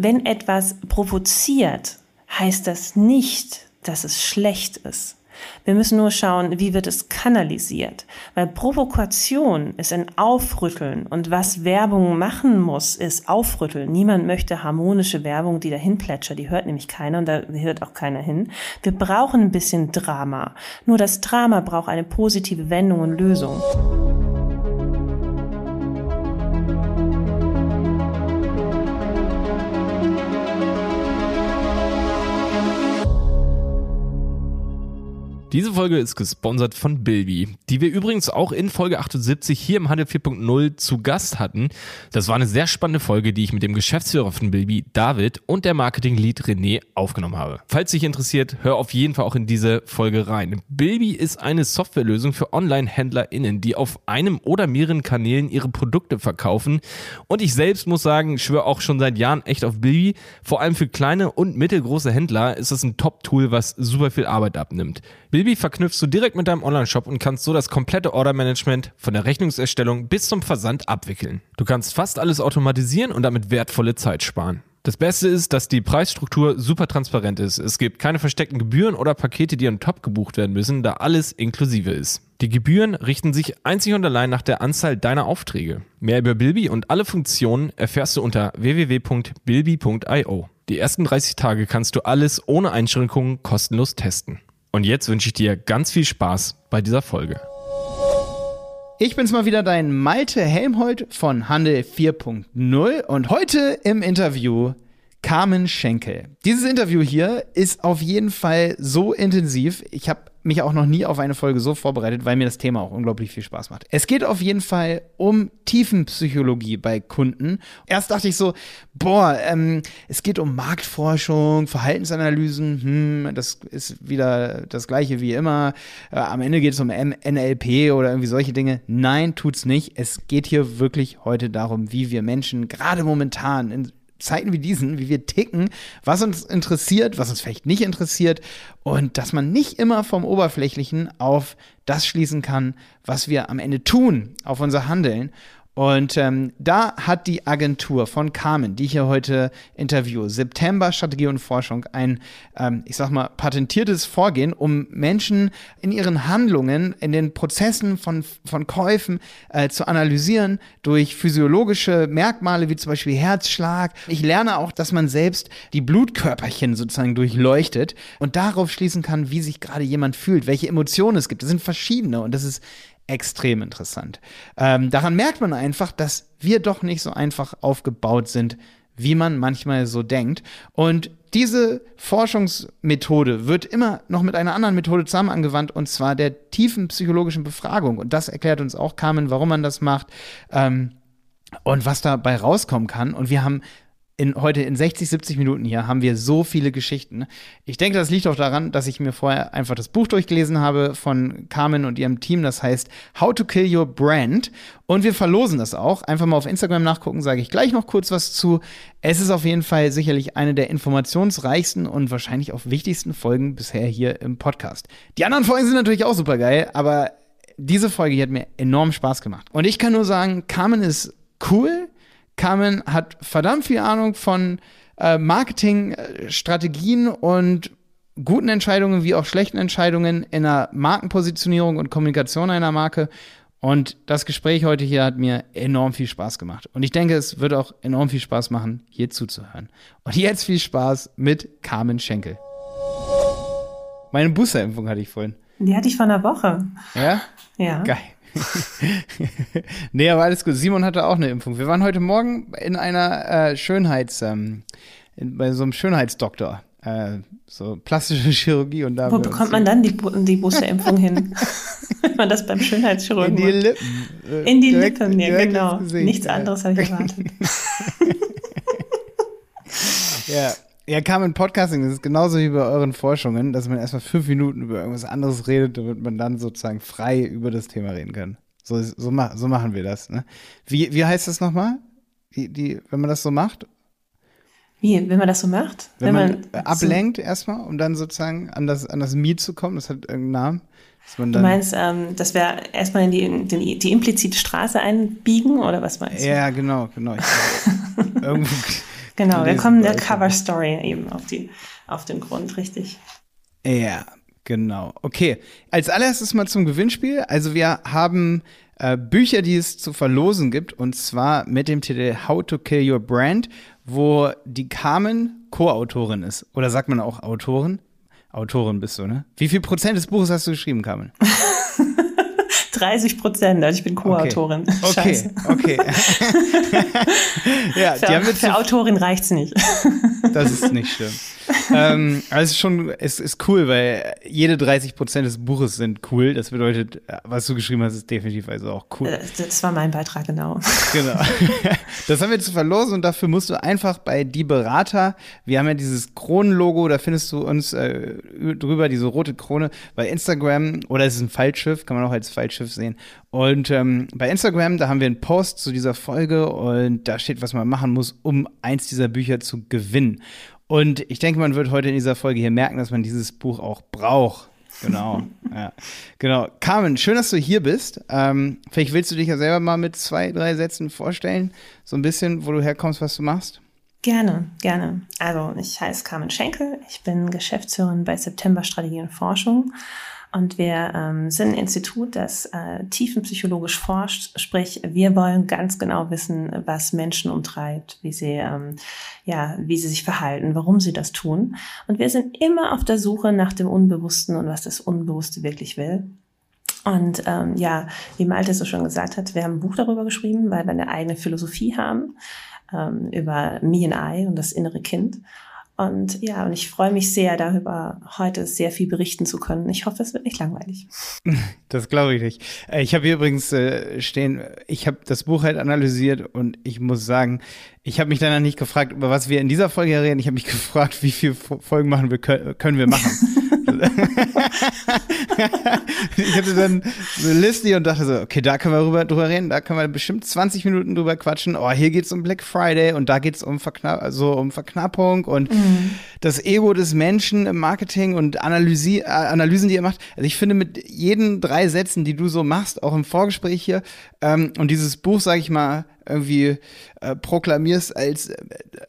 wenn etwas provoziert, heißt das nicht, dass es schlecht ist. Wir müssen nur schauen, wie wird es kanalisiert. Weil Provokation ist ein Aufrütteln und was Werbung machen muss, ist Aufrütteln. Niemand möchte harmonische Werbung, die dahin plätschert. Die hört nämlich keiner und da hört auch keiner hin. Wir brauchen ein bisschen Drama. Nur das Drama braucht eine positive Wendung und Lösung. Diese Folge ist gesponsert von Bilby, die wir übrigens auch in Folge 78 hier im Handel 4.0 zu Gast hatten. Das war eine sehr spannende Folge, die ich mit dem Geschäftsführer von Bilby, David, und der Marketing-Lead René aufgenommen habe. Falls dich interessiert, hör auf jeden Fall auch in diese Folge rein. Bilby ist eine Softwarelösung für Online-HändlerInnen, die auf einem oder mehreren Kanälen ihre Produkte verkaufen. Und ich selbst muss sagen, schwöre auch schon seit Jahren echt auf Bilby. Vor allem für kleine und mittelgroße Händler ist es ein Top-Tool, was super viel Arbeit abnimmt. Bilby verknüpfst du direkt mit deinem Online-Shop und kannst so das komplette Order-Management von der Rechnungserstellung bis zum Versand abwickeln. Du kannst fast alles automatisieren und damit wertvolle Zeit sparen. Das Beste ist, dass die Preisstruktur super transparent ist. Es gibt keine versteckten Gebühren oder Pakete, die on top gebucht werden müssen, da alles inklusive ist. Die Gebühren richten sich einzig und allein nach der Anzahl deiner Aufträge. Mehr über Bilby und alle Funktionen erfährst du unter www.bilby.io. Die ersten 30 Tage kannst du alles ohne Einschränkungen kostenlos testen. Und jetzt wünsche ich dir ganz viel Spaß bei dieser Folge. Ich bin's mal wieder, dein Malte Helmholt von Handel 4.0 und heute im Interview Carmen Schenkel. Dieses Interview hier ist auf jeden Fall so intensiv. Ich habe mich auch noch nie auf eine Folge so vorbereitet, weil mir das Thema auch unglaublich viel Spaß macht. Es geht auf jeden Fall um Tiefenpsychologie bei Kunden. Erst dachte ich so, boah, ähm, es geht um Marktforschung, Verhaltensanalysen, hm, das ist wieder das gleiche wie immer. Äh, am Ende geht es um NLP oder irgendwie solche Dinge. Nein, tut's nicht. Es geht hier wirklich heute darum, wie wir Menschen gerade momentan in Zeiten wie diesen, wie wir ticken, was uns interessiert, was uns vielleicht nicht interessiert und dass man nicht immer vom Oberflächlichen auf das schließen kann, was wir am Ende tun, auf unser Handeln und ähm, da hat die Agentur von Carmen, die ich hier heute interviewe, September Strategie und Forschung, ein, ähm, ich sag mal, patentiertes Vorgehen, um Menschen in ihren Handlungen, in den Prozessen von, von Käufen äh, zu analysieren durch physiologische Merkmale wie zum Beispiel Herzschlag. Ich lerne auch, dass man selbst die Blutkörperchen sozusagen durchleuchtet und darauf schließen kann, wie sich gerade jemand fühlt, welche Emotionen es gibt. Das sind verschiedene und das ist extrem interessant. Ähm, daran merkt man einfach, dass wir doch nicht so einfach aufgebaut sind, wie man manchmal so denkt. Und diese Forschungsmethode wird immer noch mit einer anderen Methode zusammen angewandt, und zwar der tiefen psychologischen Befragung. Und das erklärt uns auch Carmen, warum man das macht ähm, und was dabei rauskommen kann. Und wir haben in, heute in 60, 70 Minuten hier haben wir so viele Geschichten. Ich denke, das liegt auch daran, dass ich mir vorher einfach das Buch durchgelesen habe von Carmen und ihrem Team. Das heißt How to Kill Your Brand. Und wir verlosen das auch. Einfach mal auf Instagram nachgucken, sage ich gleich noch kurz was zu. Es ist auf jeden Fall sicherlich eine der informationsreichsten und wahrscheinlich auch wichtigsten Folgen bisher hier im Podcast. Die anderen Folgen sind natürlich auch super geil, aber diese Folge hier hat mir enorm Spaß gemacht. Und ich kann nur sagen, Carmen ist cool Carmen hat verdammt viel Ahnung von äh, Marketingstrategien und guten Entscheidungen wie auch schlechten Entscheidungen in der Markenpositionierung und Kommunikation einer Marke. Und das Gespräch heute hier hat mir enorm viel Spaß gemacht. Und ich denke, es wird auch enorm viel Spaß machen, hier zuzuhören. Und jetzt viel Spaß mit Carmen Schenkel. Meine Boosterimpfung hatte ich vorhin. Die hatte ich vor einer Woche. Ja? Ja. Geil. nee, aber alles gut. Simon hatte auch eine Impfung. Wir waren heute Morgen in einer äh, Schönheits, ähm, in, bei so einem Schönheitsdoktor. Äh, so plastische Chirurgie und da. Wo bekommt man dann die, die Boosterimpfung hin? Wenn man das beim Schönheitschirurgen In die Lippen. Äh, in die direkt, Lippen, ja, genau. Nichts anderes habe ich erwartet. ja, ja, Carmen, Podcasting, das ist genauso wie bei euren Forschungen, dass man erstmal fünf Minuten über irgendwas anderes redet, damit man dann sozusagen frei über das Thema reden kann. So, so, so machen wir das. Ne? Wie, wie heißt das nochmal? Die, die, wenn man das so macht? Wie, wenn man das so macht? Wenn, wenn man, man, ablenkt so erstmal, um dann sozusagen an das, an das Miet zu kommen, das hat irgendeinen Namen. du meinst, ähm, dass wir erstmal in die, die, die implizite Straße einbiegen oder was meinst du? Ja, genau, genau. irgendwo Genau, wir kommen der Cover Story eben auf, die, auf den Grund, richtig. Ja, genau. Okay, als allererstes mal zum Gewinnspiel. Also wir haben äh, Bücher, die es zu verlosen gibt, und zwar mit dem Titel How to Kill Your Brand, wo die Carmen Co-Autorin ist. Oder sagt man auch Autorin? Autorin bist du, ne? Wie viel Prozent des Buches hast du geschrieben, Carmen? 30 Prozent, also ich bin Co-Autorin. Okay, okay. okay. ja, für, die haben wir für Autorin reicht's nicht. das ist nicht schlimm ähm, also schon, es ist cool, weil jede 30 Prozent des Buches sind cool. Das bedeutet, was du geschrieben hast, ist definitiv also auch cool. Äh, das war mein Beitrag, genau. Genau. Das haben wir zu verlosen und dafür musst du einfach bei Die Berater, wir haben ja dieses Kronenlogo, da findest du uns äh, drüber, diese rote Krone, bei Instagram, oder es ist ein Faltschiff, kann man auch als Sehen. Und ähm, bei Instagram, da haben wir einen Post zu dieser Folge und da steht, was man machen muss, um eins dieser Bücher zu gewinnen. Und ich denke, man wird heute in dieser Folge hier merken, dass man dieses Buch auch braucht. Genau, ja. Genau. Carmen, schön, dass du hier bist. Ähm, vielleicht willst du dich ja selber mal mit zwei, drei Sätzen vorstellen. So ein bisschen, wo du herkommst, was du machst. Gerne, gerne. Also, ich heiße Carmen Schenkel. Ich bin Geschäftsführerin bei September Strategie und Forschung und wir ähm, sind ein Institut, das äh, tiefenpsychologisch forscht, sprich, wir wollen ganz genau wissen, was Menschen umtreibt, wie sie, ähm, ja, wie sie sich verhalten, warum sie das tun. Und wir sind immer auf der Suche nach dem Unbewussten und was das Unbewusste wirklich will. Und ähm, ja, wie Malte so schon gesagt hat, wir haben ein Buch darüber geschrieben, weil wir eine eigene Philosophie haben ähm, über Me and I und das innere Kind. Und ja, und ich freue mich sehr darüber, heute sehr viel berichten zu können. Ich hoffe, es wird nicht langweilig. Das glaube ich nicht. Äh, ich habe hier übrigens äh, stehen, ich habe das Buch halt analysiert und ich muss sagen, ich habe mich danach nicht gefragt, über was wir in dieser Folge reden. Ich habe mich gefragt, wie viele Folgen machen wir können wir machen. ich hatte dann eine Liste und dachte so, okay, da können wir drüber, drüber reden, da können wir bestimmt 20 Minuten drüber quatschen. Oh, hier geht's um Black Friday und da geht's um, Verknapp also um Verknappung und mhm. das Ego des Menschen im Marketing und Analyse, äh, Analysen, die ihr macht. Also ich finde, mit jeden drei Sätzen, die du so machst, auch im Vorgespräch hier, ähm, und dieses Buch, sage ich mal, irgendwie äh, proklamierst als äh,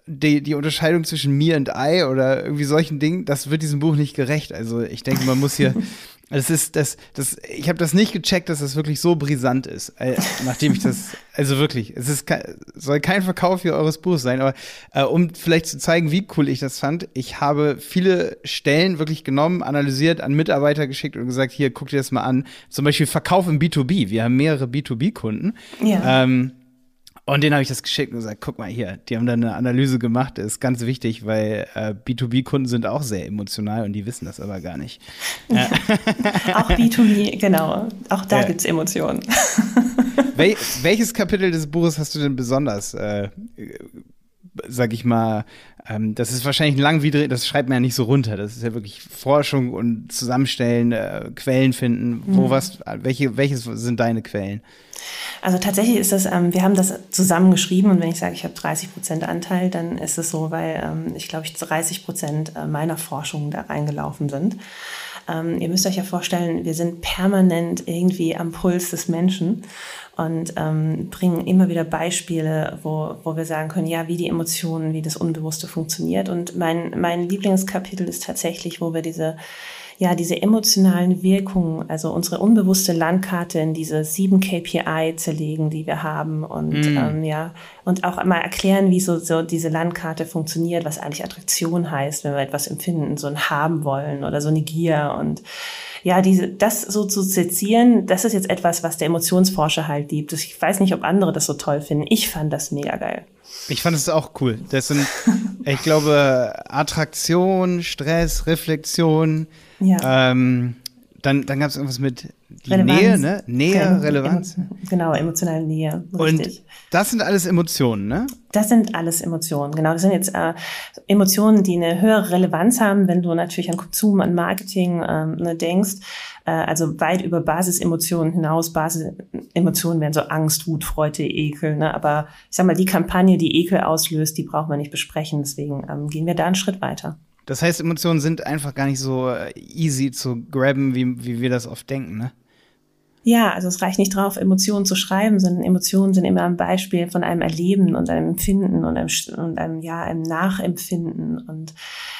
die, die Unterscheidung zwischen mir und I oder irgendwie solchen Dingen, das wird diesem Buch nicht gerecht. Also ich denke, man muss hier Es ist das, das, ich habe das nicht gecheckt, dass das wirklich so brisant ist, äh, nachdem ich das, also wirklich, es ist soll kein Verkauf für eures Buchs sein, aber äh, um vielleicht zu zeigen, wie cool ich das fand, ich habe viele Stellen wirklich genommen, analysiert, an Mitarbeiter geschickt und gesagt, hier guck dir das mal an. Zum Beispiel Verkauf im B2B. Wir haben mehrere B2B-Kunden. Ja. Ähm, und denen habe ich das geschickt und gesagt, guck mal hier, die haben da eine Analyse gemacht, das ist ganz wichtig, weil äh, B2B-Kunden sind auch sehr emotional und die wissen das aber gar nicht. Ja. auch B2B, genau. Auch da ja. gibt es Emotionen. Wel welches Kapitel des Buches hast du denn besonders, äh, sag ich mal, ähm, das ist wahrscheinlich ein langwidrig, das schreibt man ja nicht so runter. Das ist ja wirklich Forschung und Zusammenstellen, äh, Quellen finden. Wo mhm. was, welche, welches sind deine Quellen? Also tatsächlich ist das, ähm, wir haben das zusammengeschrieben und wenn ich sage, ich habe 30 Prozent Anteil, dann ist es so, weil ähm, ich glaube, ich 30 Prozent äh, meiner Forschung da reingelaufen sind. Ähm, ihr müsst euch ja vorstellen, wir sind permanent irgendwie am Puls des Menschen und ähm, bringen immer wieder Beispiele, wo, wo wir sagen können, ja, wie die Emotionen, wie das Unbewusste funktioniert. Und mein, mein Lieblingskapitel ist tatsächlich, wo wir diese ja, diese emotionalen Wirkungen, also unsere unbewusste Landkarte in diese sieben KPI zerlegen, die wir haben und mm. ähm, ja, und auch einmal erklären, wie so, so diese Landkarte funktioniert, was eigentlich Attraktion heißt, wenn wir etwas empfinden, so ein haben wollen oder so eine Gier und ja, diese, das so zu sezieren, das ist jetzt etwas, was der Emotionsforscher halt liebt. Ich weiß nicht, ob andere das so toll finden. Ich fand das mega geil. Ich fand es auch cool. Das sind, ich glaube, Attraktion, Stress, Reflexion, ja. Ähm, dann dann gab es irgendwas mit Relevanz. Nähe, ne? Nähe, genau, Relevanz. genau, emotionale Nähe. Richtig. Und das sind alles Emotionen, ne? Das sind alles Emotionen, genau. Das sind jetzt äh, Emotionen, die eine höhere Relevanz haben, wenn du natürlich an Konsum, an Marketing ähm, ne, denkst. Äh, also weit über Basisemotionen hinaus. Basisemotionen wären so Angst, Wut, Freude, Ekel. Ne? Aber ich sag mal, die Kampagne, die Ekel auslöst, die brauchen wir nicht besprechen. Deswegen ähm, gehen wir da einen Schritt weiter. Das heißt, Emotionen sind einfach gar nicht so äh, easy zu grabben, wie, wie wir das oft denken, ne? Ja, also es reicht nicht drauf, Emotionen zu schreiben, sondern Emotionen sind immer ein Beispiel von einem Erleben und einem Empfinden und einem, und einem ja, einem Nachempfinden. Und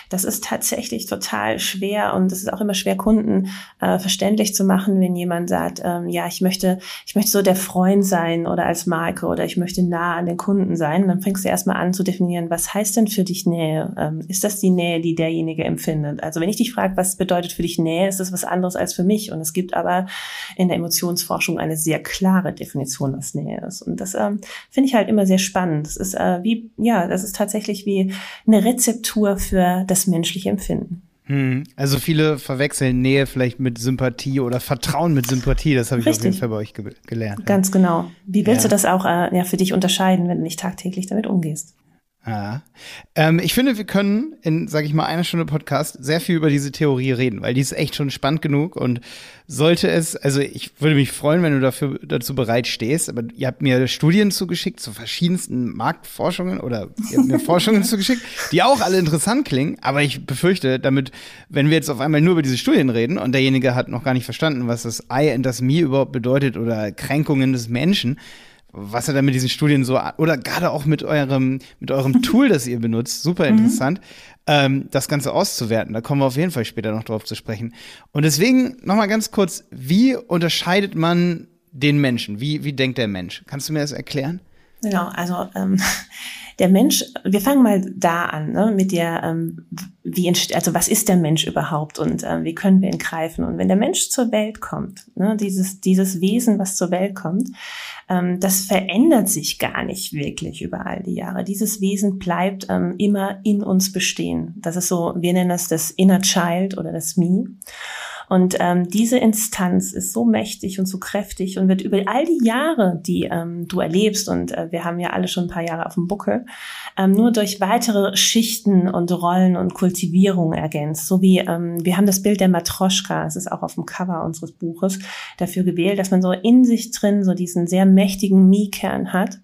das ist tatsächlich total schwer und es ist auch immer schwer, Kunden äh, verständlich zu machen, wenn jemand sagt, ähm, ja, ich möchte, ich möchte so der Freund sein oder als Marke oder ich möchte nah an den Kunden sein. Und dann fängst du erstmal an zu definieren, was heißt denn für dich Nähe? Ähm, ist das die Nähe, die derjenige empfindet? Also wenn ich dich frage, was bedeutet für dich Nähe, ist das was anderes als für mich. Und es gibt aber in der Emotionsforschung eine sehr klare Definition, was Nähe ist. Und das ähm, finde ich halt immer sehr spannend. Das ist äh, wie, ja, das ist tatsächlich wie eine Rezeptur für das menschliche Empfinden. Hm. Also viele verwechseln Nähe vielleicht mit Sympathie oder Vertrauen mit Sympathie. Das habe ich Richtig. auf jeden Fall bei euch ge gelernt. Ganz genau. Wie willst ja. du das auch äh, ja, für dich unterscheiden, wenn du nicht tagtäglich damit umgehst? Ja. Ähm, ich finde, wir können in, sage ich mal, einer Stunde Podcast sehr viel über diese Theorie reden, weil die ist echt schon spannend genug und sollte es, also ich würde mich freuen, wenn du dafür dazu bereit stehst, aber ihr habt mir Studien zugeschickt zu verschiedensten Marktforschungen oder ihr habt mir Forschungen zugeschickt, die auch alle interessant klingen, aber ich befürchte, damit, wenn wir jetzt auf einmal nur über diese Studien reden und derjenige hat noch gar nicht verstanden, was das I und das Me überhaupt bedeutet oder Kränkungen des Menschen, was er da mit diesen Studien so, oder gerade auch mit eurem, mit eurem Tool, das ihr benutzt, super mhm. interessant, mhm. ähm, das Ganze auszuwerten. Da kommen wir auf jeden Fall später noch drauf zu sprechen. Und deswegen nochmal ganz kurz, wie unterscheidet man den Menschen? Wie, wie denkt der Mensch? Kannst du mir das erklären? Genau, also ähm, der Mensch, wir fangen mal da an, ne, mit der, ähm, wie also was ist der Mensch überhaupt und ähm, wie können wir ihn greifen? Und wenn der Mensch zur Welt kommt, ne, dieses, dieses Wesen, was zur Welt kommt, ähm, das verändert sich gar nicht wirklich über all die Jahre. Dieses Wesen bleibt ähm, immer in uns bestehen. Das ist so, wir nennen das das Inner Child oder das Me. Und ähm, diese Instanz ist so mächtig und so kräftig und wird über all die Jahre, die ähm, du erlebst, und äh, wir haben ja alle schon ein paar Jahre auf dem Buckel, ähm, nur durch weitere Schichten und Rollen und Kultivierung ergänzt. So wie ähm, wir haben das Bild der Matroschka, es ist auch auf dem Cover unseres Buches, dafür gewählt, dass man so in sich drin so diesen sehr mächtigen Mie-Kern hat,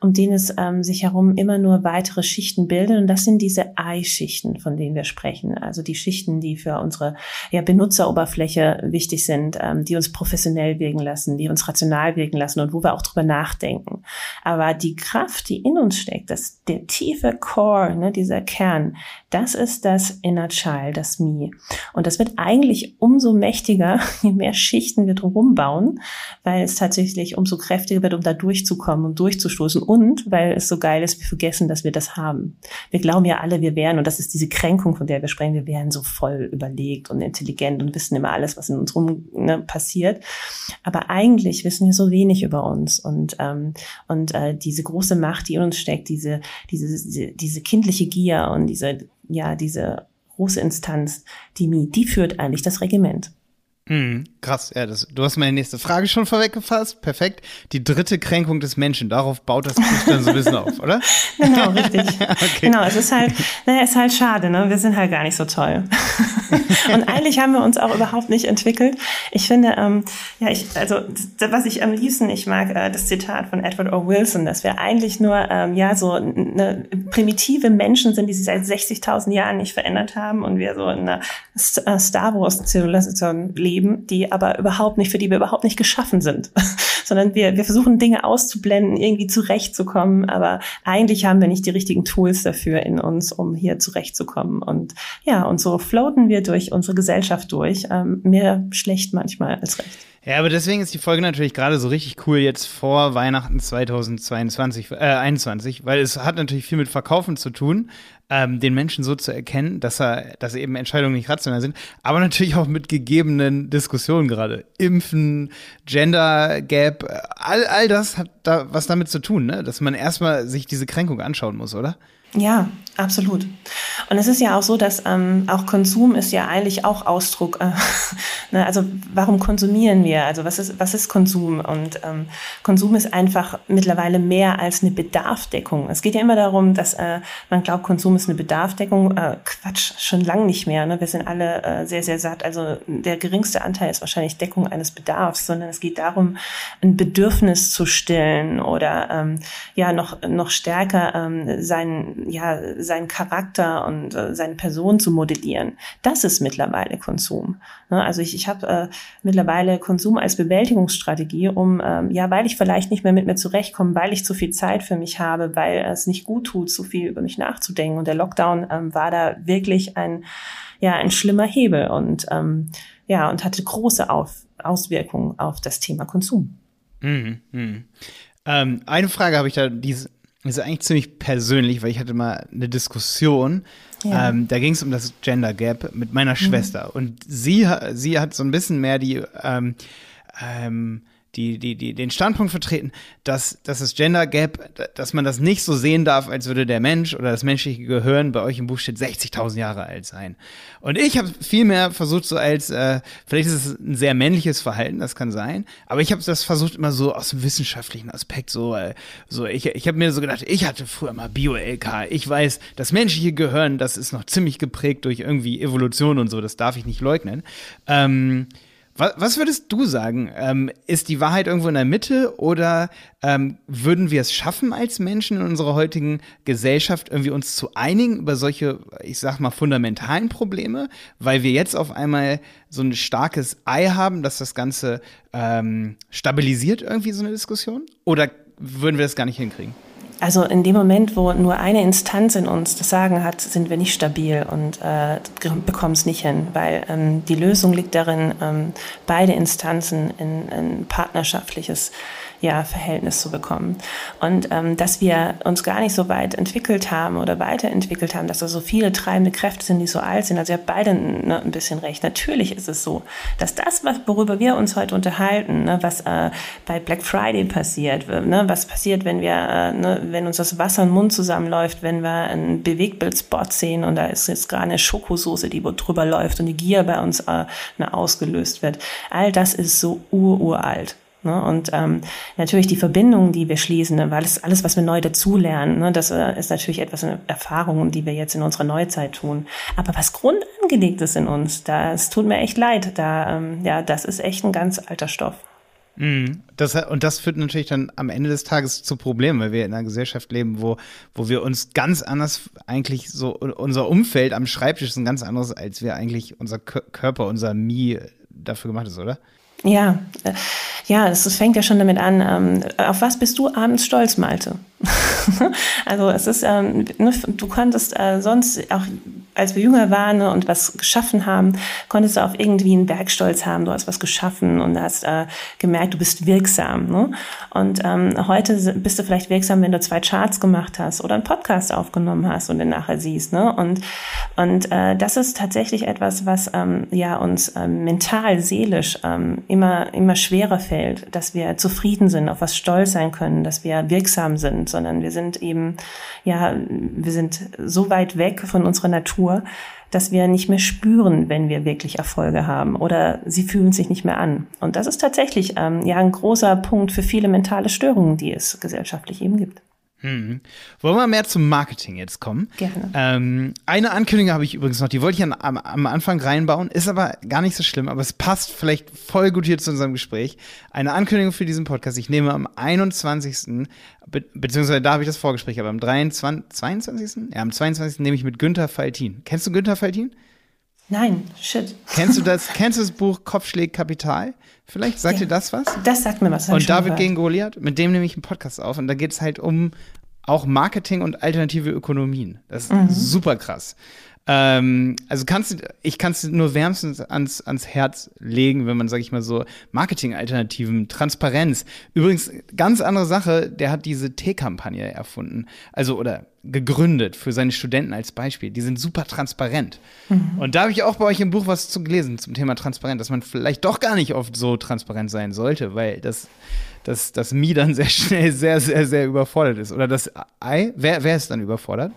um den es ähm, sich herum immer nur weitere Schichten bildet. Und das sind diese Ei-Schichten, von denen wir sprechen. Also die Schichten, die für unsere ja, Benutzeroberfläche Oberfläche wichtig sind, ähm, die uns professionell wirken lassen, die uns rational wirken lassen und wo wir auch drüber nachdenken. Aber die Kraft, die in uns steckt, das, der tiefe Core, ne, dieser Kern, das ist das Inner Child, das Me. Und das wird eigentlich umso mächtiger, je mehr Schichten wir drumherum bauen, weil es tatsächlich umso kräftiger wird, um da durchzukommen und durchzustoßen und weil es so geil ist, wir vergessen, dass wir das haben. Wir glauben ja alle, wir wären, und das ist diese Kränkung, von der wir sprechen, wir wären so voll überlegt und intelligent und wissen immer alles, was in uns rum ne, passiert. Aber eigentlich wissen wir so wenig über uns und ähm, und äh, diese große Macht, die in uns steckt, diese diese diese, diese kindliche Gier und diese ja diese große Instanz, die Mi, die führt eigentlich das Regiment. Mhm, krass, ja, das, du hast meine nächste Frage schon vorweggefasst. Perfekt. Die dritte Kränkung des Menschen, darauf baut das Buch dann so ein bisschen auf, oder? Genau, richtig. okay. Genau, es ist halt, naja, es ist halt schade, ne? Wir sind halt gar nicht so toll. Und eigentlich haben wir uns auch überhaupt nicht entwickelt. Ich finde, ähm, ja, ich, also was ich am liebsten, ich mag äh, das Zitat von Edward O. Wilson, dass wir eigentlich nur ähm, ja so eine primitive Menschen sind, die sich seit 60.000 Jahren nicht verändert haben und wir so in einer äh, Star Wars Zivilisation leben leben, die aber überhaupt nicht, für die wir überhaupt nicht geschaffen sind. Sondern wir, wir versuchen Dinge auszublenden, irgendwie zurechtzukommen, aber eigentlich haben wir nicht die richtigen Tools dafür in uns, um hier zurechtzukommen. Und ja, und so floaten wir durch unsere Gesellschaft durch. Ähm, mehr schlecht manchmal als recht. Ja, aber deswegen ist die Folge natürlich gerade so richtig cool jetzt vor Weihnachten 2022, äh, 21, weil es hat natürlich viel mit Verkaufen zu tun, ähm, den Menschen so zu erkennen, dass er, dass eben Entscheidungen nicht rational sind, aber natürlich auch mit gegebenen Diskussionen gerade. Impfen, Gender Gap, all, all das hat da was damit zu tun, ne? Dass man erstmal sich diese Kränkung anschauen muss, oder? Ja, absolut. Und es ist ja auch so, dass ähm, auch Konsum ist ja eigentlich auch Ausdruck. Äh, ne, also warum konsumieren wir? Also was ist was ist Konsum? Und ähm, Konsum ist einfach mittlerweile mehr als eine Bedarfdeckung. Es geht ja immer darum, dass äh, man glaubt, Konsum ist eine Bedarfdeckung. Äh, Quatsch, schon lang nicht mehr. Ne? Wir sind alle äh, sehr sehr satt. Also der geringste Anteil ist wahrscheinlich Deckung eines Bedarfs, sondern es geht darum, ein Bedürfnis zu stillen oder ähm, ja noch noch stärker ähm, sein ja, seinen Charakter und äh, seine Person zu modellieren. Das ist mittlerweile Konsum. Ne? Also ich, ich habe äh, mittlerweile Konsum als Bewältigungsstrategie, um, ähm, ja, weil ich vielleicht nicht mehr mit mir zurechtkomme, weil ich zu viel Zeit für mich habe, weil es nicht gut tut, zu viel über mich nachzudenken. Und der Lockdown ähm, war da wirklich ein, ja, ein schlimmer Hebel und ähm, ja, und hatte große Auf Auswirkungen auf das Thema Konsum. Mhm, mh. ähm, eine Frage habe ich da, die ist eigentlich ziemlich persönlich, weil ich hatte mal eine Diskussion, ja. ähm, da ging es um das Gender Gap mit meiner mhm. Schwester und sie, sie hat so ein bisschen mehr die ähm, ähm, die, die, die den Standpunkt vertreten, dass, dass das Gender Gap, dass man das nicht so sehen darf, als würde der Mensch oder das menschliche Gehirn bei euch im Buch steht 60.000 Jahre alt sein. Und ich habe vielmehr versucht, so als, äh, vielleicht ist es ein sehr männliches Verhalten, das kann sein, aber ich habe das versucht immer so aus dem wissenschaftlichen Aspekt, so, äh, so ich, ich habe mir so gedacht, ich hatte früher mal Bio-LK, ich weiß, das menschliche Gehirn, das ist noch ziemlich geprägt durch irgendwie Evolution und so, das darf ich nicht leugnen. Ähm, was, würdest du sagen? Ähm, ist die Wahrheit irgendwo in der Mitte oder ähm, würden wir es schaffen als Menschen in unserer heutigen Gesellschaft irgendwie uns zu einigen über solche, ich sag mal, fundamentalen Probleme, weil wir jetzt auf einmal so ein starkes Ei haben, dass das Ganze ähm, stabilisiert irgendwie so eine Diskussion? Oder würden wir das gar nicht hinkriegen? Also in dem Moment, wo nur eine Instanz in uns das Sagen hat, sind wir nicht stabil und äh, bekommen es nicht hin, weil ähm, die Lösung liegt darin, ähm, beide Instanzen in ein partnerschaftliches ja, Verhältnis zu bekommen. Und ähm, dass wir uns gar nicht so weit entwickelt haben oder weiterentwickelt haben, dass da so viele treibende Kräfte sind, die so alt sind. Also ihr habt beide ne, ein bisschen recht. Natürlich ist es so, dass das, worüber wir uns heute unterhalten, ne, was äh, bei Black Friday passiert, ne, was passiert, wenn wir, äh, ne, wenn uns das Wasser im Mund zusammenläuft, wenn wir einen Bewegtbildspot sehen und da ist jetzt gerade eine Schokosoße, die drüber läuft und die Gier bei uns äh, ne, ausgelöst wird. All das ist so ururalt. Ne? Und ähm, natürlich die Verbindungen, die wir schließen, ne? weil es alles, was wir neu dazulernen, ne? das äh, ist natürlich etwas eine Erfahrung, die wir jetzt in unserer Neuzeit tun. Aber was grundangelegt ist in uns, das tut mir echt leid. Da, ähm, ja, das ist echt ein ganz alter Stoff. Mhm. Das, und das führt natürlich dann am Ende des Tages zu Problemen, weil wir in einer Gesellschaft leben, wo, wo wir uns ganz anders eigentlich so, unser Umfeld am Schreibtisch ist ein ganz anderes, als wir eigentlich unser Körper, unser Mi dafür gemacht ist, oder? Ja, äh, ja, das fängt ja schon damit an. Ähm, auf was bist du abends stolz, Malte? also es ist, ähm, ne, du konntest äh, sonst auch als wir jünger waren und was geschaffen haben, konntest du auch irgendwie einen Bergstolz haben. Du hast was geschaffen und hast äh, gemerkt, du bist wirksam. Ne? Und ähm, heute bist du vielleicht wirksam, wenn du zwei Charts gemacht hast oder einen Podcast aufgenommen hast und den nachher siehst. Ne? Und, und äh, das ist tatsächlich etwas, was ähm, ja uns ähm, mental, seelisch ähm, immer, immer schwerer fällt, dass wir zufrieden sind, auf was stolz sein können, dass wir wirksam sind, sondern wir sind eben, ja, wir sind so weit weg von unserer Natur, Natur, dass wir nicht mehr spüren, wenn wir wirklich Erfolge haben oder sie fühlen sich nicht mehr an. Und das ist tatsächlich ähm, ja ein großer Punkt für viele mentale Störungen, die es gesellschaftlich eben gibt. Hm. Wollen wir mehr zum Marketing jetzt kommen? Gerne. Ähm, eine Ankündigung habe ich übrigens noch, die wollte ich an, am, am, Anfang reinbauen, ist aber gar nicht so schlimm, aber es passt vielleicht voll gut hier zu unserem Gespräch. Eine Ankündigung für diesen Podcast. Ich nehme am 21. Be beziehungsweise da habe ich das Vorgespräch, aber am 23, 22. Ja, am 22. nehme ich mit Günther Faltin. Kennst du Günther Faltin? Nein, shit. Kennst du das, kennst du das Buch Kopfschläg Kapital? Vielleicht sagt ja, dir das was? Das sagt mir was. Und David gegen Goliath, mit dem nehme ich einen Podcast auf. Und da geht es halt um auch Marketing und alternative Ökonomien. Das ist mhm. super krass. Ähm, also kannst du, ich kann es nur wärmstens ans, ans Herz legen, wenn man, sag ich mal so, Marketing-Alternativen, Transparenz. Übrigens, ganz andere Sache, der hat diese T-Kampagne erfunden. Also, oder gegründet für seine Studenten als Beispiel. Die sind super transparent. Mhm. Und da habe ich auch bei euch im Buch was zu gelesen zum Thema Transparenz, dass man vielleicht doch gar nicht oft so transparent sein sollte, weil das, das, das Mi dann sehr schnell sehr, sehr, sehr überfordert ist. Oder das Ei, wer, wer ist dann überfordert?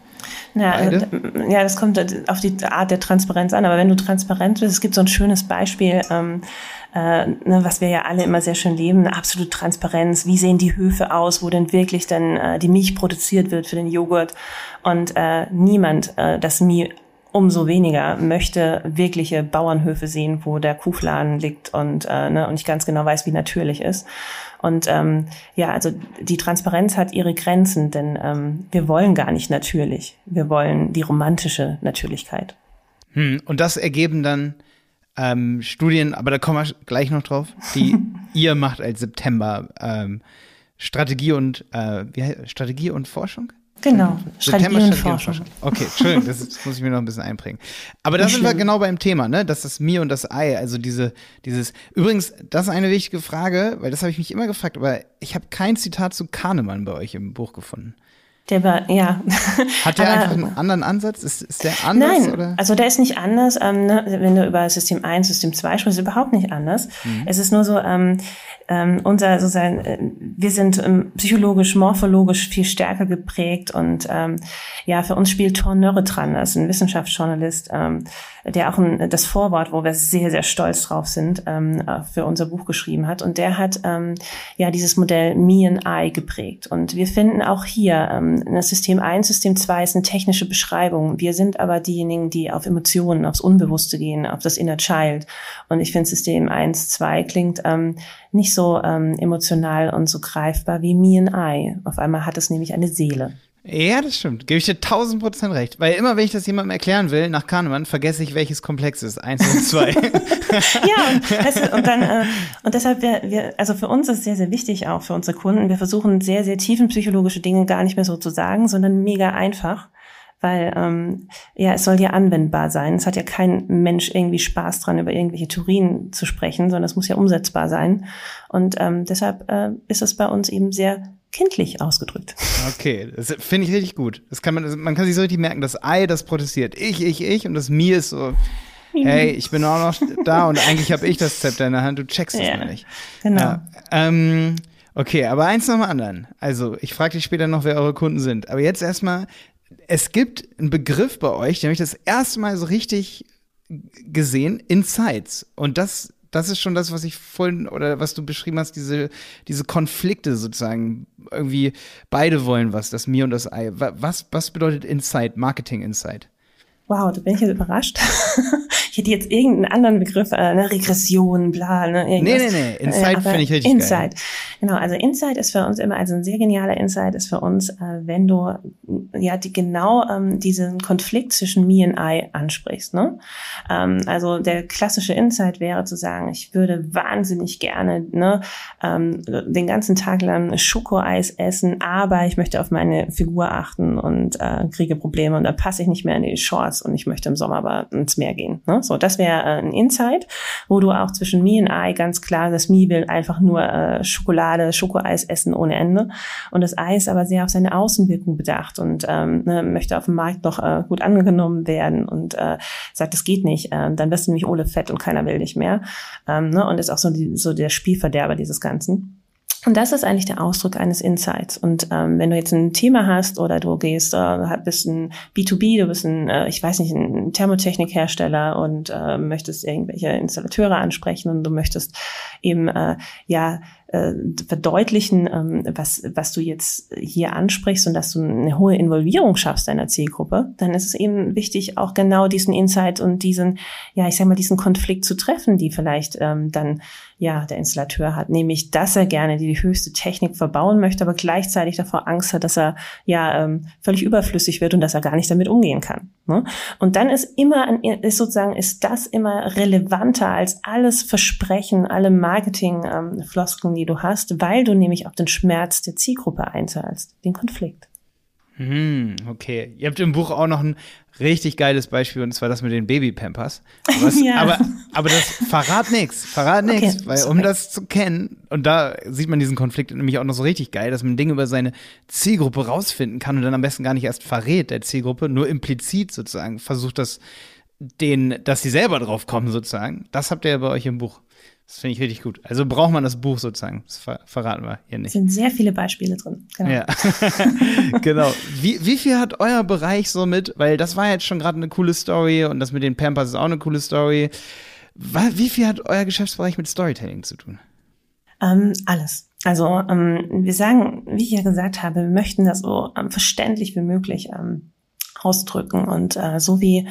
Na, also, ja, das kommt auf die Art der Transparenz an. Aber wenn du transparent bist, es gibt so ein schönes Beispiel, ähm, äh, ne, was wir ja alle immer sehr schön leben, eine absolute Transparenz. Wie sehen die Höfe aus, wo denn wirklich dann äh, die Milch produziert wird für den Joghurt und äh, niemand äh, das Mie umso weniger möchte wirkliche Bauernhöfe sehen, wo der Kuhfladen liegt und, äh, ne, und ich ganz genau weiß, wie natürlich ist. Und ähm, ja, also die Transparenz hat ihre Grenzen, denn ähm, wir wollen gar nicht natürlich. Wir wollen die romantische Natürlichkeit. Hm, und das ergeben dann ähm, Studien, aber da kommen wir gleich noch drauf, die ihr macht als September ähm, Strategie und äh, wie heißt, Strategie und Forschung? Genau, Strategie, und, Forschung. und Forschung. Okay, Entschuldigung, das, das, muss ich mir noch ein bisschen einprägen. Aber da sind wir genau beim Thema, ne? Das ist mir und das Ei, also diese, dieses. Übrigens, das ist eine wichtige Frage, weil das habe ich mich immer gefragt, aber ich habe kein Zitat zu Kahnemann bei euch im Buch gefunden. Der war, ja. Hat der einfach einen anderen Ansatz? Ist, ist der anders? Nein, oder? also der ist nicht anders. Ähm, ne, wenn du über System 1, System 2 sprichst, ist überhaupt nicht anders. Mhm. Es ist nur so, ähm, ähm, unser sozusagen, äh, wir sind ähm, psychologisch, morphologisch viel stärker geprägt und ähm, ja, für uns spielt Thor Nörre dran, das ist ein Wissenschaftsjournalist, ähm, der auch ein, das Vorwort, wo wir sehr, sehr stolz drauf sind, ähm, äh, für unser Buch geschrieben hat. Und der hat ähm, ja dieses Modell Me and I geprägt. Und wir finden auch hier, ähm, das System 1, System 2 ist eine technische Beschreibung. Wir sind aber diejenigen, die auf Emotionen, aufs Unbewusste gehen, auf das Inner Child. Und ich finde System 1, 2 klingt ähm, nicht so ähm, emotional und so greifbar wie Me and I. Auf einmal hat es nämlich eine Seele. Ja, das stimmt. Gebe ich dir tausend Prozent recht. Weil immer, wenn ich das jemandem erklären will, nach Kahnemann, vergesse ich, welches Komplex ist. Eins und zwei. ja, und, du, und dann, äh, und deshalb, wir, wir, also für uns ist sehr, sehr wichtig auch für unsere Kunden. Wir versuchen sehr, sehr tiefenpsychologische Dinge gar nicht mehr so zu sagen, sondern mega einfach weil ähm, ja, es soll ja anwendbar sein. Es hat ja kein Mensch irgendwie Spaß dran, über irgendwelche Theorien zu sprechen, sondern es muss ja umsetzbar sein. Und ähm, deshalb äh, ist es bei uns eben sehr kindlich ausgedrückt. Okay, das finde ich richtig gut. Das kann man, man kann sich so richtig merken, das Ei, das protestiert. Ich, ich, ich und das Mir ist so, hey, ich bin auch noch da und eigentlich habe ich das Zepter in der Hand, du checkst es ja, mal nicht. Genau. Ja, ähm, okay, aber eins nach dem anderen. Also, ich frage dich später noch, wer eure Kunden sind. Aber jetzt erstmal, es gibt einen Begriff bei euch, den habe ich das erste Mal so richtig gesehen, Insights. Und das das ist schon das, was ich vorhin oder was du beschrieben hast, diese, diese Konflikte sozusagen. Irgendwie beide wollen was, das Mir und das Ei. Was, was bedeutet Insight, Marketing Insight? Wow, da bin ich jetzt überrascht. ich hätte jetzt irgendeinen anderen Begriff, äh, eine Regression, bla, ne, irgendwas. Nee, nee, nee, Insight äh, finde ich richtig Insight. Geil. Genau, also Insight ist für uns immer, also ein sehr genialer Insight ist für uns, äh, wenn du ja die genau ähm, diesen Konflikt zwischen me und I ansprichst. Ne? Ähm, also der klassische Insight wäre zu sagen, ich würde wahnsinnig gerne ne, ähm, den ganzen Tag lang Schokoeis essen, aber ich möchte auf meine Figur achten und äh, kriege Probleme und da passe ich nicht mehr in die Shorts und ich möchte im Sommer aber ins Meer gehen. Ne? So, das wäre äh, ein Insight, wo du auch zwischen Me und I ganz klar, das Me will einfach nur äh, Schokolade, Schokoeis essen ohne Ende und das Ei ist aber sehr auf seine Außenwirkung bedacht und ähm, ne, möchte auf dem Markt doch äh, gut angenommen werden und äh, sagt, das geht nicht, äh, dann wirst du nämlich Ole fett und keiner will dich mehr ähm, ne? und ist auch so, die, so der Spielverderber dieses Ganzen. Und das ist eigentlich der Ausdruck eines Insights. Und ähm, wenn du jetzt ein Thema hast oder du gehst, äh, bist ein B2B, du bist ein, äh, ich weiß nicht, ein Thermotechnikhersteller und äh, möchtest irgendwelche Installateure ansprechen und du möchtest eben äh, ja äh, verdeutlichen, ähm, was, was du jetzt hier ansprichst und dass du eine hohe Involvierung schaffst deiner Zielgruppe, dann ist es eben wichtig, auch genau diesen Insight und diesen, ja, ich sag mal, diesen Konflikt zu treffen, die vielleicht ähm, dann ja der Installateur hat, nämlich, dass er gerne die höchste Technik verbauen möchte, aber gleichzeitig davor Angst hat, dass er ja ähm, völlig überflüssig wird und dass er gar nicht damit umgehen kann. Ne? Und dann ist immer, ein, ist sozusagen, ist das immer relevanter als alles Versprechen, alle Marketing-Floskeln, ähm, die du hast, weil du nämlich auf den Schmerz der Zielgruppe einzahlst, den Konflikt. Hm, okay. Ihr habt im Buch auch noch ein richtig geiles Beispiel und zwar das mit den Babypampers. ja. aber, aber das verrat nichts, verrat nichts, okay, weil sorry. um das zu kennen und da sieht man diesen Konflikt nämlich auch noch so richtig geil, dass man Dinge über seine Zielgruppe rausfinden kann und dann am besten gar nicht erst verrät der Zielgruppe, nur implizit sozusagen versucht das den, dass sie selber drauf kommen sozusagen. Das habt ihr ja bei euch im Buch. Das finde ich richtig gut. Also braucht man das Buch sozusagen. Das ver verraten wir hier nicht. Es sind sehr viele Beispiele drin. Genau. Ja. genau. Wie, wie viel hat euer Bereich so mit? Weil das war jetzt schon gerade eine coole Story und das mit den Pampers ist auch eine coole Story. Wie viel hat euer Geschäftsbereich mit Storytelling zu tun? Ähm, alles. Also ähm, wir sagen, wie ich ja gesagt habe, wir möchten das so ähm, verständlich wie möglich ähm, ausdrücken und äh, so wie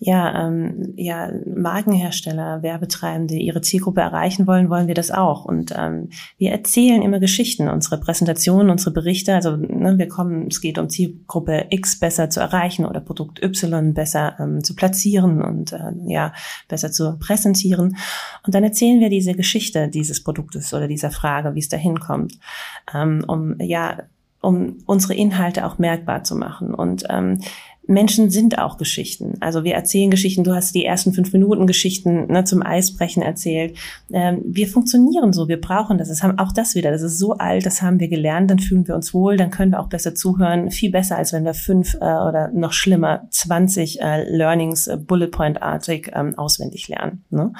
ja, ähm, ja, Markenhersteller, Werbetreibende ihre Zielgruppe erreichen wollen, wollen wir das auch. Und ähm, wir erzählen immer Geschichten. Unsere Präsentationen, unsere Berichte, also ne, wir kommen, es geht um Zielgruppe X besser zu erreichen oder Produkt Y besser ähm, zu platzieren und äh, ja, besser zu präsentieren. Und dann erzählen wir diese Geschichte dieses Produktes oder dieser Frage, wie es dahin kommt, ähm, um ja um unsere Inhalte auch merkbar zu machen. Und ähm, Menschen sind auch Geschichten. Also wir erzählen Geschichten. Du hast die ersten fünf Minuten Geschichten ne, zum Eisbrechen erzählt. Ähm, wir funktionieren so. Wir brauchen das. Das haben auch das wieder. Das ist so alt. Das haben wir gelernt. Dann fühlen wir uns wohl. Dann können wir auch besser zuhören. Viel besser, als wenn wir fünf äh, oder noch schlimmer 20 äh, Learnings äh, Bullet Point artig ähm, auswendig lernen. Ne?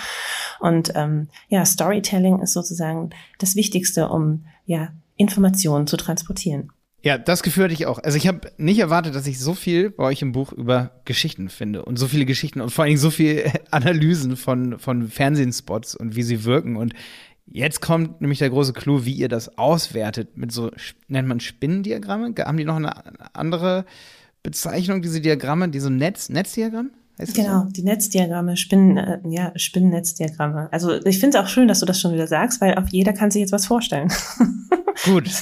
Und ähm, ja, Storytelling ist sozusagen das Wichtigste, um ja Informationen zu transportieren. Ja, das Gefühl hatte ich auch. Also ich habe nicht erwartet, dass ich so viel bei euch im Buch über Geschichten finde und so viele Geschichten und vor allem so viele Analysen von, von Fernsehspots und wie sie wirken. Und jetzt kommt nämlich der große Clou, wie ihr das auswertet mit so, nennt man Spinnendiagramme? Haben die noch eine andere Bezeichnung, diese Diagramme, diese Netz, Netzdiagramm? Genau, so? die Netzdiagramme, Spinnen, äh, ja, Spinnennetzdiagramme. Also ich finde es auch schön, dass du das schon wieder sagst, weil auf jeder kann sich jetzt was vorstellen. Gut.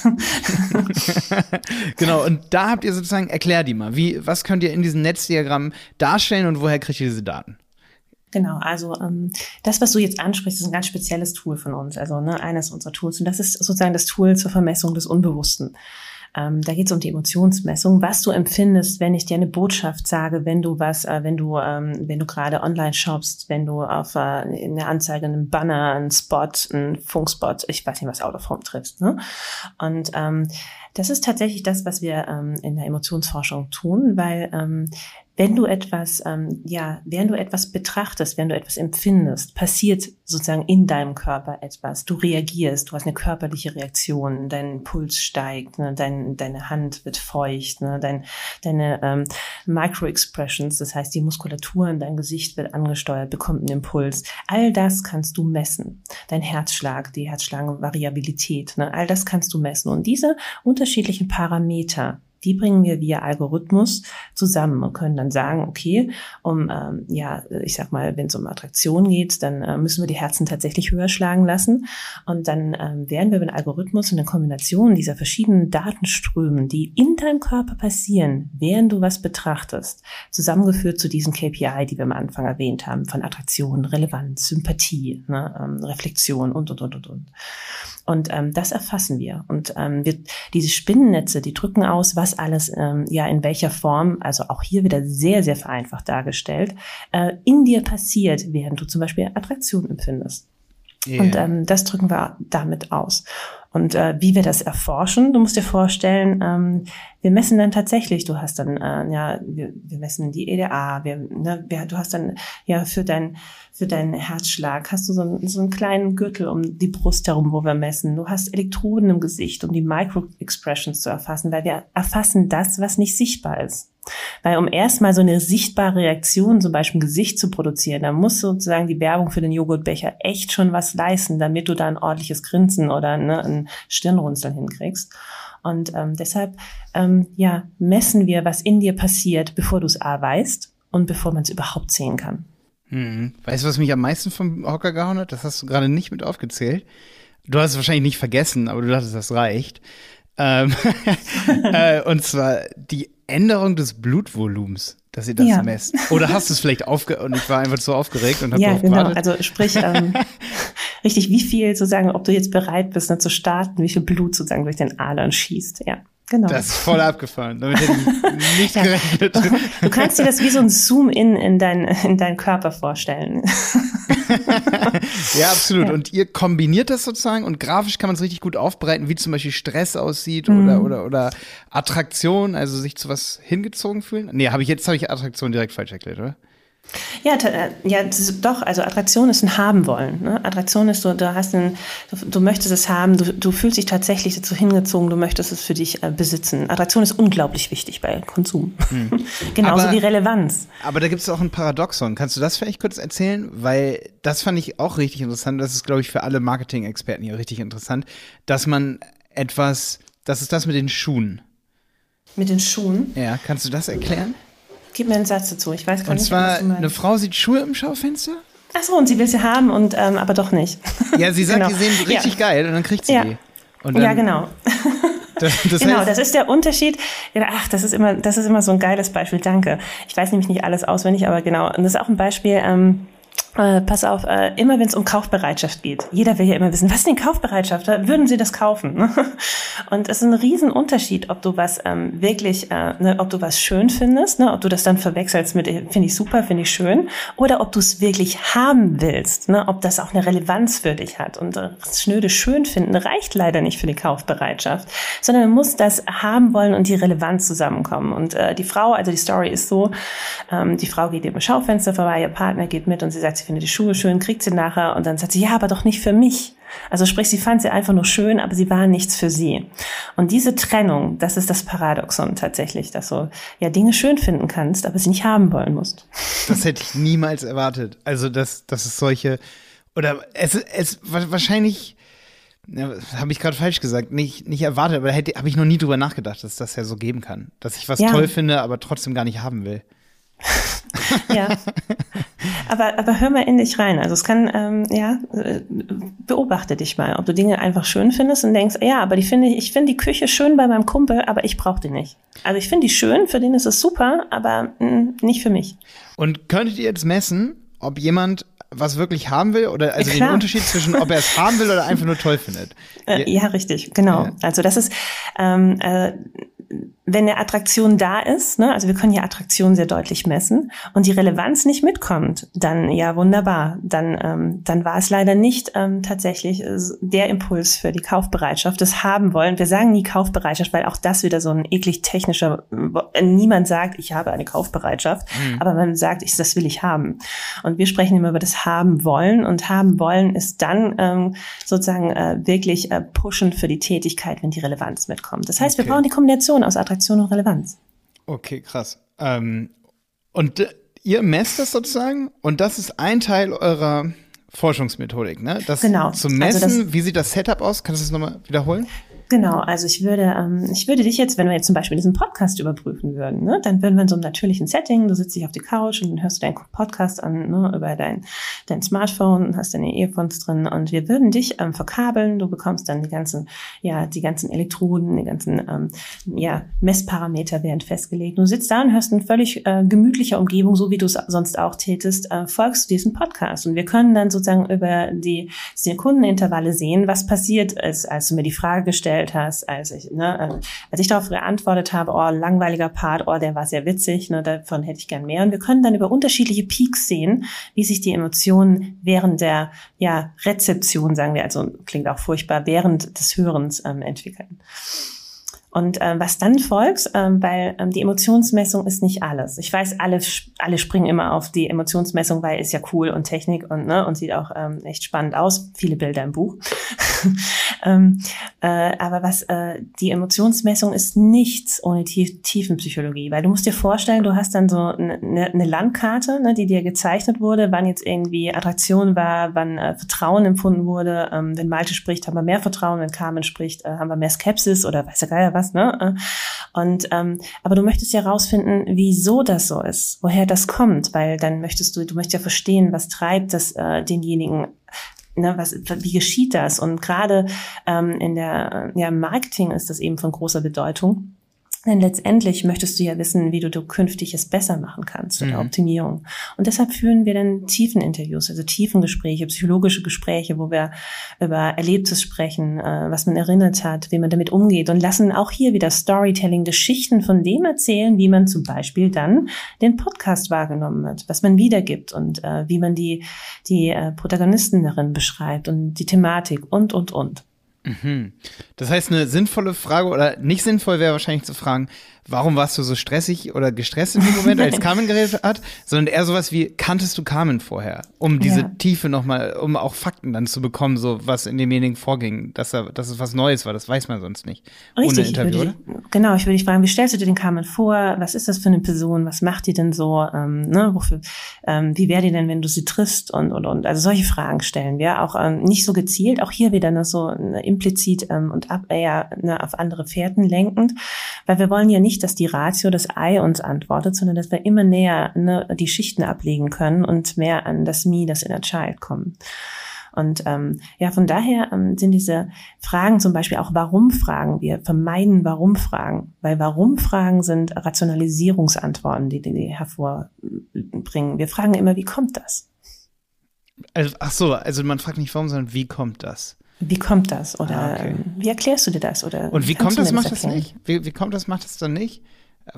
genau, und da habt ihr sozusagen, erklär die mal, wie, was könnt ihr in diesem Netzdiagramm darstellen und woher kriegt ihr diese Daten? Genau, also ähm, das, was du jetzt ansprichst, ist ein ganz spezielles Tool von uns, also ne, eines unserer Tools. Und das ist sozusagen das Tool zur Vermessung des Unbewussten. Ähm, da geht es um die Emotionsmessung, was du empfindest, wenn ich dir eine Botschaft sage, wenn du was, äh, wenn du, ähm, wenn du gerade online shoppst, wenn du auf äh, eine Anzeige, einen Banner, einen Spot, einen Funkspot, ich weiß nicht, was Out triffst. Ne? Und ähm, das ist tatsächlich das, was wir ähm, in der Emotionsforschung tun, weil ähm, wenn du etwas, ähm, ja, während du etwas betrachtest, während du etwas empfindest, passiert sozusagen in deinem Körper etwas. Du reagierst, du hast eine körperliche Reaktion, dein Puls steigt, ne, dein, deine Hand wird feucht, ne, dein, deine ähm, Micro-Expressions, das heißt die Muskulatur in deinem Gesicht wird angesteuert, bekommt einen Impuls. All das kannst du messen. Dein Herzschlag, die Herzschlagvariabilität, ne, all das kannst du messen. Und diese unterschiedlichen Parameter, die bringen wir via Algorithmus zusammen und können dann sagen, okay, um ähm, ja, ich sag mal, wenn es um Attraktion geht, dann äh, müssen wir die Herzen tatsächlich höher schlagen lassen. Und dann ähm, werden wir mit Algorithmus und der Kombination dieser verschiedenen Datenströmen, die in deinem Körper passieren, während du was betrachtest, zusammengeführt zu diesen KPI, die wir am Anfang erwähnt haben, von Attraktion, Relevanz, Sympathie, ne, ähm, Reflexion und, und, und, und, und. Und ähm, das erfassen wir. Und ähm, wir, diese Spinnennetze, die drücken aus, was alles ähm, ja in welcher Form, also auch hier wieder sehr, sehr vereinfacht dargestellt, äh, in dir passiert, während du zum Beispiel Attraktion empfindest. Yeah. Und ähm, das drücken wir damit aus. Und äh, wie wir das erforschen, du musst dir vorstellen, ähm, wir messen dann tatsächlich, du hast dann, äh, ja, wir, wir messen die EDA, wir, ne, wir, du hast dann, ja, für dein, für deinen Herzschlag hast du so, so einen kleinen Gürtel um die Brust herum, wo wir messen. Du hast Elektroden im Gesicht, um die Micro-Expressions zu erfassen, weil wir erfassen das, was nicht sichtbar ist. Weil um erstmal so eine sichtbare Reaktion, zum Beispiel im Gesicht zu produzieren, da muss sozusagen die Werbung für den Joghurtbecher echt schon was leisten, damit du da ein ordentliches Grinsen oder ne, ein Stirnrunzeln hinkriegst. Und ähm, deshalb ähm, ja, messen wir, was in dir passiert, bevor du es A weißt und bevor man es überhaupt sehen kann. Hm. Weißt du, was mich am meisten vom Hocker gehauen hat? Das hast du gerade nicht mit aufgezählt. Du hast es wahrscheinlich nicht vergessen, aber du dachtest, das reicht. Ähm, äh, und zwar die Änderung des Blutvolumens, dass ihr das ja. messt. Oder hast du es vielleicht aufge und ich war einfach so aufgeregt und habe Ja, genau. Also sprich, ähm, richtig, wie viel sozusagen, ob du jetzt bereit bist, ne, zu starten, wie viel Blut sozusagen durch den Adern schießt, ja. Genau. Das ist voll abgefahren. Damit hätte ich nicht ja. gerechnet. Du kannst dir das wie so ein Zoom-in in, dein, in deinen Körper vorstellen. ja, absolut. Ja. Und ihr kombiniert das sozusagen und grafisch kann man es richtig gut aufbereiten, wie zum Beispiel Stress aussieht mhm. oder, oder, oder Attraktion, also sich zu was hingezogen fühlen. Nee, habe ich jetzt habe ich Attraktion direkt falsch erklärt, oder? Ja, äh, ja, doch. Also Attraktion ist ein Haben wollen. Ne? Attraktion ist so, du hast ein, du, du möchtest es haben, du, du, fühlst dich tatsächlich dazu hingezogen, du möchtest es für dich äh, besitzen. Attraktion ist unglaublich wichtig bei Konsum. Hm. Genauso aber, wie Relevanz. Aber da gibt es auch ein Paradoxon. Kannst du das vielleicht kurz erzählen? Weil das fand ich auch richtig interessant. Das ist, glaube ich, für alle Marketing-Experten hier richtig interessant, dass man etwas, das ist das mit den Schuhen. Mit den Schuhen? Ja, kannst du das erklären? Gib mir einen Satz dazu. Ich weiß gar Und nicht. zwar, was du meinst. eine Frau sieht Schuhe im Schaufenster? Ach so, und sie will sie haben und ähm, aber doch nicht. Ja, sie sagt, Genau. die sehen richtig Ja. geil und dann kriegt sie Ja. die. Dann, ja, genau. Das, das genau, heißt, das ist der Unterschied. Ach, das ist immer, das ist immer so ein geiles Beispiel. Danke. Ich weiß nämlich nicht alles auswendig, aber genau. Und das ist auch ein Beispiel. Ähm, äh, pass auf, äh, immer wenn es um Kaufbereitschaft geht. Jeder will ja immer wissen, was ist denn Kaufbereitschaft? Würden Sie das kaufen? Und es ist ein Riesenunterschied, ob du was ähm, wirklich, äh, ne, ob du was schön findest, ne, ob du das dann verwechselst mit, äh, finde ich super, finde ich schön, oder ob du es wirklich haben willst, ne, ob das auch eine Relevanz für dich hat. Und äh, das schnöde schön finden reicht leider nicht für die Kaufbereitschaft, sondern man muss das haben wollen und die Relevanz zusammenkommen. Und äh, die Frau, also die Story ist so, ähm, die Frau geht im Schaufenster vorbei, ihr Partner geht mit und sie sagt, findet die Schuhe schön, kriegt sie nachher und dann sagt sie, ja, aber doch nicht für mich. Also sprich, sie fand sie einfach nur schön, aber sie waren nichts für sie. Und diese Trennung, das ist das Paradoxon tatsächlich, dass du ja Dinge schön finden kannst, aber sie nicht haben wollen musst. das hätte ich niemals erwartet. Also, dass, dass es solche, oder es, es wa- wahrscheinlich, ja, habe ich gerade falsch gesagt, nicht, nicht erwartet, aber da hätte habe ich noch nie drüber nachgedacht, dass das ja so geben kann. Dass ich was Ja. toll finde, aber trotzdem gar nicht haben will. Ja. aber, aber hör mal in dich rein. Also es kann, ähm, ja, äh, beobachte dich mal, ob du Dinge einfach schön findest und denkst, ja, aber die finde ich, ich finde die Küche schön bei meinem Kumpel, aber ich brauche die nicht. Also ich finde die schön, für den ist es super, aber mh, nicht für mich. Und könntet ihr jetzt messen, ob jemand was wirklich haben will oder also den klar. Unterschied zwischen, ob er es haben will oder einfach nur toll findet? Äh, ja, richtig, genau. Ja. Also das ist, ähm, äh, wenn eine Attraktion da ist, ne, also wir können ja Attraktionen sehr deutlich messen und die Relevanz nicht mitkommt, dann ja wunderbar, dann ähm, dann war es leider nicht ähm, tatsächlich äh, der Impuls für die Kaufbereitschaft, das haben wollen. Wir sagen nie Kaufbereitschaft, weil auch das wieder so ein eklig technischer, äh, niemand sagt, ich habe eine Kaufbereitschaft, aber man sagt, ich, das will ich haben. Und wir sprechen immer über das haben wollen und haben wollen ist dann ähm, sozusagen äh, wirklich äh, pushen für die Tätigkeit, wenn die Relevanz mitkommt. Das heißt, wir Okay. brauchen die Kombination aus Attraktion und Relevanz. Okay, krass. Ähm, und äh, ihr messt das sozusagen und das ist ein Teil eurer Forschungsmethodik, ne? Das Genau. zu Also messen, das- wie sieht das Setup aus? Kannst du das nochmal wiederholen? Genau, also ich würde, ähm, ich würde dich jetzt, wenn wir jetzt zum Beispiel diesen Podcast überprüfen würden, ne, dann würden wir in so einem natürlichen Setting, du sitzt dich auf die Couch und dann hörst du deinen Podcast an, ne, über dein, dein Smartphone hast deine Earphones drin und wir würden dich ähm, verkabeln, du bekommst dann die ganzen, ja, die ganzen Elektroden, die ganzen, ähm, ja, Messparameter werden festgelegt. Du sitzt da und hörst in völlig äh, gemütlicher Umgebung, so wie du es sonst auch tätest, äh, folgst du diesem Podcast und wir können dann sozusagen über die Sekundenintervalle sehen, was passiert ist, als du mir die Frage gestellt hast, als ich, ne, äh, als ich darauf geantwortet habe, oh, langweiliger Part, oh, der war sehr witzig, ne, davon hätte ich gern mehr. Und wir können dann über unterschiedliche Peaks sehen, wie sich die Emotionen während der ja, Rezeption, sagen wir, also klingt auch furchtbar, während des Hörens ähm, entwickeln. Und äh, was dann folgt, ähm, weil ähm, die Emotionsmessung ist nicht alles. Ich weiß, alle, alle springen immer auf die Emotionsmessung, weil ist ja cool und Technik und ne und sieht auch ähm, echt spannend aus. Viele Bilder im Buch. ähm, äh, aber was äh, die Emotionsmessung ist nichts ohne Tief Tiefenpsychologie, weil du musst dir vorstellen, du hast dann so eine ne, Landkarte, ne, die dir gezeichnet wurde, wann jetzt irgendwie Attraktion war, wann äh, Vertrauen empfunden wurde. Ähm, wenn Malte spricht, haben wir mehr Vertrauen, wenn Carmen spricht, äh, haben wir mehr Skepsis oder weiß der Geier was, ne? Äh, Und ähm, aber du möchtest ja rausfinden, wieso das so ist, woher das kommt, weil dann möchtest du, du möchtest ja verstehen, was treibt das äh, denjenigen Ne, was, wie geschieht das? Und gerade ähm, in der ja, Marketing ist das eben von großer Bedeutung. Denn letztendlich möchtest du ja wissen, wie du, du künftig es besser machen kannst oder Mhm. Optimierung. Und deshalb führen wir dann Tiefeninterviews, also Tiefengespräche, psychologische Gespräche, wo wir über Erlebtes sprechen, äh, was man erinnert hat, wie man damit umgeht und lassen auch hier wieder Storytelling, Geschichten von dem erzählen, wie man zum Beispiel dann den Podcast wahrgenommen hat, was man wiedergibt und äh, wie man die, die äh, Protagonisten darin beschreibt und die Thematik und, und, und. Mhm. Das heißt, eine sinnvolle Frage oder nicht sinnvoll wäre wahrscheinlich zu fragen, warum warst du so stressig oder gestresst in dem Moment, als Carmen geredet hat, sondern eher sowas wie, kanntest du Carmen vorher? Um diese Ja. Tiefe nochmal, um auch Fakten dann zu bekommen, so was in demjenigen vorging, dass, er, dass es was Neues war, das weiß man sonst nicht. Ohne Richtig, ich Interview, würde, genau, ich würde dich fragen, wie stellst du dir den Carmen vor? Was ist das für eine Person? Was macht die denn so? Ähm, ne, wofür, ähm, wie wäre die denn, wenn du sie triffst? Und, und, und. Also solche Fragen stellen wir auch ähm, nicht so gezielt, auch hier wieder ne, so eine implizit ähm, und ab, eher ne, auf andere Fährten lenkend, weil wir wollen ja nicht, dass die Ratio, das Ei uns antwortet, sondern dass wir immer näher ne, die Schichten ablegen können und mehr an das Me, das Inner Child kommen. Und ähm, ja, von daher ähm, sind diese Fragen zum Beispiel auch Warum-Fragen. Wir vermeiden Warum-Fragen, weil Warum-Fragen sind Rationalisierungsantworten, die die hervorbringen. Wir fragen immer, wie kommt das? Also, ach so, also man fragt nicht warum, sondern wie kommt das? Wie kommt das? Oder ah, okay. wie erklärst du dir das? Oder Und wie kommt das, macht das nicht? Wie, wie kommt das, macht das dann nicht?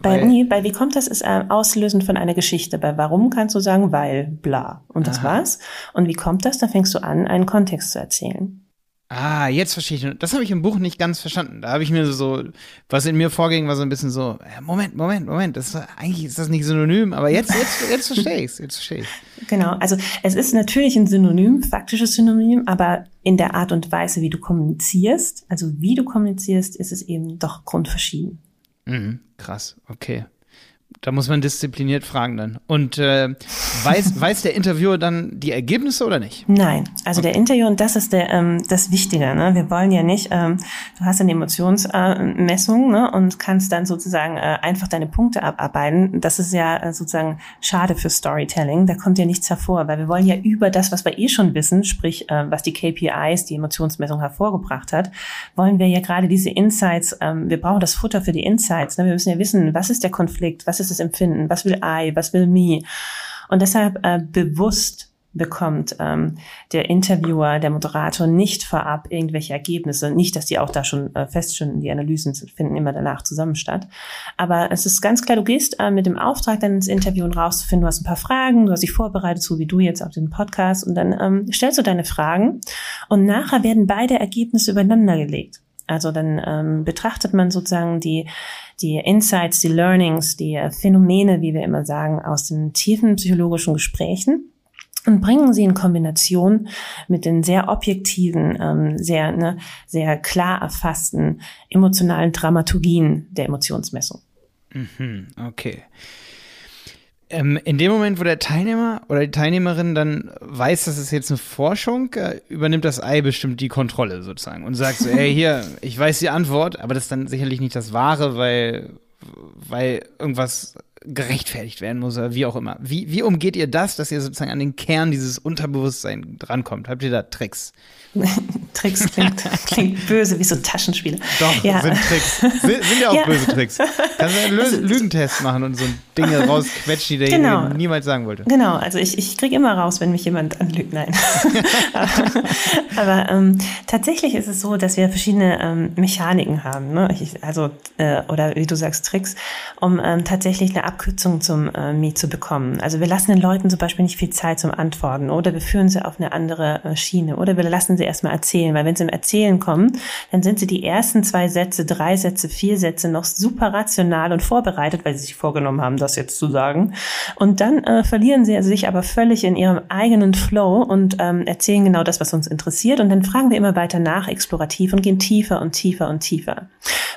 Bei, nee, bei wie kommt das ist äh, auslösend von einer Geschichte. Bei warum kannst du sagen, weil, bla. Und das Aha. war's. Und wie kommt das? Da fängst du an, einen Kontext zu erzählen. Ah, jetzt verstehe ich. Das habe ich im Buch nicht ganz verstanden. Da habe ich mir so, was in mir vorging, war so ein bisschen so, Moment, Moment, Moment, das ist, eigentlich ist das nicht synonym, aber jetzt, jetzt, jetzt verstehe ich es, jetzt verstehe ich. Genau, also es ist natürlich ein Synonym, faktisches Synonym, aber in der Art und Weise, wie du kommunizierst, also wie du kommunizierst, ist es eben doch grundverschieden. Mhm, krass, okay. Da muss man diszipliniert fragen dann. Und äh, weiß, weiß der Interviewer dann die Ergebnisse oder nicht? Nein, also okay. der Interviewer, und das ist der, ähm, das Wichtige. Ne? Wir wollen ja nicht, ähm, du hast eine Emotionsmessung äh, ne? und kannst dann sozusagen äh, einfach deine Punkte abarbeiten. Das ist ja äh, sozusagen schade für Storytelling. Da kommt ja nichts hervor, weil wir wollen ja über das, was wir eh schon wissen, sprich, äh, was die KPIs, die Emotionsmessung hervorgebracht hat, wollen wir ja gerade diese Insights, ähm, wir brauchen das Futter für die Insights. Ne? Wir müssen ja wissen, was ist der Konflikt, was ist ist das Empfinden, was will I, was will me. Und deshalb äh, bewusst bekommt ähm, der Interviewer, der Moderator nicht vorab irgendwelche Ergebnisse. Nicht, dass die auch da schon äh, feststehen, die Analysen finden immer danach zusammen statt. Aber es ist ganz klar, du gehst äh, mit dem Auftrag dann ins Interview und rauszufinden, du hast ein paar Fragen, du hast dich vorbereitet, so wie du jetzt auf den Podcast und dann ähm, stellst du deine Fragen und nachher werden beide Ergebnisse übereinander gelegt. Also dann ähm, betrachtet man sozusagen die, die Insights, die Learnings, die äh, Phänomene, wie wir immer sagen, aus den tiefen psychologischen Gesprächen und bringen sie in Kombination mit den sehr objektiven, ähm, sehr, ne, sehr klar erfassten emotionalen Dramaturgien der Emotionsmessung. Mhm, okay. Ähm, in dem Moment, wo der Teilnehmer oder die Teilnehmerin dann weiß, dass es jetzt eine Forschung, äh, übernimmt das Ei bestimmt die Kontrolle sozusagen und sagt so, ey, hier, ich weiß die Antwort, aber das ist dann sicherlich nicht das Wahre, weil, weil irgendwas gerechtfertigt werden muss oder wie auch immer. Wie, wie umgeht ihr das, dass ihr sozusagen an den Kern dieses Unterbewusstsein drankommt? Habt ihr da Tricks? Tricks klingt, klingt böse, wie so Taschenspiele. Doch, ja. sind Tricks. Sind, sind ja auch ja. böse Tricks. Kannst du einen also, Lügentest machen und so Dinge rausquetschen, die der genau. niemals sagen wollte. Genau, also ich, ich kriege immer raus, wenn mich jemand anlügt. Nein. aber, aber ähm, tatsächlich ist es so, dass wir verschiedene ähm, Mechaniken haben. Ne? Ich, also, äh, oder wie du sagst, Tricks, um ähm, tatsächlich eine Abkürzung zum äh, Me zu bekommen. Also wir lassen den Leuten zum Beispiel nicht viel Zeit zum Antworten oder wir führen sie auf eine andere äh, Schiene oder wir lassen sie erstmal erzählen, weil wenn sie im Erzählen kommen, dann sind sie die ersten zwei Sätze, drei Sätze, vier Sätze noch super rational und vorbereitet, weil sie sich vorgenommen haben, das jetzt zu sagen. Und dann äh, verlieren sie sich aber völlig in ihrem eigenen Flow und ähm, erzählen genau das, was uns interessiert. Und dann fragen wir immer weiter nach, explorativ und gehen tiefer und tiefer und tiefer.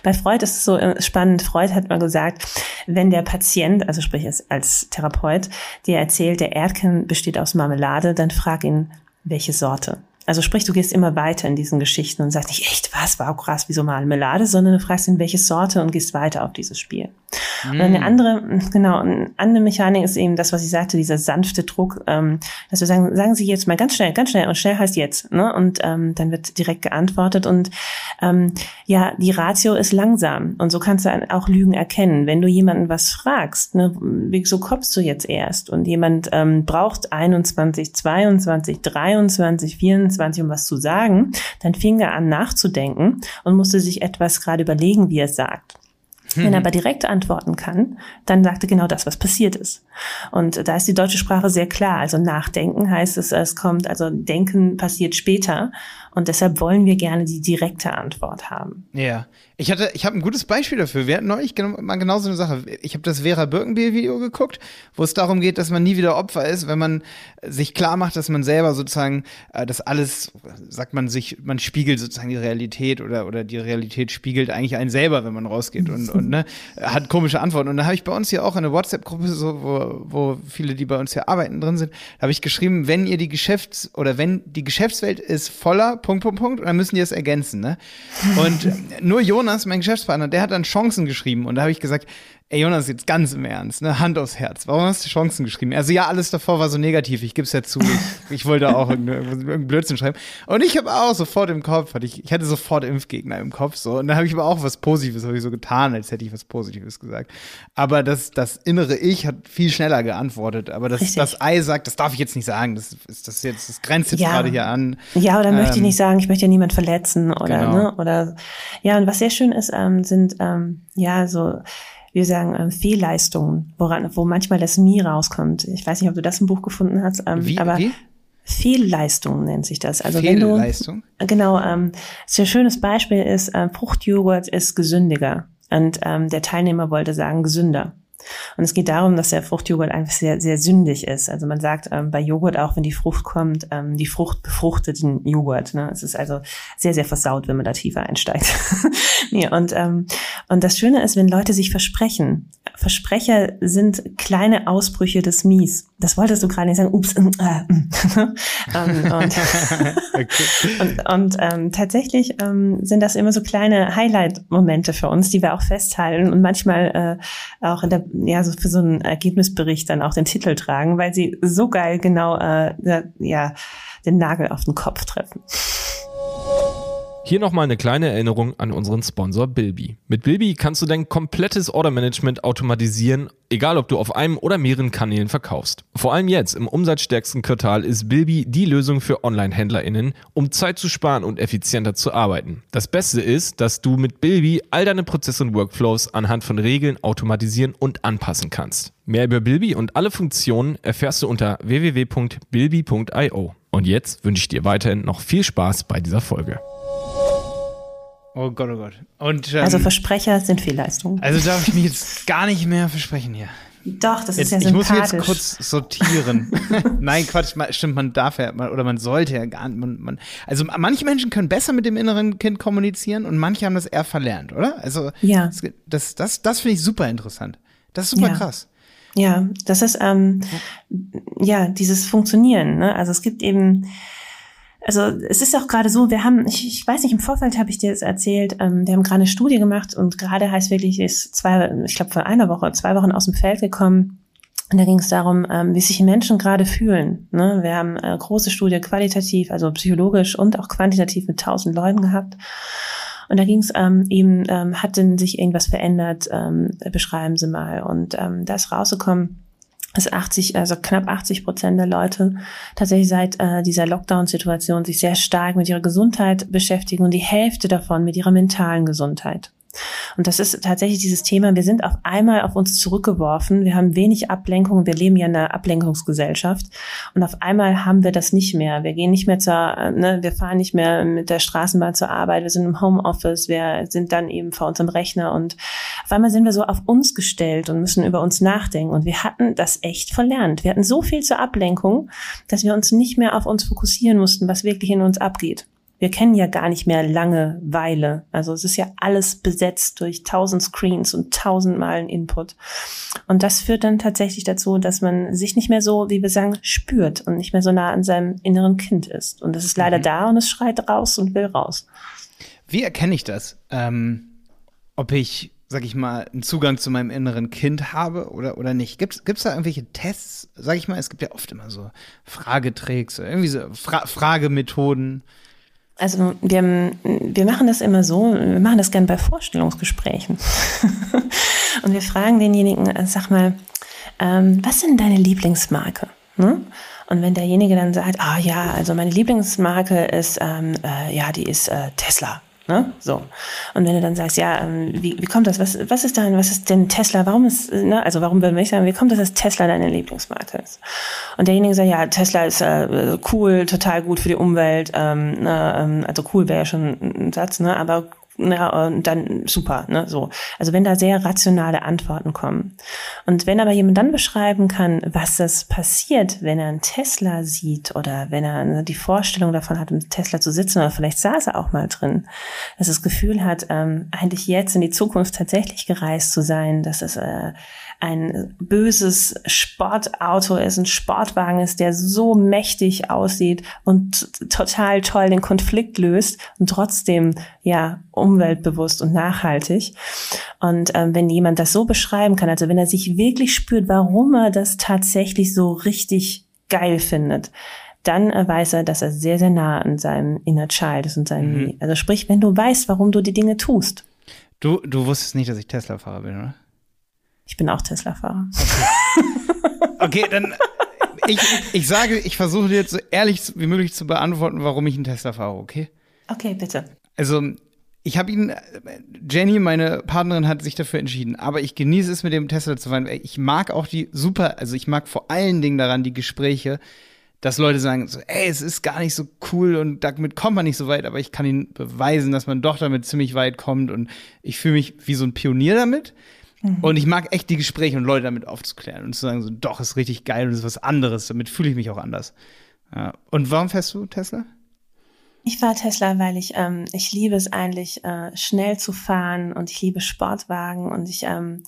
Bei Freud ist es so äh, spannend. Freud hat mal gesagt, wenn der Patient, also sprich als Therapeut, dir erzählt, der Erdkern besteht aus Marmelade, dann frag ihn, welche Sorte. Also sprich, du gehst immer weiter in diesen Geschichten und sagst nicht, echt, was, wow, krass, wieso Marmelade, sondern du fragst ihn, welche Sorte und gehst weiter auf dieses Spiel. Mm. Und eine andere, genau, eine andere Mechanik ist eben das, was ich sagte, dieser sanfte Druck, ähm, dass wir sagen, sagen Sie jetzt mal ganz schnell, ganz schnell und schnell heißt jetzt, ne? Und ähm, dann wird direkt geantwortet und ähm, ja, die Ratio ist langsam und so kannst du auch Lügen erkennen. Wenn du jemanden was fragst, ne, wieso kommst du jetzt erst? Und jemand ähm, braucht 21, 22, 23, 24, um was zu sagen, dann fing er an nachzudenken und musste sich etwas gerade überlegen, wie er es sagt. Wenn er mhm. aber direkt antworten kann, dann sagt er genau das, was passiert ist. Und da ist die deutsche Sprache sehr klar. Also nachdenken heißt es, es kommt, also denken passiert später. Und deshalb wollen wir gerne die direkte Antwort haben. Ja. Ich hatte, ich habe ein gutes Beispiel dafür. Wir hatten neulich mal genau so eine Sache. Ich habe das Vera Birkenbiel-Video geguckt, wo es darum geht, dass man nie wieder Opfer ist, wenn man sich klar macht, dass man selber sozusagen äh, das alles, sagt man sich, man spiegelt sozusagen die Realität oder, oder die Realität spiegelt eigentlich einen selber, wenn man rausgeht und, und ne, hat komische Antworten. Und da habe ich bei uns hier auch eine WhatsApp-Gruppe, so, wo, wo viele, die bei uns hier arbeiten, drin sind, habe ich geschrieben, wenn ihr die Geschäfts- oder wenn die Geschäftswelt ist voller, Punkt, Punkt, Punkt, und dann müssen die es ergänzen. Ne? Und nur Jonas, mein Geschäftspartner, der hat dann Chancen geschrieben. Und da habe ich gesagt, Ey, Jonas, jetzt ganz im Ernst, ne? Hand aufs Herz. Warum hast du Chancen geschrieben? Also ja, alles davor war so negativ. Ich gebe es ja zu. Ich, ich wollte auch irgendeinen Blödsinn schreiben. Und ich habe auch sofort im Kopf, hatte ich, ich hatte sofort Impfgegner im Kopf so. Und dann habe ich aber auch was Positives, habe ich so getan, als hätte ich was Positives gesagt. Aber das, das innere Ich hat viel schneller geantwortet. Aber das, das Ei sagt, das darf ich jetzt nicht sagen. Das ist das jetzt, das grenzt jetzt ja. gerade hier an. Ja, oder ähm, möchte ich ähm, nicht sagen, ich möchte ja niemand verletzen oder, genau. ne? Oder ja, und was sehr schön ist, ähm, sind ähm, ja so wir sagen, ähm, Fehlleistungen, woran, wo manchmal das Nie rauskommt. Ich weiß nicht, ob du das im Buch gefunden hast, ähm, wie, aber wie? Fehlleistung nennt sich das. Also Fehlleistung? Wenn du, genau, ähm, ein schönes Beispiel ist, äh, Fruchtjoghurt ist gesündiger. Und ähm, der Teilnehmer wollte sagen gesünder. Und es geht darum, dass der Fruchtjoghurt einfach sehr, sehr sündig ist. Also man sagt ähm, bei Joghurt auch, wenn die Frucht kommt, ähm, die Frucht befruchtet den Joghurt. Ne? Es ist also sehr, sehr versaut, wenn man da tiefer einsteigt. nee, und, ähm, und das Schöne ist, wenn Leute sich versprechen. Versprecher sind kleine Ausbrüche des Mies. Das wolltest du gerade nicht sagen. Ups. Äh, äh. ähm, und, und, und ähm, tatsächlich ähm, sind das immer so kleine Highlight-Momente für uns, die wir auch festhalten und manchmal äh, auch in der ja, so für so einen Ergebnisbericht dann auch den Titel tragen, weil sie so geil genau äh, ja, den Nagel auf den Kopf treffen. Hier nochmal eine kleine Erinnerung an unseren Sponsor Bilby. Mit Bilby kannst du dein komplettes Ordermanagement automatisieren, egal ob du auf einem oder mehreren Kanälen verkaufst. Vor allem jetzt im umsatzstärksten Quartal ist Bilby die Lösung für Online-HändlerInnen, um Zeit zu sparen und effizienter zu arbeiten. Das Beste ist, dass du mit Bilby all deine Prozesse und Workflows anhand von Regeln automatisieren und anpassen kannst. Mehr über Bilby und alle Funktionen erfährst du unter www.bilby.io. Und jetzt wünsche ich dir weiterhin noch viel Spaß bei dieser Folge. Oh Gott, oh Gott. Und, ähm, also Versprecher sind Fehlleistungen. Also darf ich mich jetzt gar nicht mehr versprechen hier. Doch, das jetzt, ist ja sympathisch. Ich muss jetzt kurz sortieren. Nein, Quatsch, stimmt, man darf ja, oder man sollte ja gar nicht. Man, man, also manche Menschen können besser mit dem inneren Kind kommunizieren und manche haben das eher verlernt, oder? Also ja. das, das, das, das finde ich super interessant. Das ist super ja. krass. Ja, das ist ähm, ja dieses Funktionieren. Ne? Also es gibt eben also es ist auch gerade so, wir haben, ich, ich weiß nicht, im Vorfeld habe ich dir das erzählt, ähm, wir haben gerade eine Studie gemacht und gerade heißt wirklich, ist zwei, ich glaube vor einer Woche, zwei Wochen aus dem Feld gekommen. Und da ging es darum, ähm, wie sich Menschen gerade fühlen. Ne? Wir haben eine große Studie qualitativ, also psychologisch und auch quantitativ mit tausend Leuten gehabt. Und da ging es ähm, eben, ähm, hat denn sich irgendwas verändert? Ähm, beschreiben Sie mal. Und ähm, da ist rausgekommen, dass 80, also knapp 80 Prozent der Leute tatsächlich seit äh, dieser Lockdown-Situation sich sehr stark mit ihrer Gesundheit beschäftigen und die Hälfte davon mit ihrer mentalen Gesundheit. Und das ist tatsächlich dieses Thema, wir sind auf einmal auf uns zurückgeworfen, wir haben wenig Ablenkung, wir leben ja in einer Ablenkungsgesellschaft. Und auf einmal haben wir das nicht mehr. Wir gehen nicht mehr zur, ne, wir fahren nicht mehr mit der Straßenbahn zur Arbeit, wir sind im Homeoffice, wir sind dann eben vor unserem Rechner. Und auf einmal sind wir so auf uns gestellt und müssen über uns nachdenken. Und wir hatten das echt verlernt. Wir hatten so viel zur Ablenkung, dass wir uns nicht mehr auf uns fokussieren mussten, was wirklich in uns abgeht wir kennen ja gar nicht mehr Langeweile. Also es ist ja alles besetzt durch tausend Screens und tausendmalen Input. Und das führt dann tatsächlich dazu, dass man sich nicht mehr so, wie wir sagen, spürt und nicht mehr so nah an seinem inneren Kind ist. Und es ist leider mhm. da und es schreit raus und will raus. Wie erkenne ich das? Ähm, ob ich sag ich mal, einen Zugang zu meinem inneren Kind habe oder, oder nicht. Gibt es da irgendwelche Tests? Sag ich mal, es gibt ja oft immer so Frageträgs, irgendwie so Fra Fragemethoden. Also wir, wir machen das immer so, wir machen das gern bei Vorstellungsgesprächen. und wir fragen denjenigen, äh, sag mal, ähm, was sind deine Lieblingsmarke? Ne? Und wenn derjenige dann sagt, ah ja, also meine Lieblingsmarke ist, ähm, äh, ja, die ist äh, Tesla. Ne? So. Und wenn du dann sagst, ja, ähm, wie, wie kommt das? Was, was ist dein, was ist denn Tesla? Warum ist, ne? also warum würde ich sagen, wie kommt das, dass Tesla deine Lieblingsmarke ist? Und derjenige sagt, ja, Tesla ist äh, cool, total gut für die Umwelt. Ähm, ähm, also cool wäre ja schon ein Satz, ne? Aber na, und dann super, ne, so. Also wenn da sehr rationale Antworten kommen. Und wenn aber jemand dann beschreiben kann, was das passiert, wenn er einen Tesla sieht oder wenn er ne, die Vorstellung davon hat, im Tesla zu sitzen oder vielleicht saß er auch mal drin, dass das Gefühl hat, ähm, eigentlich jetzt in die Zukunft tatsächlich gereist zu sein, dass es äh, ein böses Sportauto ist, ein Sportwagen ist, der so mächtig aussieht und total toll den Konflikt löst und trotzdem ja umweltbewusst und nachhaltig. Und ähm, wenn jemand das so beschreiben kann, also wenn er sich wirklich spürt, warum er das tatsächlich so richtig geil findet, dann äh, weiß er, dass er sehr, sehr nah an seinem Inner Child ist und seinem, mhm. also sprich, wenn du weißt, warum du die Dinge tust. Du, du wusstest nicht, dass ich Tesla-Fahrer bin, oder? Ich bin auch Tesla-Fahrer. Okay. okay, dann ich, ich sage, ich versuche dir jetzt so ehrlich wie möglich zu beantworten, warum ich einen Tesla fahre, okay? Okay, bitte. Also, ich habe ihn, Jenny, meine Partnerin, hat sich dafür entschieden. Aber ich genieße es, mit dem Tesla zu fahren. Ich mag auch die super, also ich mag vor allen Dingen daran die Gespräche, dass Leute sagen, so, ey, es ist gar nicht so cool und damit kommt man nicht so weit, aber ich kann ihnen beweisen, dass man doch damit ziemlich weit kommt und ich fühle mich wie so ein Pionier damit. Mhm. Und ich mag echt die Gespräche und Leute damit aufzuklären und zu sagen, so, doch, ist richtig geil und ist was anderes. Damit fühle ich mich auch anders. Ja. Und warum fährst du Tesla? Ich fahre Tesla, weil ich ähm, ich liebe es eigentlich äh, schnell zu fahren und ich liebe Sportwagen und ich ähm,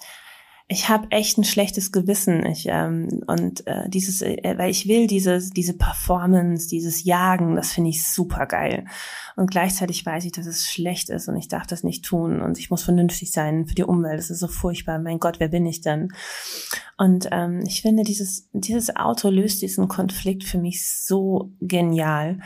ich habe echt ein schlechtes Gewissen. Ich, ähm, und äh, dieses, äh, weil ich will dieses, diese Performance, dieses Jagen, das finde ich super geil. Und gleichzeitig weiß ich, dass es schlecht ist und ich darf das nicht tun und ich muss vernünftig sein für die Umwelt. Das ist so furchtbar. Mein Gott, wer bin ich denn? Und ähm, ich finde, dieses, dieses Auto löst diesen Konflikt für mich so genial.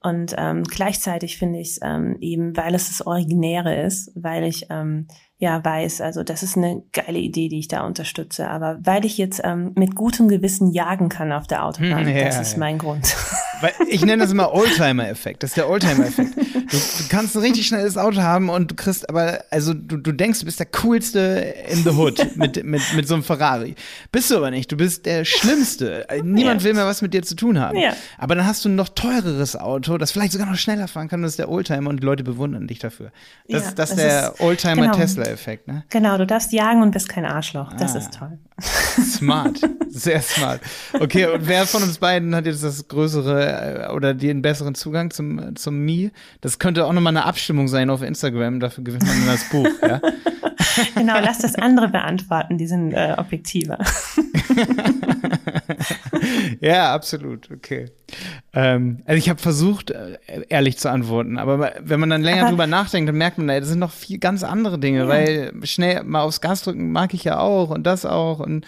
Und ähm, gleichzeitig finde ich es ähm, eben, weil es das Originäre ist, weil ich ähm, ja weiß, also das ist eine geile Idee, die ich da unterstütze. Aber weil ich jetzt ähm, mit gutem Gewissen jagen kann auf der Autobahn, ja, das ist mein Grund. Weil ich nenne das immer Oldtimer-Effekt. Das ist der Oldtimer-Effekt. Du, du, kannst ein richtig schnelles Auto haben und du kriegst aber, also du, du denkst, du bist der coolste in the hood mit, mit, mit so einem Ferrari. Bist du aber nicht. Du bist der Schlimmste. Niemand ja. will mehr was mit dir zu tun haben. Ja. Aber dann hast du ein noch teureres Auto, das vielleicht sogar noch schneller fahren kann. Das ist der Oldtimer und die Leute bewundern dich dafür. Das, ja, das, das ist der Oldtimer-Tesla-Effekt, genau. ne? Genau, du darfst jagen und bist kein Arschloch. Das ah. ist toll. Smart. Sehr smart. Okay, und wer von uns beiden hat jetzt das größere äh, oder den besseren Zugang zum, zum Mi? Das könnte auch nochmal eine Abstimmung sein auf Instagram. Dafür gewinnt man das Buch, ja? Genau, lass das andere beantworten. Die sind äh, objektiver. ja, absolut. Okay. Ähm, also ich habe versucht, äh, ehrlich zu antworten, aber wenn man dann länger aber drüber nachdenkt, dann merkt man, das sind noch viel ganz andere Dinge, ja. weil schnell mal aufs Gas drücken mag ich ja auch und das auch und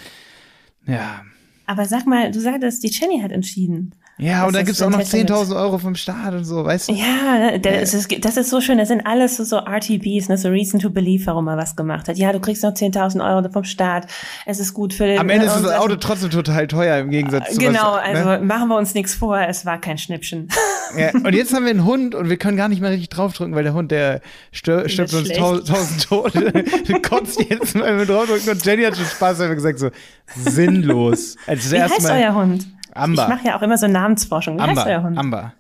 ja. Aber sag mal, du sagtest, die Jenny hat entschieden. Ja, und dann gibt's auch noch 10.000 Euro vom Staat und so, weißt du? Ja, das ist, das ist so schön. Das sind alles so, so RTBs, ne, so Reason to Believe, warum er was gemacht hat. Ja, du kriegst noch 10.000 Euro vom Staat. Es ist gut für den. Am Ende ist das Auto trotzdem total teuer im Gegensatz zu Genau, was, ne? also machen wir uns nichts vor. Es war kein Schnippchen. Ja, und jetzt haben wir einen Hund und wir können gar nicht mehr richtig draufdrücken, weil der Hund, der stirbt uns tausend Tote. du kotzt jetzt mal mit draufdrücken und Jenny hat schon Spaß, weil wir gesagt so, sinnlos. Also Wie heißt mal, euer Hund? Amber. Ich mache ja auch immer so Namensforschung. Wie Amber. heißt euer Hund? Amber.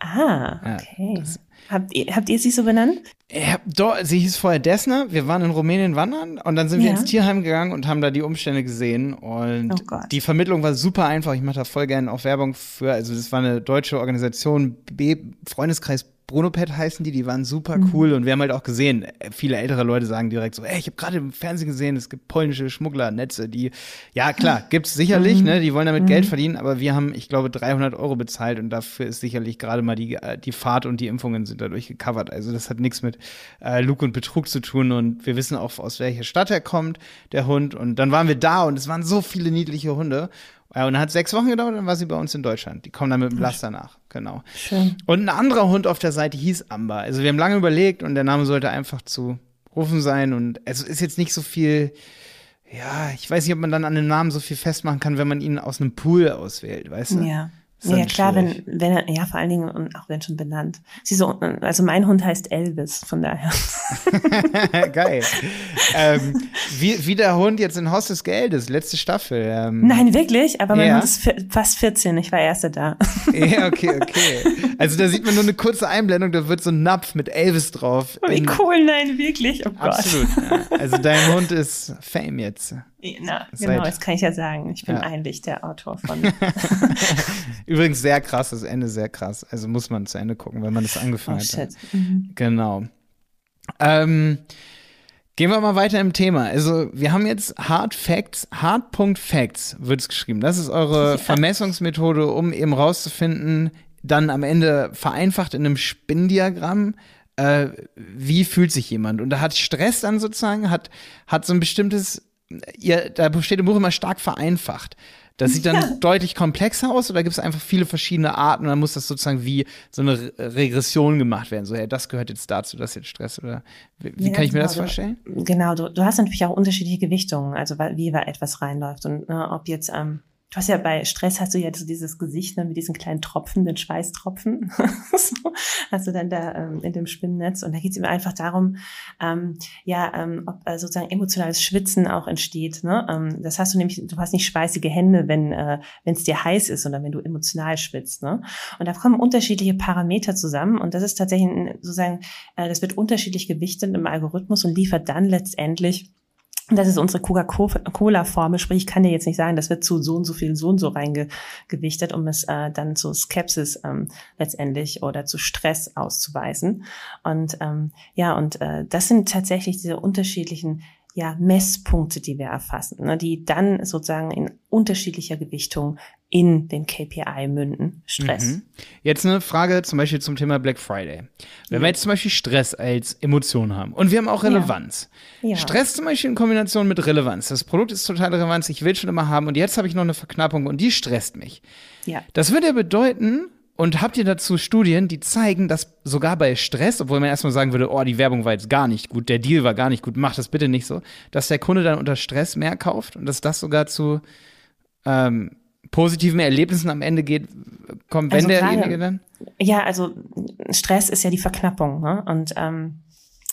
Ah, okay. Ja, habt, ihr, habt ihr sie so benannt? Ja, doch, sie hieß vorher Desna. Wir waren in Rumänien wandern und dann sind wir ja. ins Tierheim gegangen und haben da die Umstände gesehen. Und oh die Vermittlung war super einfach. Ich mache da voll gerne auch Werbung für. Also, das war eine deutsche Organisation, B Freundeskreis Brunopet heißen die, die waren super mhm. cool mhm. und wir haben halt auch gesehen, viele ältere Leute sagen direkt so, ey, ich habe gerade im Fernsehen gesehen, es gibt polnische Schmuggler-Netze, die, ja klar, gibt's sicherlich, mhm. ne, die wollen damit mhm. Geld verdienen, aber wir haben, ich glaube, 300 Euro bezahlt und dafür ist sicherlich gerade mal die, äh, die Fahrt und die Impfungen sind dadurch gecovert. Also das hat nichts mit äh, Lug und Betrug zu tun und wir wissen auch, aus welcher Stadt er kommt, der Hund und dann waren wir da und es waren so viele niedliche Hunde ja, und dann hat sechs Wochen gedauert, dann war sie bei uns in Deutschland. Die kommen dann mit dem Laster nach, genau. Schön. Und ein anderer Hund auf der Seite hieß Amber. Also wir haben lange überlegt und der Name sollte einfach zu rufen sein. Und es ist jetzt nicht so viel, ja, ich weiß nicht, ob man dann an dem Namen so viel festmachen kann, wenn man ihn aus einem Pool auswählt, weißt du? Ja. Ja, klar, wenn, wenn er, ja, vor allen Dingen, und auch wenn schon benannt. Sie so, also mein Hund heißt Elvis, von daher. Geil. ähm, wie, wie der Hund jetzt in Haus des Geldes, letzte Staffel. Ähm, Nein, wirklich, aber mein ja. Hund ist fast 14, ich war erste da. ja, okay, okay. Also da sieht man nur eine kurze Einblendung, da wird so ein Napf mit Elvis drauf. Oh, wie cool, nein, wirklich, oh Gott. Absolut. Ja. Also dein Hund ist Fame jetzt. Na, genau, das kann ich ja sagen. Ich bin ja. eigentlich der Autor von. Übrigens sehr krass, das Ende sehr krass. Also muss man zu Ende gucken, wenn man das angefangen oh, hat. Mhm. Genau. Ähm, gehen wir mal weiter im Thema. Also wir haben jetzt Hard Facts, Hard.Facts wird es geschrieben. Das ist eure ja. Vermessungsmethode, um eben rauszufinden, dann am Ende vereinfacht in einem Spinndiagramm, äh, wie fühlt sich jemand. Und da hat Stress dann sozusagen, hat, hat so ein bestimmtes ihr, da steht im Buch immer stark vereinfacht. Das sieht dann ja. deutlich komplexer aus oder gibt es einfach viele verschiedene Arten und dann muss das sozusagen wie so eine Regression gemacht werden. So, hey, das gehört jetzt dazu, das ist jetzt Stress oder wie, wie ja, kann ich mir genau, das vorstellen? genau, du, du hast natürlich auch unterschiedliche Gewichtungen, also wie etwas reinläuft und äh, ob jetzt ähm, Du hast ja bei Stress hast du ja so dieses Gesicht ne, mit diesen kleinen Tropfen, den Schweißtropfen, so, hast du dann da ähm, in dem Spinnennetz. Und da geht es immer einfach darum, ähm, ja, ähm, ob äh, sozusagen emotionales Schwitzen auch entsteht. Ne? Ähm, das hast du nämlich, du hast nicht schweißige Hände, wenn äh, es dir heiß ist, sondern wenn du emotional schwitzt. Ne? Und da kommen unterschiedliche Parameter zusammen und das ist tatsächlich sozusagen, äh, das wird unterschiedlich gewichtet im Algorithmus und liefert dann letztendlich das ist unsere Coca-Cola-Formel, sprich, ich kann dir jetzt nicht sagen, das wird zu so und so viel so und so reingewichtet, um es äh, dann zu Skepsis ähm, letztendlich oder zu Stress auszuweisen. Und ähm, ja, und äh, das sind tatsächlich diese unterschiedlichen ja, Messpunkte, die wir erfassen, ne, die dann sozusagen in unterschiedlicher Gewichtung in den KPI münden. Stress. Mhm. Jetzt eine Frage zum Beispiel zum Thema Black Friday. Wenn ja. wir jetzt zum Beispiel Stress als Emotion haben und wir haben auch Relevanz. Ja. Ja. Stress zum Beispiel in Kombination mit Relevanz. Das Produkt ist total relevant, ich will schon immer haben und jetzt habe ich noch eine Verknappung und die stresst mich. Ja. Das würde ja bedeuten, und habt ihr dazu Studien, die zeigen, dass sogar bei Stress, obwohl man erstmal sagen würde, oh, die Werbung war jetzt gar nicht gut, der Deal war gar nicht gut, mach das bitte nicht so, dass der Kunde dann unter Stress mehr kauft und dass das sogar zu ähm, positiven Erlebnissen am Ende geht, kommt, wenn also derjenige dann? Ja, also Stress ist ja die Verknappung, ne? Und ähm,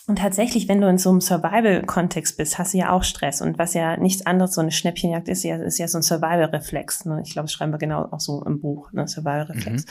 und tatsächlich, wenn du in so einem Survival-Kontext bist, hast du ja auch Stress. Und was ja nichts anderes so eine Schnäppchenjagd ist, ja, ist ja so ein Survival-Reflex. Ne? Ich glaube, das schreiben wir genau auch so im Buch, ne? Survival-Reflex. Mhm.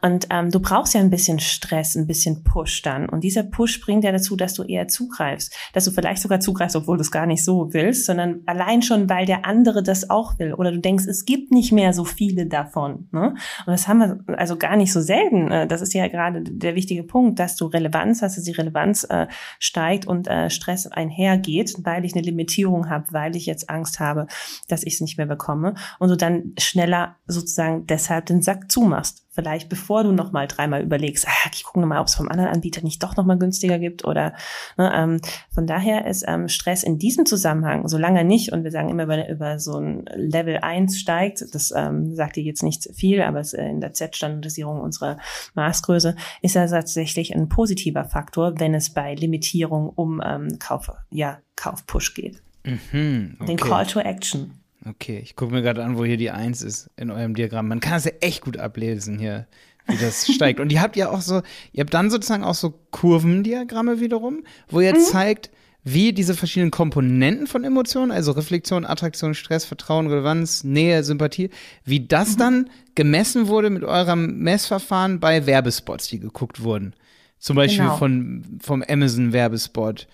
Und ähm, du brauchst ja ein bisschen Stress, ein bisschen Push dann. Und dieser Push bringt ja dazu, dass du eher zugreifst. Dass du vielleicht sogar zugreifst, obwohl du es gar nicht so willst, sondern allein schon, weil der andere das auch will. Oder du denkst, es gibt nicht mehr so viele davon. Ne? Und das haben wir also gar nicht so selten. Äh, das ist ja gerade der wichtige Punkt, dass du Relevanz hast, dass die Relevanz äh, steigt und äh, Stress einhergeht, weil ich eine Limitierung habe, weil ich jetzt Angst habe, dass ich es nicht mehr bekomme und du dann schneller sozusagen deshalb den Sack zumachst vielleicht bevor du noch mal dreimal überlegst, ah, ich gucke noch mal, ob es vom anderen Anbieter nicht doch noch mal günstiger gibt oder ne, ähm, von daher ist ähm, Stress in diesem Zusammenhang, solange nicht und wir sagen immer über, über so ein Level 1 steigt, das ähm, sagt dir jetzt nicht viel, aber es, äh, in der Z-Standardisierung unserer Maßgröße ist er tatsächlich ein positiver Faktor, wenn es bei Limitierung um ähm, Kauf, ja, Kaufpush geht. Mhm, okay. Den Call to Action. Okay, ich gucke mir gerade an, wo hier die Eins ist in eurem Diagramm. Man kann das ja echt gut ablesen hier, wie das steigt. Und ihr habt ja auch so, ihr habt dann sozusagen auch so Kurvendiagramme wiederum, wo ihr mhm. zeigt, wie diese verschiedenen Komponenten von Emotionen, also Reflexion, Attraktion, Stress, Vertrauen, Relevanz, Nähe, Sympathie, wie das mhm. dann gemessen wurde mit eurem Messverfahren bei Werbespots, die geguckt wurden. Zum Beispiel genau. von, vom Amazon-Werbespot.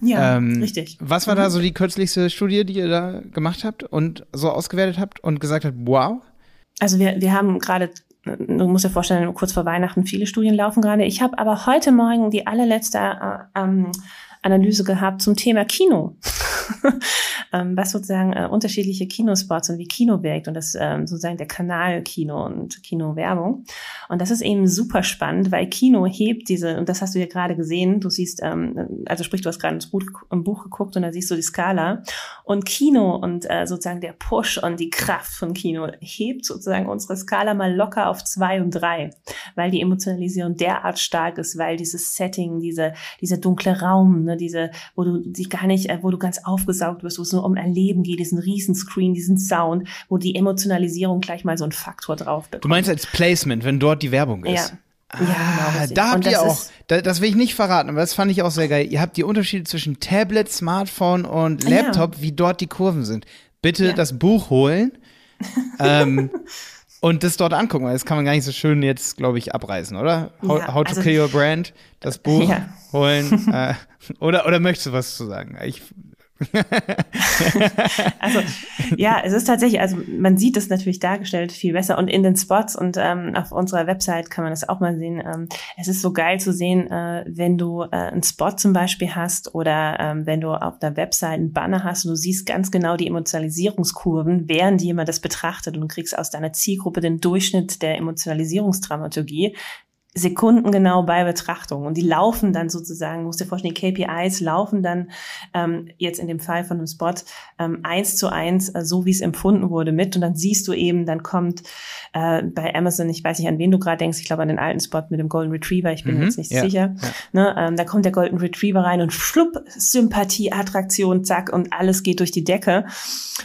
Ja, ähm, richtig. Was war mhm. da so die kürzlichste Studie, die ihr da gemacht habt und so ausgewertet habt und gesagt habt, wow? Also wir, wir haben gerade du musst dir vorstellen, kurz vor Weihnachten viele Studien laufen gerade. Ich habe aber heute Morgen die allerletzte äh, ähm, Analyse gehabt zum Thema Kino. ähm, was sozusagen äh, unterschiedliche Kinospots und wie Kino wirkt und das ähm, sozusagen der Kanal Kino und Kinowerbung. Und das ist eben super spannend, weil Kino hebt diese, und das hast du ja gerade gesehen, du siehst, ähm, also sprich, du hast gerade ins Buch, geguckt und da siehst du die Skala. Und Kino und äh, sozusagen der Push und die Kraft von Kino hebt sozusagen unsere Skala mal locker auf zwei und drei, weil die Emotionalisierung derart stark ist, weil dieses Setting, diese, dieser dunkle Raum, ne, diese, wo du dich gar nicht, äh, wo du ganz auf aufgesaugt wirst, wo es nur um Erleben geht, diesen Riesenscreen, diesen Sound, wo die Emotionalisierung gleich mal so einen Faktor drauf bekommt. Du meinst als Placement, wenn dort die Werbung ist? Ja. Ah, Ja, genau, da habt ihr auch, da, das will ich nicht verraten, aber das fand ich auch sehr geil. Ihr habt die Unterschiede zwischen Tablet, Smartphone und Ja. Laptop, wie dort die Kurven sind. Bitte Ja. das Buch holen ähm, und das dort angucken, weil das kann man gar nicht so schön jetzt, glaube ich, abreißen, oder? How, Ja, How to also- Kill Your Brand, das Buch Ja. holen. äh, oder, oder möchtest du was zu sagen? Ich, Also ja, es ist tatsächlich, also man sieht es natürlich dargestellt viel besser und in den Spots und ähm, auf unserer Website kann man das auch mal sehen. Ähm, es ist so geil zu sehen, äh, wenn du äh, einen Spot zum Beispiel hast oder ähm, wenn du auf der Website einen Banner hast und du siehst ganz genau die Emotionalisierungskurven, während jemand das betrachtet und du kriegst aus deiner Zielgruppe den Durchschnitt der Emotionalisierungsdramaturgie. Sekundengenau bei Betrachtung. Und die laufen dann sozusagen, musst dir vorstellen, die KPIs laufen dann ähm, jetzt in dem Fall von einem Spot ähm, eins zu eins, äh, so wie es empfunden wurde, mit. Und dann siehst du eben, dann kommt äh, bei Amazon, ich weiß nicht, an wen du gerade denkst, ich glaube an den alten Spot mit dem Golden Retriever, ich bin Mhm, jetzt nicht ja, sicher. Ne, ähm, da kommt der Golden Retriever rein und schlupp, Sympathie, Attraktion, zack, und alles geht durch die Decke.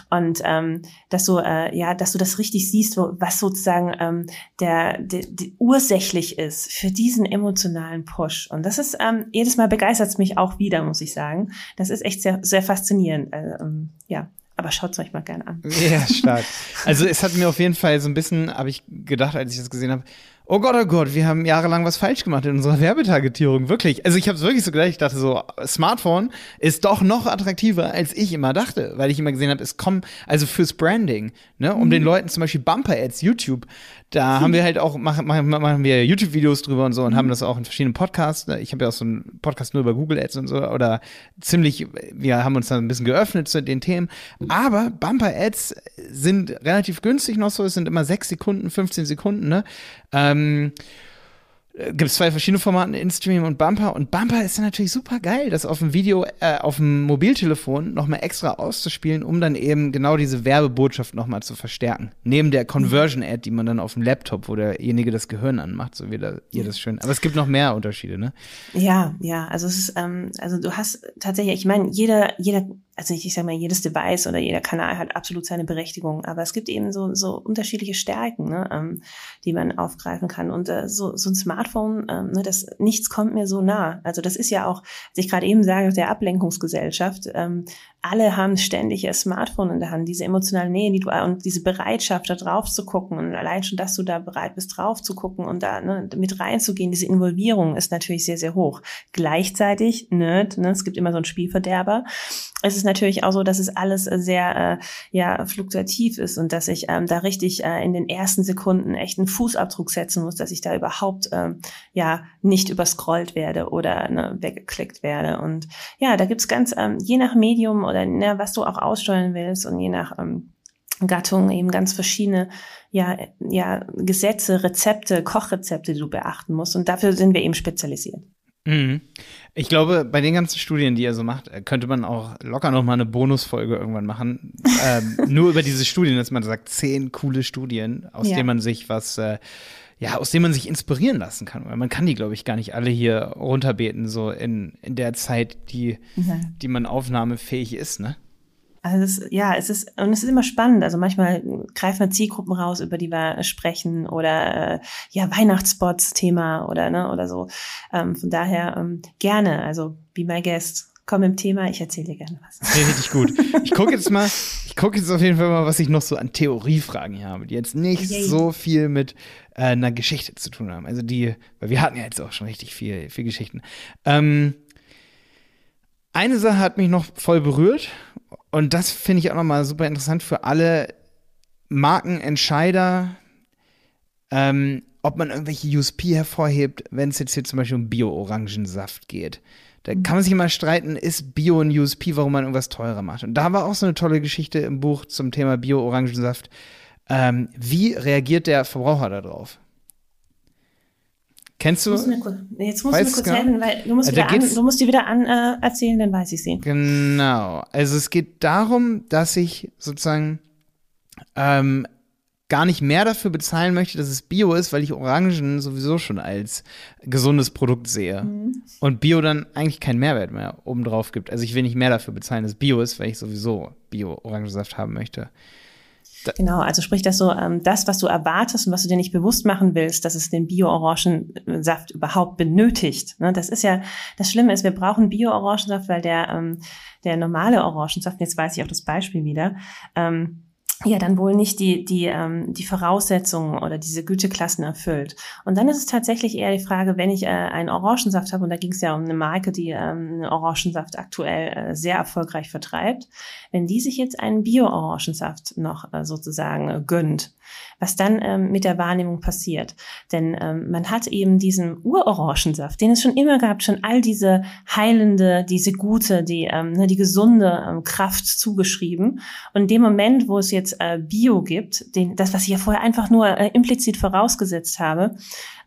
Und ähm, dass du, äh, ja, dass du das richtig siehst, was sozusagen ähm, der, der, der ursächlich ist für diesen emotionalen Push. Und das ist, ähm, jedes Mal begeistert es mich auch wieder, muss ich sagen. Das ist echt sehr, sehr faszinierend. Also, ähm, ja, aber schaut es euch mal gerne an. Ja, stark. Also es hat mir auf jeden Fall so ein bisschen, habe ich gedacht, als ich das gesehen habe, oh Gott, oh Gott, wir haben jahrelang was falsch gemacht in unserer Werbetargetierung, wirklich. Also ich habe es wirklich so gedacht, ich dachte so, Smartphone ist doch noch attraktiver, als ich immer dachte, weil ich immer gesehen habe, es kommen, also fürs Branding, ne, um den Leuten zum Beispiel Bumper-Ads, YouTube, da haben wir halt auch, machen, machen, machen wir YouTube-Videos drüber und so und haben das auch in verschiedenen Podcasts. ne? Ich habe ja auch so einen Podcast nur über Google Ads und so oder ziemlich, wir haben uns da ein bisschen geöffnet zu den Themen. Aber Bumper-Ads sind relativ günstig noch so, es sind immer sechs Sekunden, 15 Sekunden, ne? Ähm, gibt es zwei verschiedene Formaten, InStream und Bumper. Und Bumper ist dann natürlich super geil, das auf dem Video, äh, auf dem Mobiltelefon nochmal extra auszuspielen, um dann eben genau diese Werbebotschaft nochmal zu verstärken. Neben der Conversion-Ad, die man dann auf dem Laptop, wo derjenige das Gehirn anmacht, so wie da, ihr das schön. Aber es gibt noch mehr Unterschiede, ne? Ja, ja, also es ist, ähm, also du hast tatsächlich, ich meine, jeder, jeder, also ich, ich sag mal, jedes Device oder jeder Kanal hat absolut seine Berechtigung, aber es gibt eben so, so unterschiedliche Stärken, ne, ähm, die man aufgreifen kann. Und äh, so, so ein Smartphone, ähm, ne, das nichts kommt mir so nah. Also das ist ja auch, als ich gerade eben sage, der Ablenkungsgesellschaft, ähm, alle haben ständig ihr Smartphone in der Hand, diese emotionale Nähe, die du und diese Bereitschaft, da drauf zu gucken und allein schon, dass du da bereit bist, drauf zu gucken und da ne, mit reinzugehen, diese Involvierung ist natürlich sehr, sehr hoch. Gleichzeitig, Nerd, ne, es gibt immer so einen Spielverderber. Es ist natürlich auch so, dass es alles äh, sehr äh, ja fluktuativ ist und dass ich ähm, da richtig äh, in den ersten Sekunden echt einen Fußabdruck setzen muss, dass ich da überhaupt ähm, ja nicht überscrollt werde oder ne, weggeklickt werde. Und ja, da gibt's ganz ähm, je nach Medium oder ne, was du auch aussteuern willst und je nach ähm, Gattung eben ganz verschiedene ja, ja, Gesetze, Rezepte, Kochrezepte, die du beachten musst. Und dafür sind wir eben spezialisiert. Mhm. Ich glaube, bei den ganzen Studien, die ihr so macht, äh, könnte man auch locker noch mal eine Bonusfolge irgendwann machen. ähm, nur über diese Studien, dass man sagt, zehn coole Studien, aus Ja. denen man sich was, äh, ja, aus denen man sich inspirieren lassen kann. Weil man kann die, glaube ich, gar nicht alle hier runterbeten, so in, in der Zeit, die, Ja. die man aufnahmefähig ist, ne? Also es, ja, es ist und es ist immer spannend. Also manchmal greifen wir Zielgruppen raus, über die wir sprechen oder äh, ja Weihnachtsspots Thema oder ne oder so. Ähm, von daher ähm, gerne. Also be my guest. Komm im Thema, ich erzähle dir gerne was. Nee, richtig gut. Ich gucke jetzt mal, ich gucke jetzt auf jeden Fall mal, was ich noch so an Theoriefragen hier habe, die jetzt nicht Yay. so viel mit äh, einer Geschichte zu tun haben. Also die, weil wir hatten ja jetzt auch schon richtig viel, viel Geschichten. Ähm, eine Sache hat mich noch voll berührt und das finde ich auch noch mal super interessant für alle Markenentscheider, ähm, ob man irgendwelche USP hervorhebt, wenn es jetzt hier zum Beispiel um Bio-Orangensaft geht. Da kann man sich immer streiten, ist Bio ein USP, warum man irgendwas teurer macht. Und da war auch so eine tolle Geschichte im Buch zum Thema Bio-Orangensaft. Ähm, wie reagiert der Verbraucher darauf? Kennst du? Musst du mir kurz, jetzt musst du mir kurz genau? helfen, weil du musst, Also an, du musst die wieder an äh, erzählen, dann weiß ich sie. Genau. Also es geht darum, dass ich sozusagen ähm, gar nicht mehr dafür bezahlen möchte, dass es Bio ist, weil ich Orangen sowieso schon als gesundes Produkt sehe. Mhm. Und Bio dann eigentlich keinen Mehrwert mehr obendrauf gibt. Also ich will nicht mehr dafür bezahlen, dass Bio ist, weil ich sowieso Bio-Orangensaft haben möchte. Genau, also sprich, dass so ähm, das, was du erwartest und was du dir nicht bewusst machen willst, dass es den Bio-Orangensaft überhaupt benötigt. Ne? Das ist ja, das Schlimme ist, wir brauchen Bio-Orangensaft, weil der, ähm, der normale Orangensaft, jetzt weiß ich auch das Beispiel wieder, ähm, ja dann wohl nicht die, die, ähm, die Voraussetzungen oder diese Güteklassen erfüllt. Und dann ist es tatsächlich eher die Frage, wenn ich äh, einen Orangensaft habe, und da ging es ja um eine Marke, die ähm, einen Orangensaft aktuell äh, sehr erfolgreich vertreibt, wenn die sich jetzt einen Bio-Orangensaft noch äh, sozusagen äh, gönnt, was dann ähm, mit der Wahrnehmung passiert. Denn ähm, man hat eben diesen Urorangensaft, den es schon immer gab, schon all diese heilende, diese gute, die, ähm, ne, die gesunde ähm, Kraft zugeschrieben. Und in dem Moment, wo es jetzt äh, Bio gibt, den, das, was ich ja vorher einfach nur äh, implizit vorausgesetzt habe,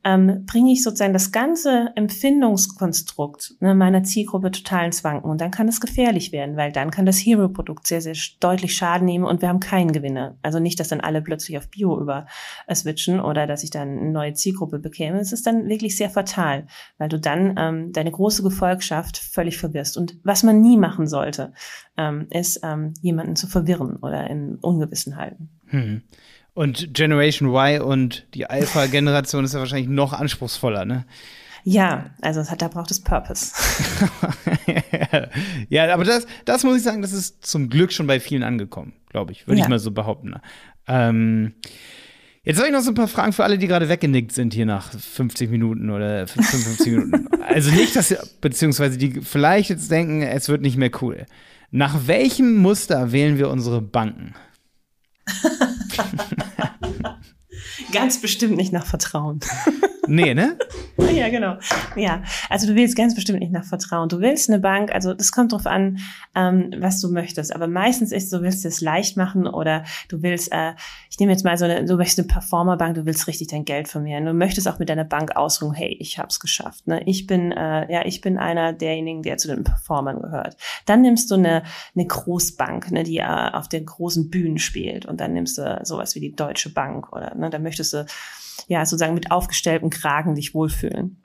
ähm, bringe ich sozusagen das ganze Empfindungskonstrukt ne, meiner Zielgruppe total ins Wanken. Und dann kann es gefährlich werden, weil dann kann das Hero-Produkt sehr, sehr deutlich Schaden nehmen und wir haben keinen Gewinner. Also nicht, dass dann alle plötzlich auf Bio über äh, switchen oder dass ich dann eine neue Zielgruppe bekäme. Es ist dann wirklich sehr fatal, weil du dann ähm, deine große Gefolgschaft völlig verwirrst. Und was man nie machen sollte, ähm, ist ähm, jemanden zu verwirren oder in Ungewissen halten. Hm. Und Generation Y und die Alpha-Generation ist ja wahrscheinlich noch anspruchsvoller, ne? Ja, also hat, da braucht es Purpose. ja, aber das, das muss ich sagen, das ist zum Glück schon bei vielen angekommen, glaube ich, würde ja. ich mal so behaupten. Ähm, jetzt habe ich noch so ein paar Fragen für alle, die gerade weggenickt sind hier nach 50 Minuten oder 55 Minuten. Also nicht, dass beziehungsweise die vielleicht jetzt denken, es wird nicht mehr cool. Nach welchem Muster wählen wir unsere Banken? Ganz bestimmt nicht nach Vertrauen. Nee, ne? ja, genau. Ja, also du willst ganz bestimmt nicht nach Vertrauen. Du willst eine Bank, also das kommt drauf an, ähm, was du möchtest. Aber meistens ist, du willst es leicht machen oder du willst, äh, ich nehme jetzt mal so eine, du möchtest eine Performerbank, du willst richtig dein Geld vermehren. Du möchtest auch mit deiner Bank ausruhen, hey, ich hab's geschafft. Ne? Ich bin, äh, ja, ich bin einer derjenigen, der zu den Performern gehört. Dann nimmst du eine, eine Großbank, ne, die äh, auf den großen Bühnen spielt. Und dann nimmst du sowas wie die Deutsche Bank oder ne, da möchtest du ja sozusagen mit aufgestelltem Kragen dich wohlfühlen.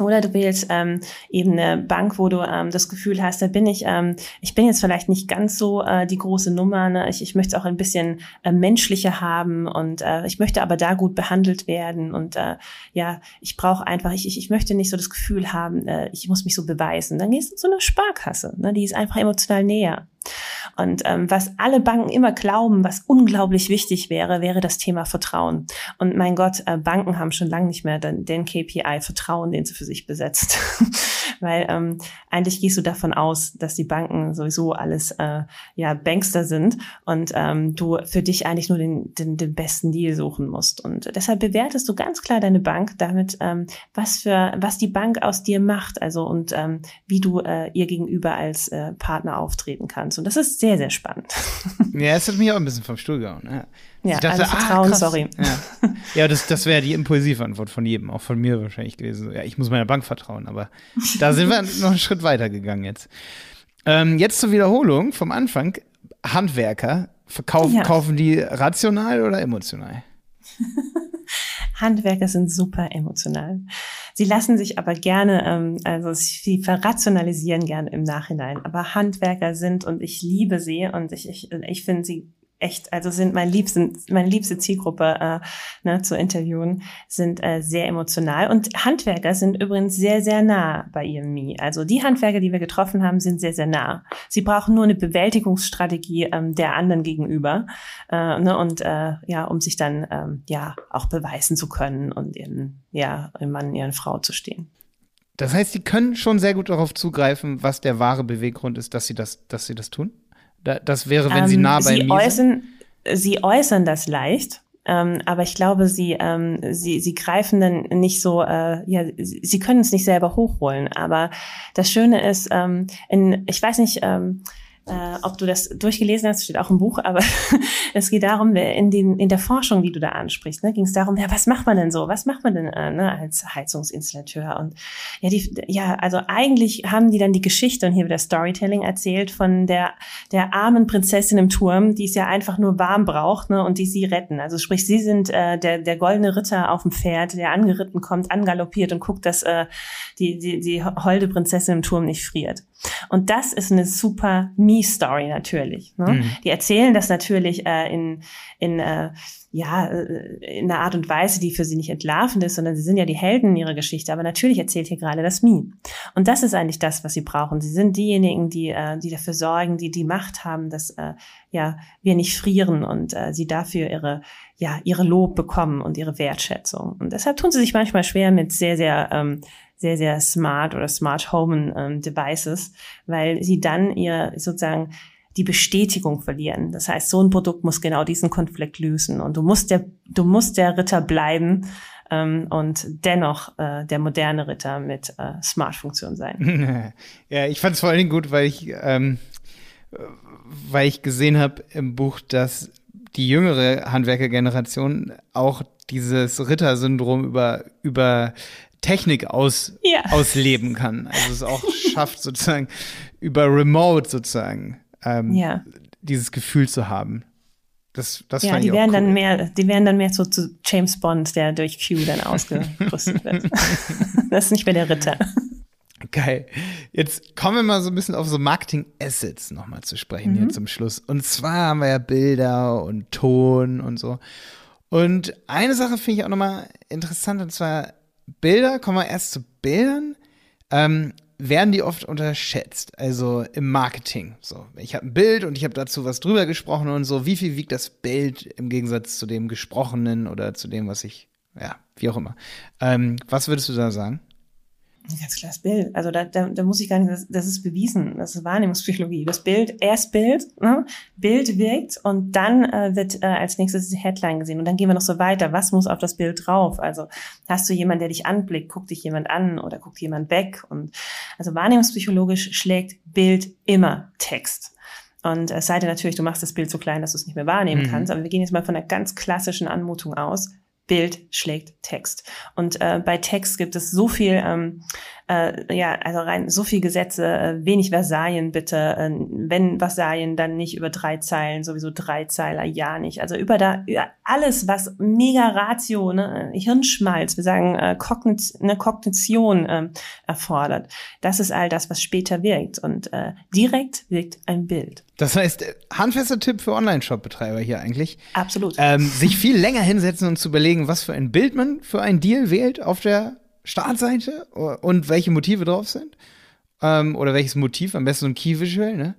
Oder du wählst ähm, eben eine Bank, wo du ähm, das Gefühl hast, da bin ich, ähm, ich bin jetzt vielleicht nicht ganz so äh, die große Nummer, ne? ich, ich möchte es auch ein bisschen äh, menschlicher haben und äh, ich möchte aber da gut behandelt werden und äh, ja, ich brauche einfach, ich, ich, ich möchte nicht so das Gefühl haben, äh, ich muss mich so beweisen. Dann gehst du zu einer Sparkasse, ne? die ist einfach emotional näher. Und ähm, was alle Banken immer glauben, was unglaublich wichtig wäre, wäre das Thema Vertrauen. Und mein Gott, äh, Banken haben schon lange nicht mehr den, den KPI Vertrauen, den sie für sich besetzt. Weil ähm, eigentlich gehst du davon aus, dass die Banken sowieso alles äh, ja Bankster sind und ähm, du für dich eigentlich nur den, den, den besten Deal suchen musst. Und deshalb bewertest du ganz klar deine Bank damit, ähm, was für was die Bank aus dir macht, also und ähm, wie du äh, ihr gegenüber als äh, Partner auftreten kannst. Und das ist sehr, sehr spannend. Ja, es hat mich auch ein bisschen vom Stuhl gehauen. Ja, ja ich dachte, also Vertrauen, ah, sorry. Ja, ja das, das wäre die impulsive Antwort von jedem, auch von mir wahrscheinlich gewesen. Ja, ich muss meiner Bank vertrauen, aber da sind wir noch einen Schritt weiter gegangen jetzt. Ähm, jetzt zur Wiederholung vom Anfang. Handwerker, verkaufen, ja. kaufen die rational oder emotional? Handwerker sind super emotional. Sie lassen sich aber gerne, ähm, also sie verrationalisieren gerne im Nachhinein. Aber Handwerker sind und ich liebe sie und ich, ich, ich finde sie echt, also sind mein liebsten, meine liebste Zielgruppe äh, ne, zu interviewen, sind äh, sehr emotional. Und Handwerker sind übrigens sehr, sehr nah bei EMI. Also die Handwerker, die wir getroffen haben, sind sehr, sehr nah. Sie brauchen nur eine Bewältigungsstrategie ähm, der anderen gegenüber äh, ne, und äh, ja, um sich dann ähm, ja auch beweisen zu können und ihren, ja, ihrem Mann, ihren Frau zu stehen. Das heißt, sie können schon sehr gut darauf zugreifen, was der wahre Beweggrund ist, dass sie das, dass sie das tun? Das wäre, wenn ähm, sie nah bei sie mir äußern, sind? Sie äußern das leicht. Ähm, aber ich glaube, sie, ähm, sie, sie greifen dann nicht so, äh, ja, sie, sie können es nicht selber hochholen. Aber das Schöne ist, ähm, in, ich weiß nicht, ähm, äh, ob du das durchgelesen hast, steht auch im Buch, aber es geht darum, in, den, in der Forschung, die du da ansprichst, ne, ging es darum, ja, was macht man denn so? Was macht man denn äh, ne, als Heizungsinstallateur? Und ja, die, ja, also eigentlich haben die dann die Geschichte und hier wieder Storytelling erzählt von der, der armen Prinzessin im Turm, die es ja einfach nur warm braucht ne, und die sie retten. Also sprich, sie sind äh, der, der goldene Ritter auf dem Pferd, der angeritten kommt, angaloppiert und guckt, dass äh, die, die, die holde Prinzessin im Turm nicht friert. Und das ist eine super Me-Story natürlich. Ne? Mhm. Die erzählen das natürlich äh, in, in äh, ja, äh, in einer Art und Weise, die für sie nicht entlarvend ist, sondern sie sind ja die Helden in ihrer Geschichte. Aber natürlich erzählt hier gerade das Me. Und das ist eigentlich das, was sie brauchen. Sie sind diejenigen, die, äh, die dafür sorgen, die die Macht haben, dass äh, ja wir nicht frieren und äh, sie dafür ihre ja ihre Lob bekommen und ihre Wertschätzung. Und deshalb tun sie sich manchmal schwer mit sehr sehr ähm, sehr, sehr smart oder smart home ähm, Devices, weil sie dann ihr sozusagen die Bestätigung verlieren. Das heißt, so ein Produkt muss genau diesen Konflikt lösen und du musst der, du musst der Ritter bleiben ähm, und dennoch äh, der moderne Ritter mit äh, Smart-Funktion sein. ja, ich fand es vor allen Dingen gut, weil ich, ähm, weil ich gesehen habe im Buch, dass die jüngere Handwerkergeneration auch dieses Rittersyndrom über, über Technik aus, ja. ausleben kann. Also es auch schafft, sozusagen über Remote sozusagen ähm, ja. dieses Gefühl zu haben. Das, das ja, die werden cool. dann mehr, die werden dann mehr so zu James Bond, der durch Q dann ausgerüstet wird. das ist nicht mehr der Ritter. Geil. Jetzt kommen wir mal so ein bisschen auf so Marketing-Assets nochmal zu sprechen mhm. hier zum Schluss. Und zwar haben wir ja Bilder und Ton und so. Und eine Sache finde ich auch nochmal interessant, und zwar Bilder, kommen wir erst zu Bildern, ähm, werden die oft unterschätzt, also im Marketing. So, ich habe ein Bild und ich habe dazu was drüber gesprochen und so. Wie viel wiegt das Bild im Gegensatz zu dem Gesprochenen oder zu dem, was ich, ja, wie auch immer. Ähm, was würdest du da sagen? Ganz klar das Bild. Also da, da, da muss ich gar nicht, das, das ist bewiesen. Das ist Wahrnehmungspsychologie. Das Bild, erst Bild, ne? Bild wirkt und dann äh, wird äh, als nächstes die Headline gesehen. Und dann gehen wir noch so weiter. Was muss auf das Bild drauf? Also hast du jemanden, der dich anblickt, guckt dich jemand an oder guckt jemand weg? Und also wahrnehmungspsychologisch schlägt Bild immer Text. Und es sei denn natürlich, du machst das Bild so klein, dass du es nicht mehr wahrnehmen mhm. kannst. Aber wir gehen jetzt mal von einer ganz klassischen Anmutung aus. Bild schlägt Text. Und äh, bei Text gibt es so viel, ähm, äh, ja, also rein so viel Gesetze, äh, wenig Versalien bitte. Äh, wenn Versalien, dann nicht über drei Zeilen, sowieso drei Zeiler, ja nicht. Also über da über alles, was mega Ratio, ne, Hirnschmalz, wir sagen äh, Kognit eine Kognition äh, erfordert. Das ist all das, was später wirkt. Und äh, direkt wirkt ein Bild. Das heißt, handfester Tipp für Online-Shop-Betreiber hier eigentlich. Absolut. Ähm, sich viel länger hinsetzen und zu überlegen, was für ein Bild man für einen Deal wählt auf der Startseite und welche Motive drauf sind. Ähm, oder welches Motiv, am besten so ein Key Visual, ne?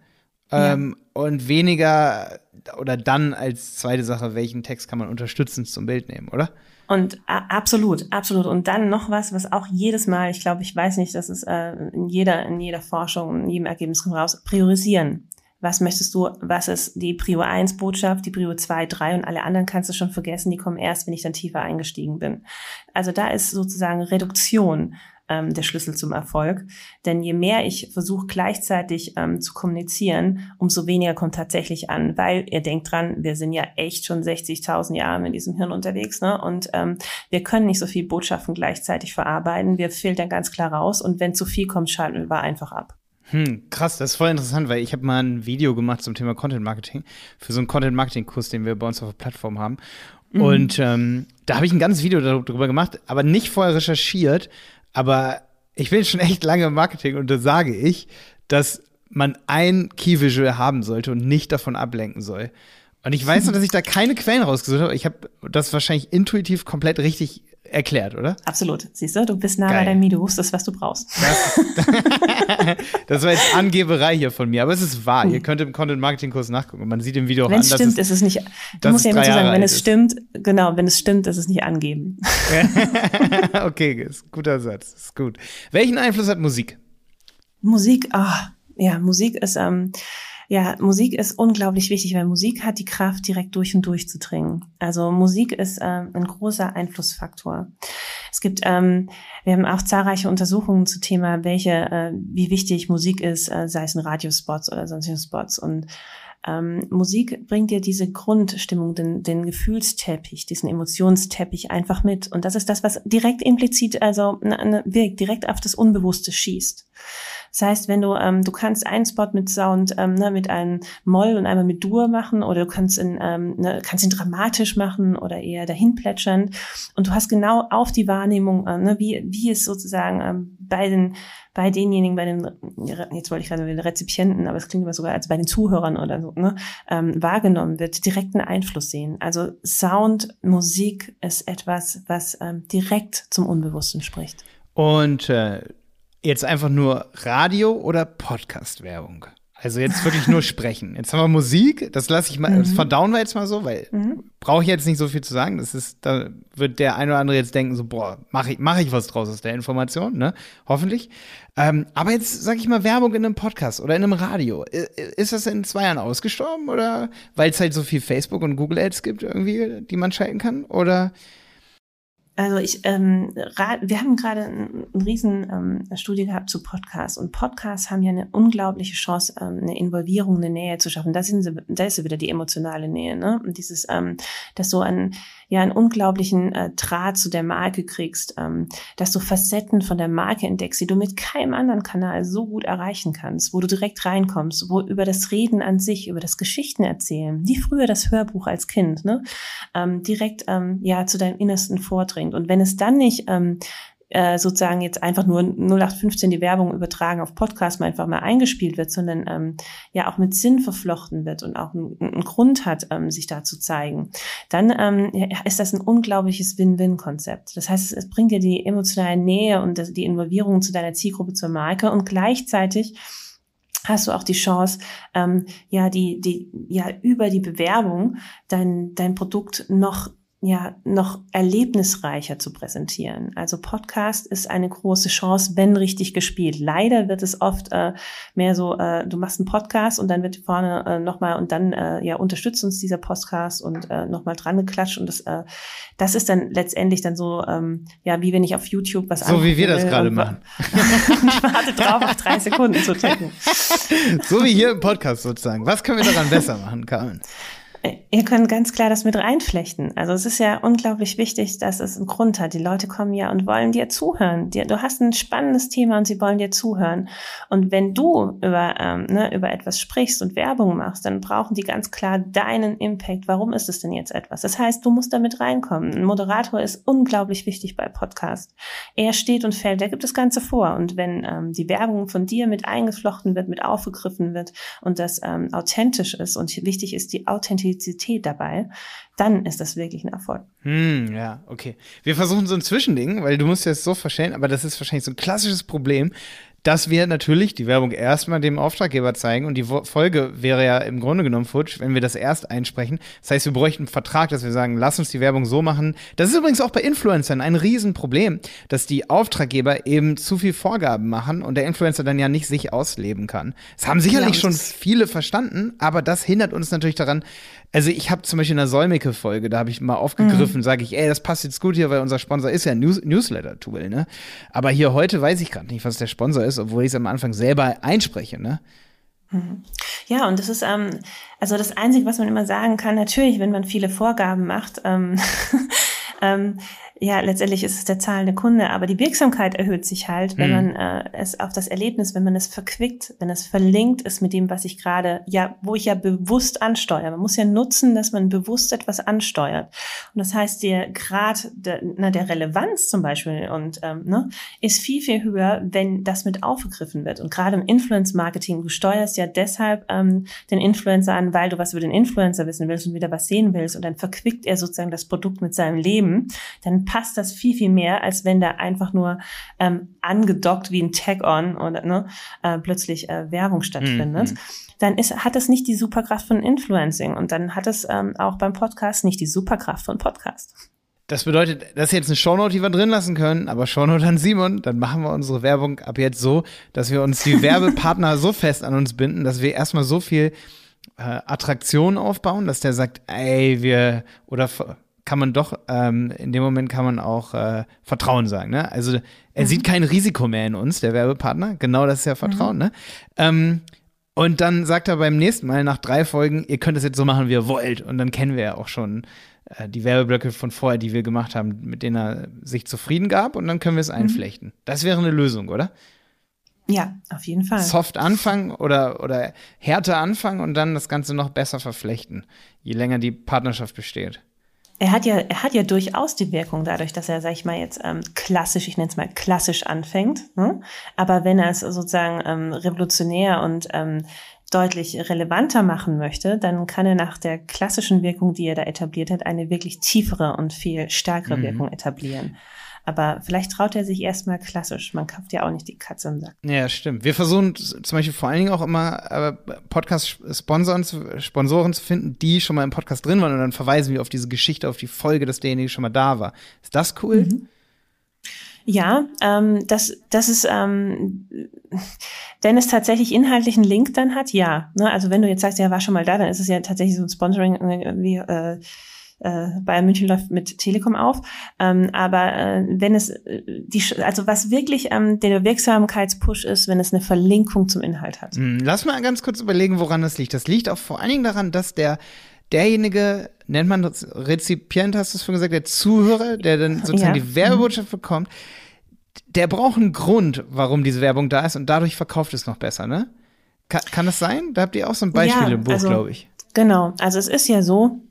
Ähm, ja. Und weniger oder dann als zweite Sache, welchen Text kann man unterstützend zum Bild nehmen, oder? Und absolut, absolut. Und dann noch was, was auch jedes Mal, ich glaube, ich weiß nicht, das ist äh, in jeder, in jeder Forschung, in jedem Ergebnis kommt raus, priorisieren was möchtest du, was ist die Prio 1 Botschaft, die Prio 2, 3 und alle anderen kannst du schon vergessen, die kommen erst, wenn ich dann tiefer eingestiegen bin. Also da ist sozusagen Reduktion ähm, der Schlüssel zum Erfolg. Denn je mehr ich versuche gleichzeitig ähm, zu kommunizieren, umso weniger kommt tatsächlich an, weil ihr denkt dran, wir sind ja echt schon 60.000 Jahre in diesem Hirn unterwegs, ne? Und ähm, wir können nicht so viel Botschaften gleichzeitig verarbeiten. Wir filtern ganz klar raus und wenn zu viel kommt, schalten wir einfach ab. Hm, krass, das ist voll interessant, weil ich habe mal ein Video gemacht zum Thema Content Marketing für so einen Content Marketing Kurs, den wir bei uns auf der Plattform haben. Mhm. Und ähm, da habe ich ein ganzes Video darüber gemacht, aber nicht vorher recherchiert. Aber ich bin schon echt lange im Marketing und da sage ich, dass man ein Key Visual haben sollte und nicht davon ablenken soll. Und ich weiß noch, dass ich da keine Quellen rausgesucht habe. Ich habe das wahrscheinlich intuitiv komplett richtig erklärt, oder? Absolut. Siehst du, du bist nah Geil. bei deinem Mi, du wusstest, was du brauchst. Das, das, war jetzt Angeberei hier von mir, aber es ist wahr. Hm. Ihr könnt im Content-Marketing-Kurs nachgucken. Man sieht im Video auch wenn an, es stimmt, ist es nicht. Du musst ja immer so sagen, wenn es ist. stimmt, genau, wenn es stimmt, ist es nicht angeben. okay, ist guter Satz. Ist gut. Welchen Einfluss hat Musik? Musik, ah, oh, ja, Musik ist, ähm, ja, Musik ist unglaublich wichtig, weil Musik hat die Kraft, direkt durch und durch zu dringen. Also Musik ist äh, ein großer Einflussfaktor. Es gibt, ähm, wir haben auch zahlreiche Untersuchungen zu Thema, welche, äh, wie wichtig Musik ist, äh, sei es in Radiospots oder sonstigen Spots und ähm, Musik bringt dir diese Grundstimmung, den, den Gefühlsteppich, diesen Emotionsteppich einfach mit. Und das ist das, was direkt implizit, also ne, ne, wirkt, direkt auf das Unbewusste schießt. Das heißt, wenn du, ähm, du kannst einen Spot mit Sound, ähm, ne, mit einem Moll und einmal mit Dur machen oder du kannst ihn, ähm, ne, kannst ihn dramatisch machen oder eher dahin plätschern und du hast genau auf die Wahrnehmung, äh, ne, wie, wie es sozusagen ähm, bei den bei denjenigen, bei den, jetzt wollte ich gerade den Rezipienten, aber es klingt immer sogar als bei den Zuhörern oder so, ne, ähm, wahrgenommen wird, direkten Einfluss sehen. Also Sound, Musik ist etwas, was ähm, direkt zum Unbewussten spricht. Und äh, jetzt einfach nur Radio oder Podcast-Werbung? Also jetzt wirklich nur sprechen. Jetzt haben wir Musik, das lasse ich mal, mhm. das verdauen wir jetzt mal so, weil mhm. brauche ich jetzt nicht so viel zu sagen. Das ist, da wird der eine oder andere jetzt denken, so, boah, mache ich, mach ich was draus aus der Information, ne? Hoffentlich. Ähm, aber jetzt sage ich mal Werbung in einem Podcast oder in einem Radio. Ist das in zwei Jahren ausgestorben oder weil es halt so viel Facebook und Google Ads gibt irgendwie, die man schalten kann? Oder also ich, ähm, wir haben gerade eine ein riesen ähm, Studie gehabt zu Podcasts und Podcasts haben ja eine unglaubliche Chance, ähm, eine Involvierung, eine Nähe zu schaffen. Da, sind sie, da ist wieder die emotionale Nähe, ne? Und dieses, ähm, dass so ein ja einen unglaublichen äh, Draht zu der Marke kriegst, ähm, dass du Facetten von der Marke entdeckst, die du mit keinem anderen Kanal so gut erreichen kannst, wo du direkt reinkommst, wo über das Reden an sich, über das Geschichten erzählen, wie früher das Hörbuch als Kind, ne, ähm, direkt ähm, ja zu deinem Innersten vordringt. Und wenn es dann nicht ähm, äh, sozusagen jetzt einfach nur 0815 die Werbung übertragen auf Podcast mal einfach mal eingespielt wird, sondern ähm, ja auch mit Sinn verflochten wird und auch einen Grund hat, ähm, sich da zu zeigen, dann ähm, ja, ist das ein unglaubliches Win-Win-Konzept. Das heißt, es, es bringt dir die emotionale Nähe und die Involvierung zu deiner Zielgruppe zur Marke und gleichzeitig hast du auch die Chance, ähm, ja, die, die, ja, über die Bewerbung dein, dein Produkt noch ja noch erlebnisreicher zu präsentieren. Also Podcast ist eine große Chance, wenn richtig gespielt. Leider wird es oft äh, mehr so, äh, du machst einen Podcast und dann wird vorne äh, nochmal und dann äh, ja unterstützt uns dieser Podcast und äh, nochmal dran geklatscht und das äh, das ist dann letztendlich dann so ähm, ja wie wenn ich auf YouTube was so wie wir das gerade machen. ich warte drauf, auf drei Sekunden zu drücken. so wie hier im Podcast sozusagen. Was können wir daran besser machen, Carmen? Ihr könnt ganz klar das mit reinflechten. Also es ist ja unglaublich wichtig, dass es einen Grund hat. Die Leute kommen ja und wollen dir zuhören. Du hast ein spannendes Thema und sie wollen dir zuhören. Und wenn du über, ähm, ne, über etwas sprichst und Werbung machst, dann brauchen die ganz klar deinen Impact. Warum ist es denn jetzt etwas? Das heißt, du musst damit reinkommen. Ein Moderator ist unglaublich wichtig bei Podcast. Er steht und fällt, der gibt das Ganze vor. Und wenn ähm, die Werbung von dir mit eingeflochten wird, mit aufgegriffen wird und das ähm, authentisch ist und wichtig ist die Authentizität, Authentizität dabei, dann ist das wirklich ein Erfolg. Hm, ja, okay. Wir versuchen so ein Zwischending, weil du musst dir das so verstehen, aber das ist wahrscheinlich so ein klassisches Problem, dass wir natürlich die Werbung erstmal dem Auftraggeber zeigen und die Folge wäre ja im Grunde genommen futsch, wenn wir das erst einsprechen. Das heißt, wir bräuchten einen Vertrag, dass wir sagen, lass uns die Werbung so machen. Das ist übrigens auch bei Influencern ein Riesenproblem, dass die Auftraggeber eben zu viel Vorgaben machen und der Influencer dann ja nicht sich ausleben kann. Das haben sicherlich ja, schon viele verstanden, aber das hindert uns natürlich daran, also ich habe zum Beispiel in der Solmecke-Folge, da habe ich mal aufgegriffen, mhm. sage ich, ey, das passt jetzt gut hier, weil unser Sponsor ist ja ein News Newsletter-Tool, ne? Aber hier heute weiß ich gerade nicht, was der Sponsor ist, obwohl ich es am Anfang selber einspreche, ne? Mhm. Ja, und das ist, ähm, also das Einzige, was man immer sagen kann, natürlich, wenn man viele Vorgaben macht, ähm, ähm, ja, letztendlich ist es der zahlende Kunde, aber die Wirksamkeit erhöht sich halt, wenn mhm. man äh, es auf das Erlebnis, wenn man es verquickt, wenn es verlinkt ist mit dem, was ich gerade, ja, wo ich ja bewusst ansteuere. Man muss ja nutzen, dass man bewusst etwas ansteuert. Und das heißt, der Grad der, na, der Relevanz zum Beispiel und ähm, ne, ist viel, viel höher, wenn das mit aufgegriffen wird. Und gerade im Influence-Marketing, du steuerst ja deshalb ähm, den Influencer an, weil du was über den Influencer wissen willst und wieder was sehen willst und dann verquickt er sozusagen das Produkt mit seinem Leben, dann passt das viel, viel mehr, als wenn da einfach nur ähm, angedockt wie ein Tag-on oder ne, äh, plötzlich äh, Werbung stattfindet. Mhm. Dann ist, hat es nicht die Superkraft von Influencing und dann hat es ähm, auch beim Podcast nicht die Superkraft von Podcast. Das bedeutet, das ist jetzt eine Shownote, die wir drin lassen können, aber Shownote an Simon, dann machen wir unsere Werbung ab jetzt so, dass wir uns die Werbepartner so fest an uns binden, dass wir erstmal so viel äh, Attraktion aufbauen, dass der sagt, ey, wir, oder kann man doch, ähm, in dem Moment kann man auch äh, Vertrauen sagen. Ne? Also er mhm. sieht kein Risiko mehr in uns, der Werbepartner. Genau das ist ja Vertrauen. Mhm. Ne? Ähm, und dann sagt er beim nächsten Mal nach drei Folgen, ihr könnt es jetzt so machen, wie ihr wollt. Und dann kennen wir ja auch schon äh, die Werbeblöcke von vorher, die wir gemacht haben, mit denen er sich zufrieden gab. Und dann können wir es mhm. einflechten. Das wäre eine Lösung, oder? Ja, auf jeden Fall. Soft anfangen oder, oder härter anfangen und dann das Ganze noch besser verflechten, je länger die Partnerschaft besteht. Er hat ja, er hat ja durchaus die Wirkung dadurch, dass er, sag ich mal jetzt ähm, klassisch, ich nenne es mal klassisch anfängt. Ne? Aber wenn er es sozusagen ähm, revolutionär und ähm, deutlich relevanter machen möchte, dann kann er nach der klassischen Wirkung, die er da etabliert hat, eine wirklich tiefere und viel stärkere mhm. Wirkung etablieren. Aber vielleicht traut er sich erstmal klassisch. Man kauft ja auch nicht die Katze im Sack. Ja, stimmt. Wir versuchen zum Beispiel vor allen Dingen auch immer äh, Podcast-Sponsoren Sponsoren zu finden, die schon mal im Podcast drin waren und dann verweisen wir auf diese Geschichte, auf die Folge, dass derjenige schon mal da war. Ist das cool? Mhm. Ja, ähm, das, das ist, ähm, wenn es tatsächlich inhaltlich einen Link dann hat, ja. Ne? Also wenn du jetzt sagst, ja, war schon mal da, dann ist es ja tatsächlich so ein Sponsoring äh, wie äh, äh, Bayern München läuft mit Telekom auf. Ähm, aber äh, wenn es äh, die, also was wirklich ähm, der Wirksamkeitspush ist, wenn es eine Verlinkung zum Inhalt hat. Hm, lass mal ganz kurz überlegen, woran das liegt. Das liegt auch vor allen Dingen daran, dass der derjenige, nennt man das Rezipient, hast du es schon gesagt, der Zuhörer, der dann sozusagen ja. die Werbebotschaft bekommt, der braucht einen Grund, warum diese Werbung da ist und dadurch verkauft es noch besser, ne? Kann, kann das sein? Da habt ihr auch so ein Beispiel ja, im Buch, also, glaube ich. Genau, also es ist ja so,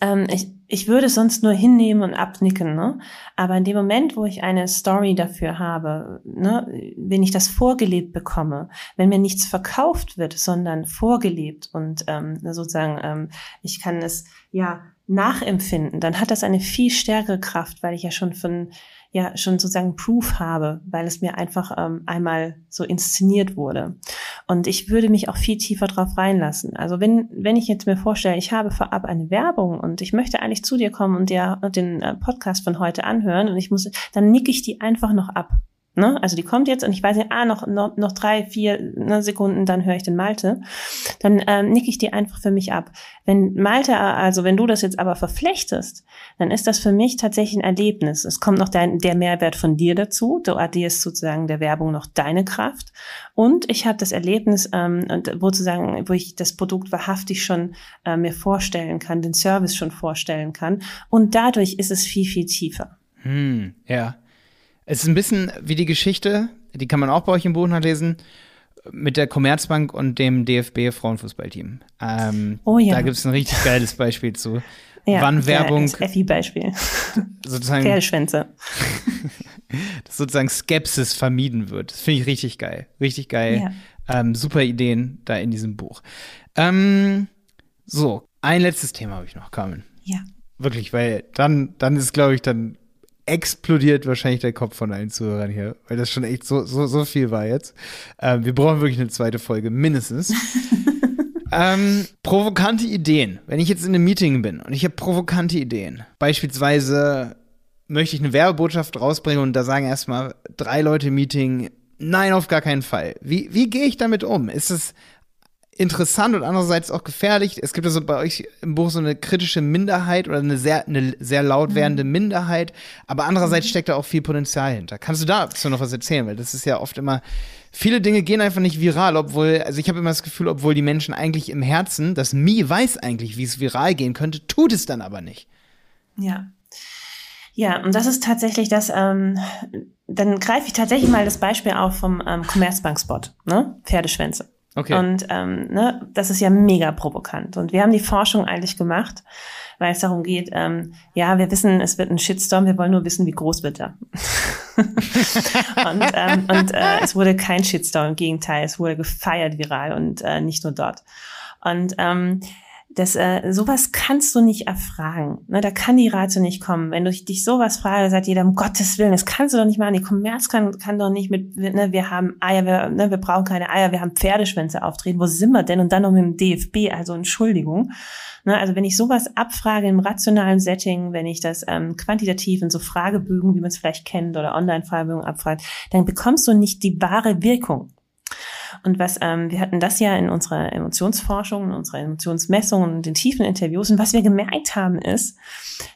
ähm, ich, ich würde es sonst nur hinnehmen und abnicken, ne? Aber in dem Moment, wo ich eine Story dafür habe, ne, wenn ich das vorgelebt bekomme, wenn mir nichts verkauft wird, sondern vorgelebt und ähm, sozusagen ähm, ich kann es ja nachempfinden, dann hat das eine viel stärkere Kraft, weil ich ja schon von ja schon sozusagen Proof habe, weil es mir einfach ähm, einmal so inszeniert wurde. Und ich würde mich auch viel tiefer drauf reinlassen. Also wenn, wenn ich jetzt mir vorstelle, ich habe vorab eine Werbung und ich möchte eigentlich zu dir kommen und dir den äh, Podcast von heute anhören und ich muss, dann nicke ich die einfach noch ab. Ne? Also die kommt jetzt und ich weiß ja, ah, noch, noch, noch drei, vier ne, Sekunden, dann höre ich den Malte. Dann ähm, nicke ich die einfach für mich ab. Wenn Malte, also wenn du das jetzt aber verflechtest, dann ist das für mich tatsächlich ein Erlebnis. Es kommt noch dein, der Mehrwert von dir dazu. Du addierst sozusagen der Werbung noch deine Kraft. Und ich habe das Erlebnis, ähm, wo, sozusagen, wo ich das Produkt wahrhaftig schon äh, mir vorstellen kann, den Service schon vorstellen kann. Und dadurch ist es viel, viel tiefer. Hm, ja. Es ist ein bisschen wie die Geschichte, die kann man auch bei euch im Buch nachlesen, mit der Commerzbank und dem DFB Frauenfußballteam. Ähm, oh ja. Da gibt es ein richtig geiles Beispiel zu. Ja, wann Werbung. Das Effi-Beispiel. Sozusagen. Pferdeschwänze. dass sozusagen Skepsis vermieden wird. Das finde ich richtig geil. Richtig geil. Ja. Ähm, super Ideen da in diesem Buch. Ähm, so, ein letztes Thema habe ich noch, Carmen. Ja. Wirklich, weil dann, dann ist, glaube ich, dann explodiert wahrscheinlich der Kopf von allen Zuhörern hier, weil das schon echt so, so, so viel war jetzt. Ähm, wir brauchen wirklich eine zweite Folge, mindestens. ähm, provokante Ideen. Wenn ich jetzt in einem Meeting bin und ich habe provokante Ideen, beispielsweise möchte ich eine Werbebotschaft rausbringen und da sagen erstmal drei Leute im Meeting, nein, auf gar keinen Fall. Wie, wie gehe ich damit um? Ist es interessant und andererseits auch gefährlich. Es gibt also bei euch im Buch so eine kritische Minderheit oder eine sehr, eine sehr laut werdende mhm. Minderheit, aber andererseits steckt da auch viel Potenzial hinter. Kannst du dazu noch was erzählen? Weil das ist ja oft immer, viele Dinge gehen einfach nicht viral, obwohl, also ich habe immer das Gefühl, obwohl die Menschen eigentlich im Herzen, das Mi weiß eigentlich, wie es viral gehen könnte, tut es dann aber nicht. Ja. Ja, und das ist tatsächlich das, ähm, dann greife ich tatsächlich mal das Beispiel auf vom ähm, Commerzbank-Spot, ne? Pferdeschwänze. Okay. Und ähm, ne, das ist ja mega provokant. Und wir haben die Forschung eigentlich gemacht, weil es darum geht, ähm, ja, wir wissen, es wird ein Shitstorm, wir wollen nur wissen, wie groß wird er. und ähm, und äh, es wurde kein Shitstorm, im Gegenteil, es wurde gefeiert viral und äh, nicht nur dort. Und ähm, das, äh, sowas kannst du nicht erfragen. Ne? Da kann die Ratio nicht kommen. Wenn du dich sowas fragst, sagt jeder, um Gottes Willen, das kannst du doch nicht machen. Die Kommerz kann, kann doch nicht mit, ne, wir haben Eier, wir, ne, wir brauchen keine Eier, wir haben Pferdeschwänze auftreten. Wo sind wir denn? Und dann noch mit dem DFB, also Entschuldigung. Ne? Also wenn ich sowas abfrage im rationalen Setting, wenn ich das ähm, quantitativ in so Fragebögen, wie man es vielleicht kennt, oder Online-Fragebögen abfragt, dann bekommst du nicht die wahre Wirkung. Und was ähm, wir hatten das ja in unserer Emotionsforschung, in unserer Emotionsmessung und in tiefen Interviews. Und was wir gemerkt haben, ist,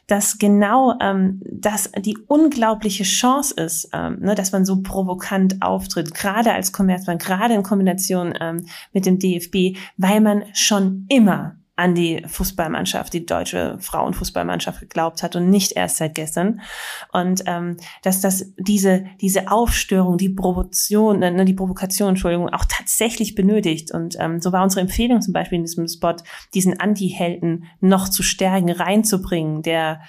dass genau ähm, das die unglaubliche Chance ist, ähm, ne, dass man so provokant auftritt, gerade als Commerzbank, gerade in Kombination ähm, mit dem DFB, weil man schon immer an die Fußballmannschaft, die deutsche Frauenfußballmannschaft geglaubt hat und nicht erst seit gestern. Und ähm, dass das diese diese Aufstörung, die Provokation, ne, die Provokation, Entschuldigung, auch tatsächlich benötigt. Und ähm, so war unsere Empfehlung zum Beispiel in diesem Spot, diesen Anti-Helden noch zu stärken, reinzubringen, der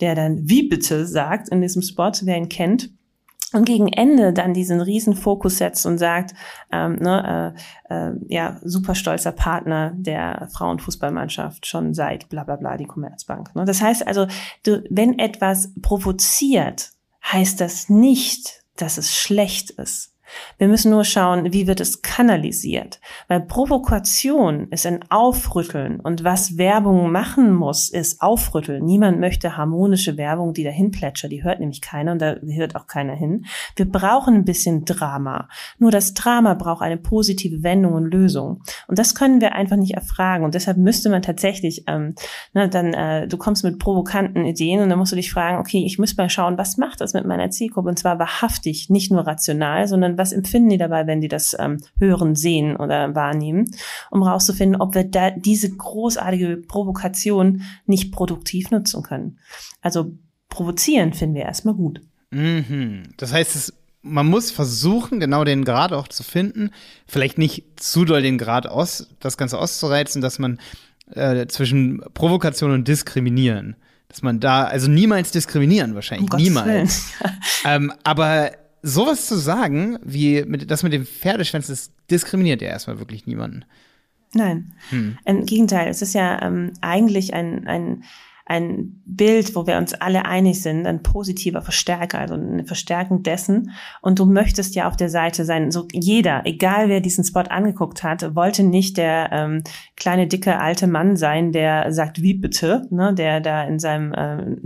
der dann wie bitte sagt in diesem Spot, wer ihn kennt und gegen Ende dann diesen riesen Fokus setzt und sagt, ähm, ne, äh, äh, ja, super stolzer Partner der Frauenfußballmannschaft schon seit bla bla bla die Commerzbank. Ne? Das heißt also, du, wenn etwas provoziert, heißt das nicht, dass es schlecht ist. Wir müssen nur schauen, wie wird es kanalisiert. Weil Provokation ist ein Aufrütteln und was Werbung machen muss, ist aufrütteln. Niemand möchte harmonische Werbung, die dahin plätschert. Die hört nämlich keiner und da hört auch keiner hin. Wir brauchen ein bisschen Drama. Nur das Drama braucht eine positive Wendung und Lösung. Und das können wir einfach nicht erfragen. Und deshalb müsste man tatsächlich, ähm, na, dann, äh, du kommst mit provokanten Ideen und dann musst du dich fragen, okay, ich muss mal schauen, was macht das mit meiner Zielgruppe? Und zwar wahrhaftig, nicht nur rational, sondern was empfinden die dabei, wenn die das ähm, hören, sehen oder wahrnehmen, um rauszufinden, ob wir da diese großartige Provokation nicht produktiv nutzen können. Also provozieren finden wir erstmal gut. Mhm. Das heißt, es, man muss versuchen, genau den Grad auch zu finden. Vielleicht nicht zu doll den Grad aus, das Ganze auszureizen, dass man äh, zwischen Provokation und Diskriminieren, dass man da, also niemals diskriminieren wahrscheinlich, um niemals. ähm, aber sowas zu sagen, wie mit, das mit dem Pferdeschwanz, das diskriminiert ja erstmal wirklich niemanden. Nein. Hm. Im Gegenteil, es ist ja ähm, eigentlich ein, ein ein Bild, wo wir uns alle einig sind, ein positiver Verstärker, also eine Verstärkung dessen. Und du möchtest ja auf der Seite sein. So jeder, egal wer diesen Spot angeguckt hat, wollte nicht der ähm, kleine dicke alte Mann sein, der sagt wie bitte, ne, der da in seinem ähm,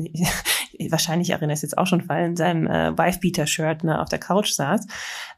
wahrscheinlich erinnere ich jetzt auch schon fallen, in seinem äh, Wife-Beater-Shirt ne, auf der Couch saß.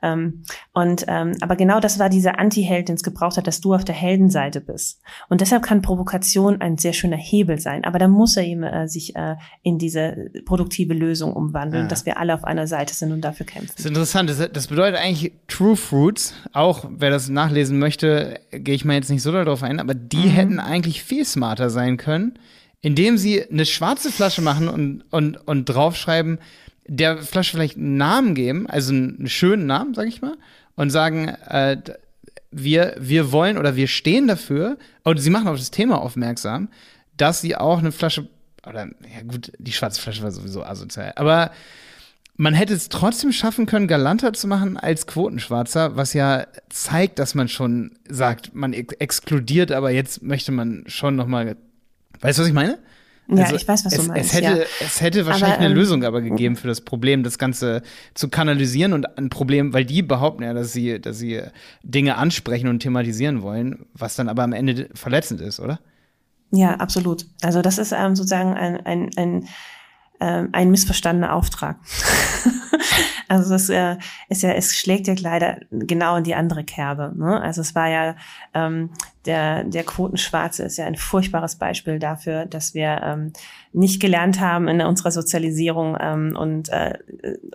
Ähm, und ähm, aber genau das war dieser Anti-Held, den es gebraucht hat, dass du auf der Heldenseite bist. Und deshalb kann Provokation ein sehr schöner Hebel sein. Aber da muss er eben äh, sich äh, in diese produktive Lösung umwandeln, ja. dass wir alle auf einer Seite sind und dafür kämpfen. Das ist interessant. Das, das bedeutet eigentlich True Fruits. Auch wer das nachlesen möchte, gehe ich mal jetzt nicht so darauf ein, aber die mhm. hätten eigentlich viel smarter sein können, indem sie eine schwarze Flasche machen und, und, und draufschreiben, der Flasche vielleicht einen Namen geben, also einen schönen Namen, sag ich mal, und sagen, äh, wir, wir wollen oder wir stehen dafür, und sie machen auf das Thema aufmerksam, dass sie auch eine Flasche, oder ja gut, die schwarze Flasche war sowieso asozial, aber man hätte es trotzdem schaffen können, galanter zu machen als Quotenschwarzer, was ja zeigt, dass man schon sagt, man ex exkludiert, aber jetzt möchte man schon noch mal, weißt du, was ich meine? Ja, also ich weiß, was es, du meinst. Es hätte, ja. es hätte wahrscheinlich aber, ähm, eine Lösung aber gegeben für das Problem, das Ganze zu kanalisieren und ein Problem, weil die behaupten ja, dass sie, dass sie Dinge ansprechen und thematisieren wollen, was dann aber am Ende verletzend ist, oder? Ja, absolut. Also das ist ähm, sozusagen ein, ein, ein äh, ein missverstandener Auftrag. also das äh, ist ja, es schlägt ja leider genau in die andere Kerbe. Ne? Also es war ja ähm, der der Quotenschwarze ist ja ein furchtbares Beispiel dafür, dass wir ähm, nicht gelernt haben in unserer Sozialisierung ähm, und äh,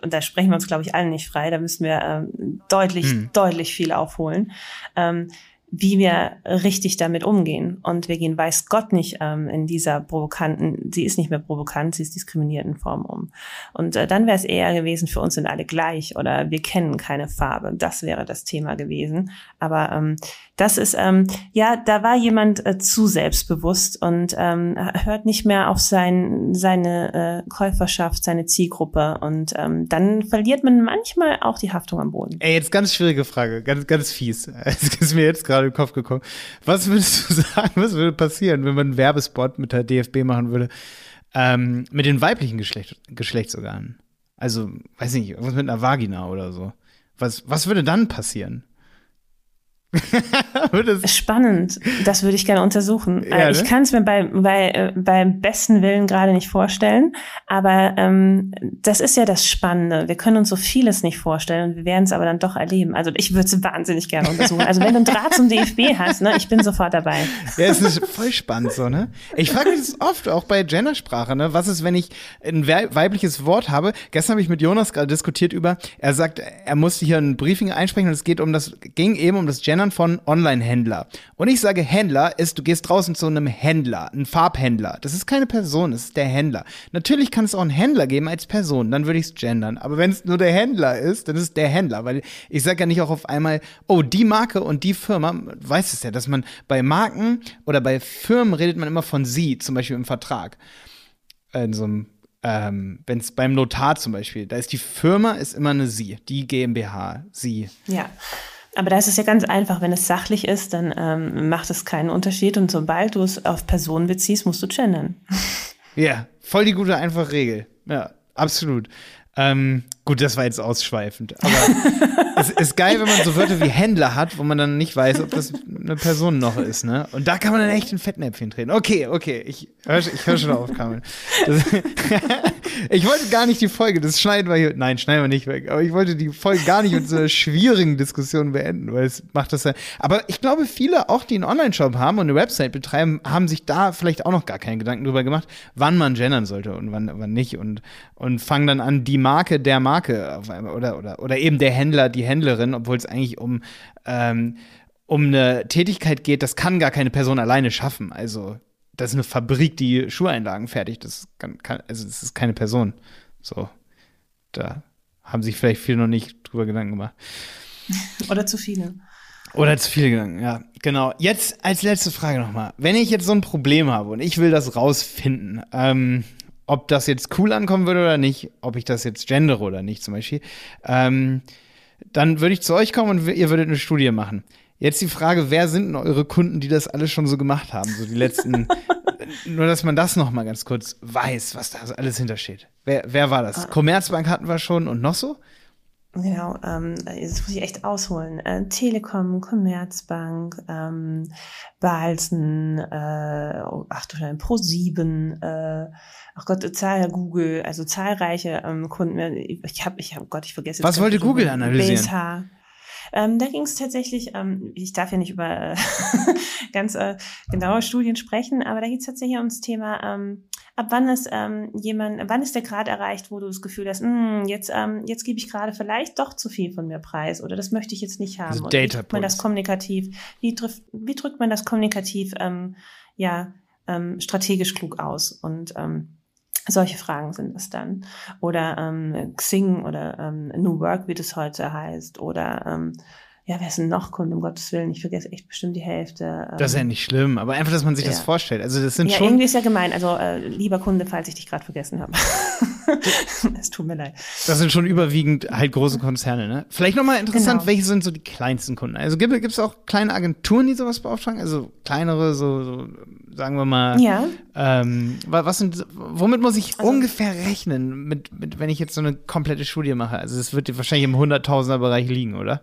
und da sprechen wir uns glaube ich alle nicht frei. Da müssen wir ähm, deutlich hm. deutlich viel aufholen. Ähm, wie wir richtig damit umgehen. Und wir gehen, weiß Gott nicht ähm, in dieser provokanten, sie ist nicht mehr provokant, sie ist diskriminierten Form um. Und äh, dann wäre es eher gewesen, für uns sind alle gleich oder wir kennen keine Farbe. Das wäre das Thema gewesen. Aber ähm, das ist, ähm, ja, da war jemand äh, zu selbstbewusst und ähm, hört nicht mehr auf sein, seine äh, Käuferschaft, seine Zielgruppe. Und ähm, dann verliert man manchmal auch die Haftung am Boden. Ey, jetzt ganz schwierige Frage, ganz, ganz fies. Es ist mir jetzt gerade im Kopf gekommen. Was würdest du sagen, was würde passieren, wenn man einen Werbespot mit der DFB machen würde, ähm, mit den weiblichen Geschlecht, Geschlechtsorganen? Also, weiß ich nicht, irgendwas mit einer Vagina oder so. Was, was würde dann passieren? Spannend. Das würde ich gerne untersuchen. Ja, ich ne? kann es mir bei, bei, äh, beim besten Willen gerade nicht vorstellen, aber ähm, das ist ja das Spannende. Wir können uns so vieles nicht vorstellen und wir werden es aber dann doch erleben. Also ich würde es wahnsinnig gerne untersuchen. Also wenn du einen Draht zum DFB hast, ne, ich bin sofort dabei. Ja, es ist voll spannend so, ne? Ich frage mich das oft, auch bei Gendersprache, ne? Was ist, wenn ich ein weibliches Wort habe? Gestern habe ich mit Jonas gerade diskutiert über, er sagt, er musste hier ein Briefing einsprechen und es geht um das, ging eben um das Gender Gendern von Online-Händler. Und ich sage Händler ist, du gehst draußen zu einem Händler, ein Farbhändler. Das ist keine Person, das ist der Händler. Natürlich kann es auch einen Händler geben als Person, dann würde ich es gendern. Aber wenn es nur der Händler ist, dann ist es der Händler. Weil ich sage ja nicht auch auf einmal, oh, die Marke und die Firma, weiß es ja, dass man bei Marken oder bei Firmen redet man immer von sie, zum Beispiel im Vertrag. In so einem ähm, wenn es beim Notar zum Beispiel, da ist die Firma ist immer eine Sie, die GmbH, Sie. Ja. Aber da ist es ja ganz einfach, wenn es sachlich ist, dann ähm, macht es keinen Unterschied. Und sobald du es auf Personen beziehst, musst du gendern. Ja, voll die gute, einfache Regel. Ja, absolut. Ähm, gut, das war jetzt ausschweifend. Aber es ist geil, wenn man so Wörter wie Händler hat, wo man dann nicht weiß, ob das eine Person noch ist, ne? Und da kann man dann echt in Fettnäpfchen treten. Okay, okay, ich höre ich hör schon auf, Carmen. ich wollte gar nicht die Folge, das schneiden wir hier, nein, schneiden wir nicht weg, aber ich wollte die Folge gar nicht mit so einer schwierigen Diskussion beenden, weil es macht das ja. Aber ich glaube, viele, auch die einen Online-Shop haben und eine Website betreiben, haben sich da vielleicht auch noch gar keinen Gedanken drüber gemacht, wann man gendern sollte und wann, wann nicht und, und fangen dann an, die Marke der Marke oder, oder, oder eben der Händler, die Händlerin, obwohl es eigentlich um, ähm, um eine Tätigkeit geht, das kann gar keine Person alleine schaffen. Also, das ist eine Fabrik, die Schuheinlagen fertigt. Das kann, kann, also das ist keine Person. So, da haben sich vielleicht viele noch nicht drüber Gedanken gemacht. Oder zu viele. Oder zu viele Gedanken, ja, genau. Jetzt als letzte Frage nochmal. Wenn ich jetzt so ein Problem habe und ich will das rausfinden, ähm, ob das jetzt cool ankommen würde oder nicht, ob ich das jetzt gendere oder nicht zum Beispiel, ähm, dann würde ich zu euch kommen und ihr würdet eine Studie machen. Jetzt die Frage, wer sind denn eure Kunden, die das alles schon so gemacht haben, so die letzten, nur dass man das noch mal ganz kurz weiß, was da alles hintersteht. Wer, wer war das? Ah. Commerzbank hatten wir schon und noch so? Genau, ähm, das muss ich echt ausholen. Äh, Telekom, Commerzbank, ähm, Balzen, äh, ach du Scheiße, Pro7, äh, ach Gott, Zahl Google, also zahlreiche ähm, Kunden. Ich habe, ich habe, Gott, ich vergesse. Was wollte Google analysieren? BSH. Ähm, da ging es tatsächlich, ähm, ich darf ja nicht über ganz äh, genaue Studien sprechen, aber da geht es tatsächlich ums Thema ähm, ab wann ist ähm, jemand, wann ist der Grad erreicht, wo du das Gefühl hast, mh, hm, jetzt, ähm, jetzt gebe ich gerade vielleicht doch zu viel von mir preis oder das möchte ich jetzt nicht haben. Also Und wie drückt man das kommunikativ, wie, trifft, wie drückt man das kommunikativ ähm, ja ähm, strategisch klug aus? Und ähm, solche Fragen sind es dann. Oder ähm, Xing oder ähm, New Work, wie das heute heißt, oder ähm, ja, wer ist denn noch Kunde, um Gottes Willen? Ich vergesse echt bestimmt die Hälfte. das ist ja ähm, nicht schlimm, aber einfach, dass man sich ja. das vorstellt. Also das sind ja, schon. irgendwie ist ja gemein. Also äh, lieber Kunde, falls ich dich gerade vergessen habe. es tut mir leid. Das sind schon überwiegend halt große Konzerne, ne? Vielleicht nochmal interessant, genau. welche sind so die kleinsten Kunden? Also gibt es auch kleine Agenturen, die sowas beauftragen? Also kleinere, so, so sagen wir mal. Ja. Ähm, was sind, womit muss ich also, ungefähr rechnen, mit, mit, wenn ich jetzt so eine komplette Studie mache? Also es wird wahrscheinlich im Hunderttausender-Bereich liegen, oder?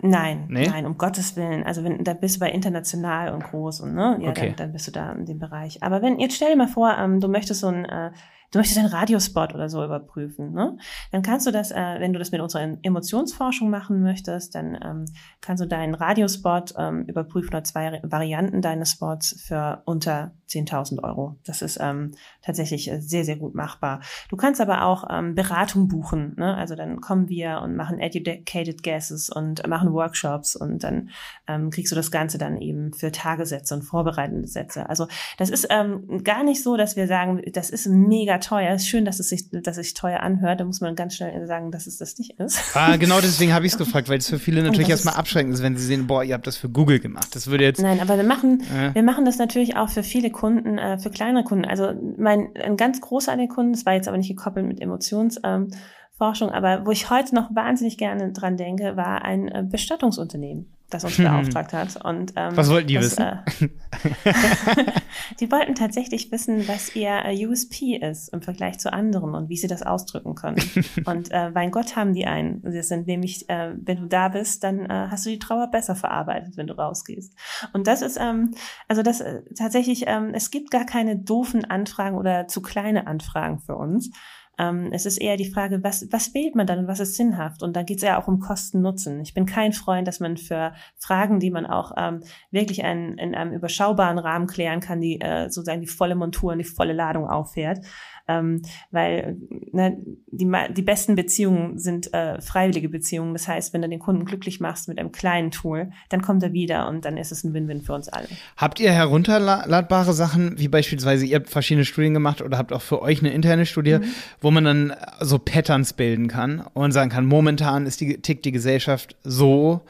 Nein, nee? nein, um Gottes Willen. Also wenn, da bist du bei international und groß und ne, ja, okay. dann, dann bist du da in dem Bereich. Aber wenn, jetzt stell dir mal vor, ähm, du möchtest so ein äh, du möchtest einen Radiospot oder so überprüfen, ne? dann kannst du das, äh, wenn du das mit unserer Emotionsforschung machen möchtest, dann ähm, kannst du deinen Radiospot ähm, überprüfen oder zwei Varianten deines Spots für unter 10.000 Euro. Das ist ähm, tatsächlich äh, sehr, sehr gut machbar. Du kannst aber auch ähm, Beratung buchen. Ne? Also dann kommen wir und machen educated guesses und machen Workshops und dann ähm, kriegst du das Ganze dann eben für Tagessätze und vorbereitende Sätze. Also das ist ähm, gar nicht so, dass wir sagen, das ist mega teuer. Ist schön, dass es sich, dass sich teuer anhört. Da muss man ganz schnell sagen, dass es das nicht ist. Ah, genau deswegen habe ich es gefragt, weil es für viele natürlich erstmal abschreckend ist, wenn sie sehen, boah, ihr habt das für Google gemacht. Das würde jetzt. Nein, aber wir machen, äh. wir machen das natürlich auch für viele Kunden, äh, für kleinere Kunden. Also mein ein ganz großartiger Kunden, das war jetzt aber nicht gekoppelt mit Emotionsforschung, ähm, aber wo ich heute noch wahnsinnig gerne dran denke, war ein äh, Bestattungsunternehmen. Das uns beauftragt hat. Und, ähm, was wollten die das, wissen? Äh, die wollten tatsächlich wissen, was ihr äh, USP ist im Vergleich zu anderen und wie sie das ausdrücken können. und äh, bei Gott haben die einen. Das sind nämlich, äh, wenn du da bist, dann äh, hast du die Trauer besser verarbeitet, wenn du rausgehst. Und das ist, ähm, also das äh, tatsächlich, ähm, es gibt gar keine doofen Anfragen oder zu kleine Anfragen für uns. Ähm, es ist eher die Frage, was, was wählt man dann und was ist sinnhaft? Und da geht es ja auch um Kosten-Nutzen. Ich bin kein Freund, dass man für Fragen, die man auch ähm, wirklich ein, in einem überschaubaren Rahmen klären kann, die äh, sozusagen die volle Montur und die volle Ladung auffährt, ähm, weil ne, die, die besten Beziehungen sind äh, freiwillige Beziehungen. Das heißt, wenn du den Kunden glücklich machst mit einem kleinen Tool, dann kommt er wieder und dann ist es ein Win-Win für uns alle. Habt ihr herunterladbare Sachen, wie beispielsweise, ihr habt verschiedene Studien gemacht oder habt auch für euch eine interne Studie, mhm. wo man dann so Patterns bilden kann und sagen kann, momentan ist die, tickt die Gesellschaft so,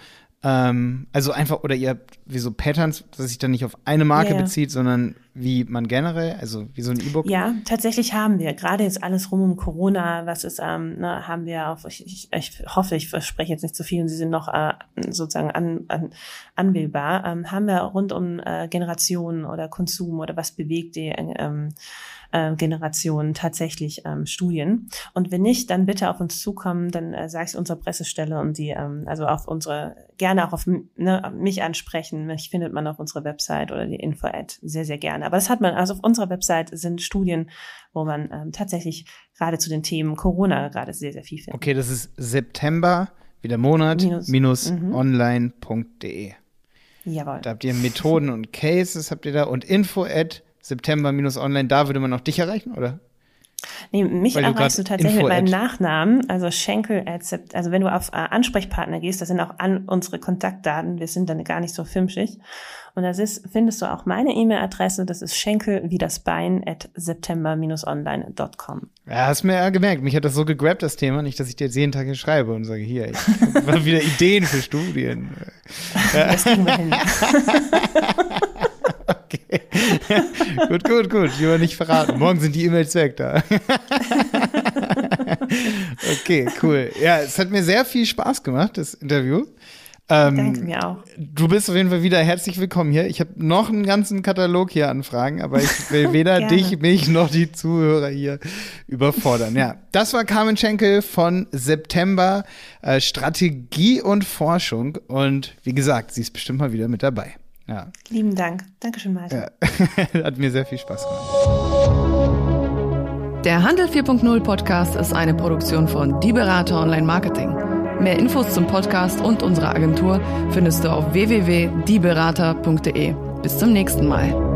ähm, also einfach, oder ihr habt wie so Patterns, dass sich dann nicht auf eine Marke yeah. bezieht, sondern wie man generell, also wie so ein E-Book? Ja, tatsächlich haben wir. Gerade jetzt alles rum um Corona, was ist, ähm, ne, haben wir auf, ich, ich, ich hoffe, ich verspreche jetzt nicht zu viel und sie sind noch äh, sozusagen an, an, anwählbar, ähm, haben wir rund um äh, Generationen oder Konsum oder was bewegt die ähm, äh, Generationen tatsächlich ähm, Studien. Und wenn nicht, dann bitte auf uns zukommen, dann äh, sage ich unserer Pressestelle und die, ähm, also auf unsere, gerne auch auf ne, mich ansprechen. Mich findet man auf unserer Website oder die Info-Ad sehr, sehr gerne. Aber das hat man, also auf unserer Website sind Studien, wo man ähm, tatsächlich gerade zu den Themen Corona gerade sehr, sehr viel findet. Okay, das ist September, wieder Monat, minus, minus mhm. online.de. Jawohl. Da habt ihr Methoden und Cases, habt ihr da und Info-Ad September-online, da würde man noch dich erreichen, oder? Nee, mich Weil erreichst du, du tatsächlich mit meinem Nachnamen, also Schenkel, also wenn du auf äh, Ansprechpartner gehst, da sind auch an unsere Kontaktdaten, wir sind dann gar nicht so filmschig. Und das ist, findest du auch meine E-Mail-Adresse, das ist schenkel wie das Bein at september-online.com. Ja, hast mir ja gemerkt, mich hat das so gegrabt, das Thema, nicht, dass ich dir jetzt jeden Tag hier schreibe und sage, hier, ich habe wieder Ideen für Studien. Das kriegen wir hin. okay. gut, gut, gut. Lieber nicht verraten. Morgen sind die E-Mails weg da. okay, cool. Ja, es hat mir sehr viel Spaß gemacht, das Interview. Ähm, Danke mir auch. Du bist auf jeden Fall wieder herzlich willkommen hier. Ich habe noch einen ganzen Katalog hier an Fragen, aber ich will weder dich, mich noch die Zuhörer hier überfordern. Ja, das war Carmen Schenkel von September äh, Strategie und Forschung. Und wie gesagt, sie ist bestimmt mal wieder mit dabei. Ja. Lieben Dank. Dankeschön, Malte. Ja. Hat mir sehr viel Spaß gemacht. Der Handel 4.0 Podcast ist eine Produktion von Die Berater Online Marketing. Mehr Infos zum Podcast und unserer Agentur findest du auf www.dieberater.de. Bis zum nächsten Mal.